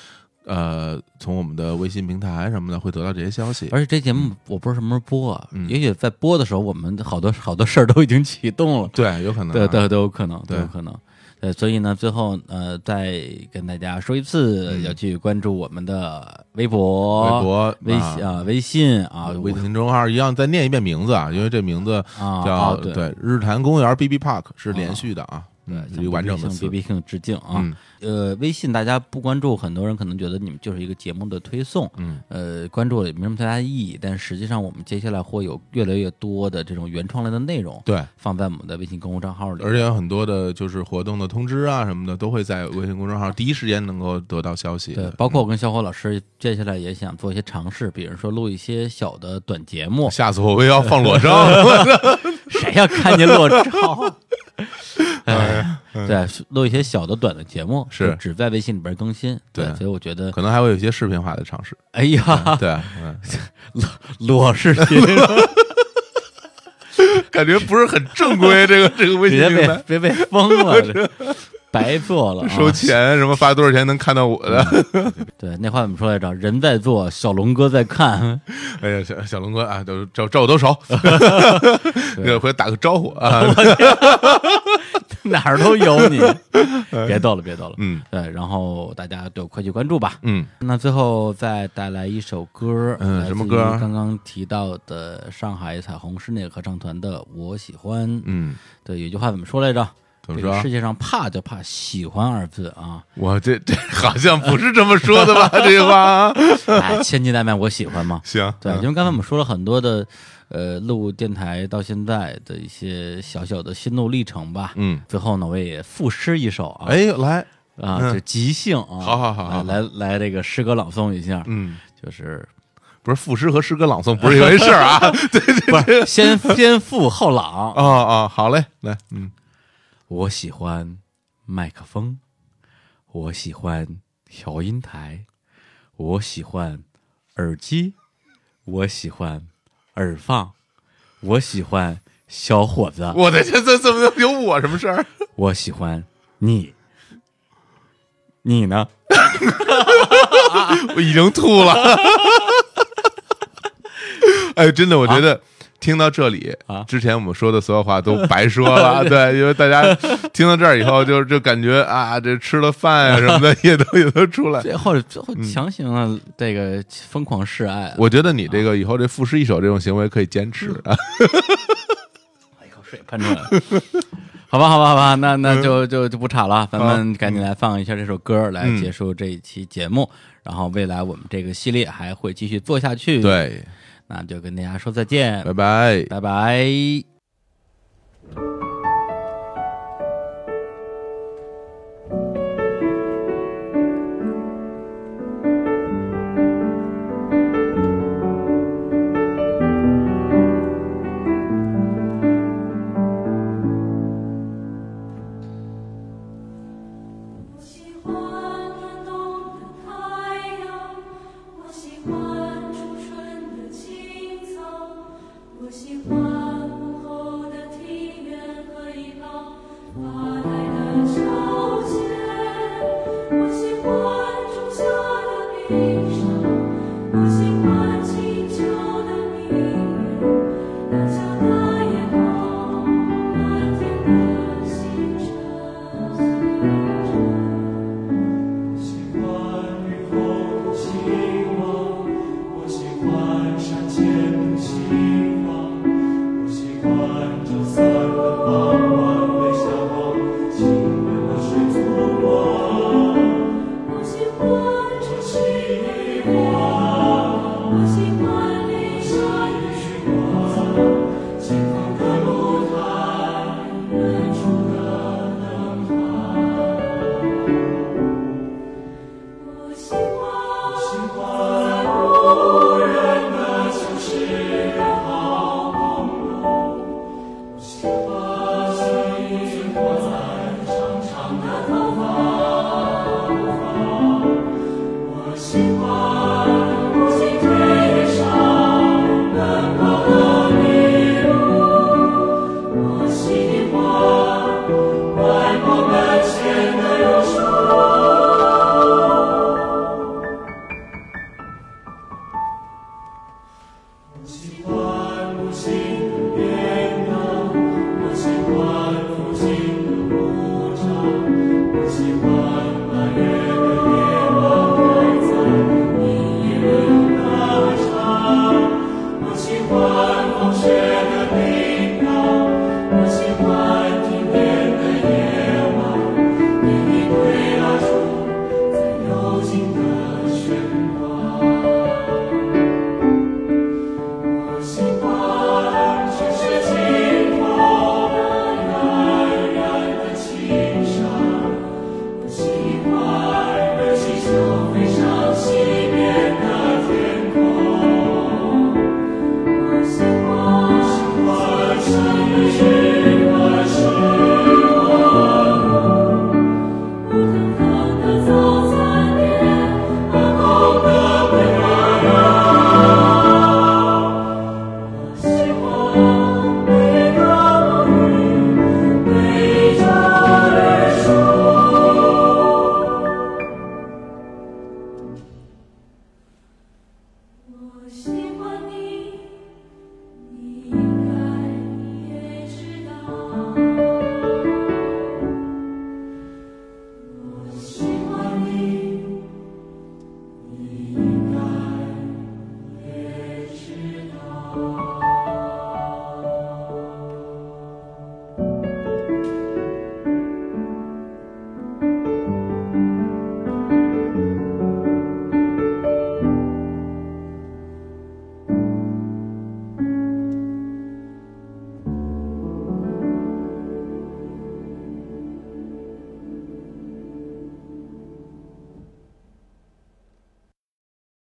呃，从我们的微信平台什么的会得到这些消息，而且这节目我不知道什么时候播啊，嗯也许在播的时候，我们好多好多事儿都已经启动了，对，有可能啊，对对都有可能，都有可能。对，所以呢，最后呃，再跟大家说一次，嗯。要去关注我们的微博、微博、微信啊、微信啊、微信公众号一样，再念一遍名字啊，因为这名字啊叫啊对。对日坛公园 B B Park 是连续的啊，对嗯，，是一完整的词 B，B King 致敬啊。嗯呃，微信大家不关注，很多人可能觉得你们就是一个节目的推送，嗯呃，关注了也没什么太大意义。但实际上，我们接下来会有越来越多的这种原创类的内容对，放在我们的微信公众账号里，而且有很多的就是活动的通知啊什么的，都会在微信公众号第一时间能够得到消息，，对包括我跟小伙老师接下来也想做一些尝试，比如说录一些小的短节目，下次我们要放裸照，[LAUGHS] 谁要看见裸照？[LAUGHS] 哎，对，录一些小的短的节目，是只在微信里边更新。对所以我觉得，可能还会有一些视频化的尝试，哎呀，对，嗯，[LAUGHS] 裸视频，[LAUGHS] 感觉不是很正规，这个这个微信别被别被封了。这白做了、啊，收钱什么发多少钱能看到我的？对，那话怎么说来着？人在做，小龙哥在看。哎呀，小小龙哥啊，都照照我都熟，这回打个招呼啊。[LAUGHS] 哪儿都有你，[LAUGHS] 别逗了，别逗了。嗯对，然后大家都快去关注吧。嗯，那最后再带来一首歌，嗯什么歌刚刚提到的上海彩虹室内合唱团的《我喜欢》。嗯，对，有句话怎么说来着？怎么说这个世？界上怕就怕喜欢二字啊！我这这好像不是这么说的吧？[LAUGHS] 这句话千金难买我喜欢嘛。行，对，嗯因为刚才我们说了很多的，呃，录电台到现在的一些小小的心路历程吧。嗯，最后呢，我也赋诗一首啊，哎，来，啊，嗯就即兴啊，好好好好来来来，这个诗歌朗诵一下，嗯，就是不是赋诗和诗歌朗诵不是一回事儿啊。[LAUGHS] 对对对先先赋后朗。啊啊，好嘞，来，嗯我喜欢麦克风，我喜欢调音台，我喜欢耳机，我喜欢耳放，我喜欢小伙子，我的天，这怎么能有我什么事儿？我喜欢你，你呢？[LAUGHS] 我已经吐了。[LAUGHS] 哎，真的，我觉得听到这里啊之前我们说的所有话都白说了。[LAUGHS] 对，因为大家听到这儿以后，就就感觉啊，这吃了饭啊 [LAUGHS] 什么的也都也都出来。最后最后强行了这个疯狂示爱，我觉得你这个以后这赋诗一首这种行为可以坚持啊。[LAUGHS] 一口水喷出来了。好吧，好吧，好吧，那那就就就不吵了，咱们赶紧来放一下这首歌，来嗯结束这一期节目。然后未来我们这个系列还会继续做下去。，对，那就跟大家说再见，拜拜。拜拜。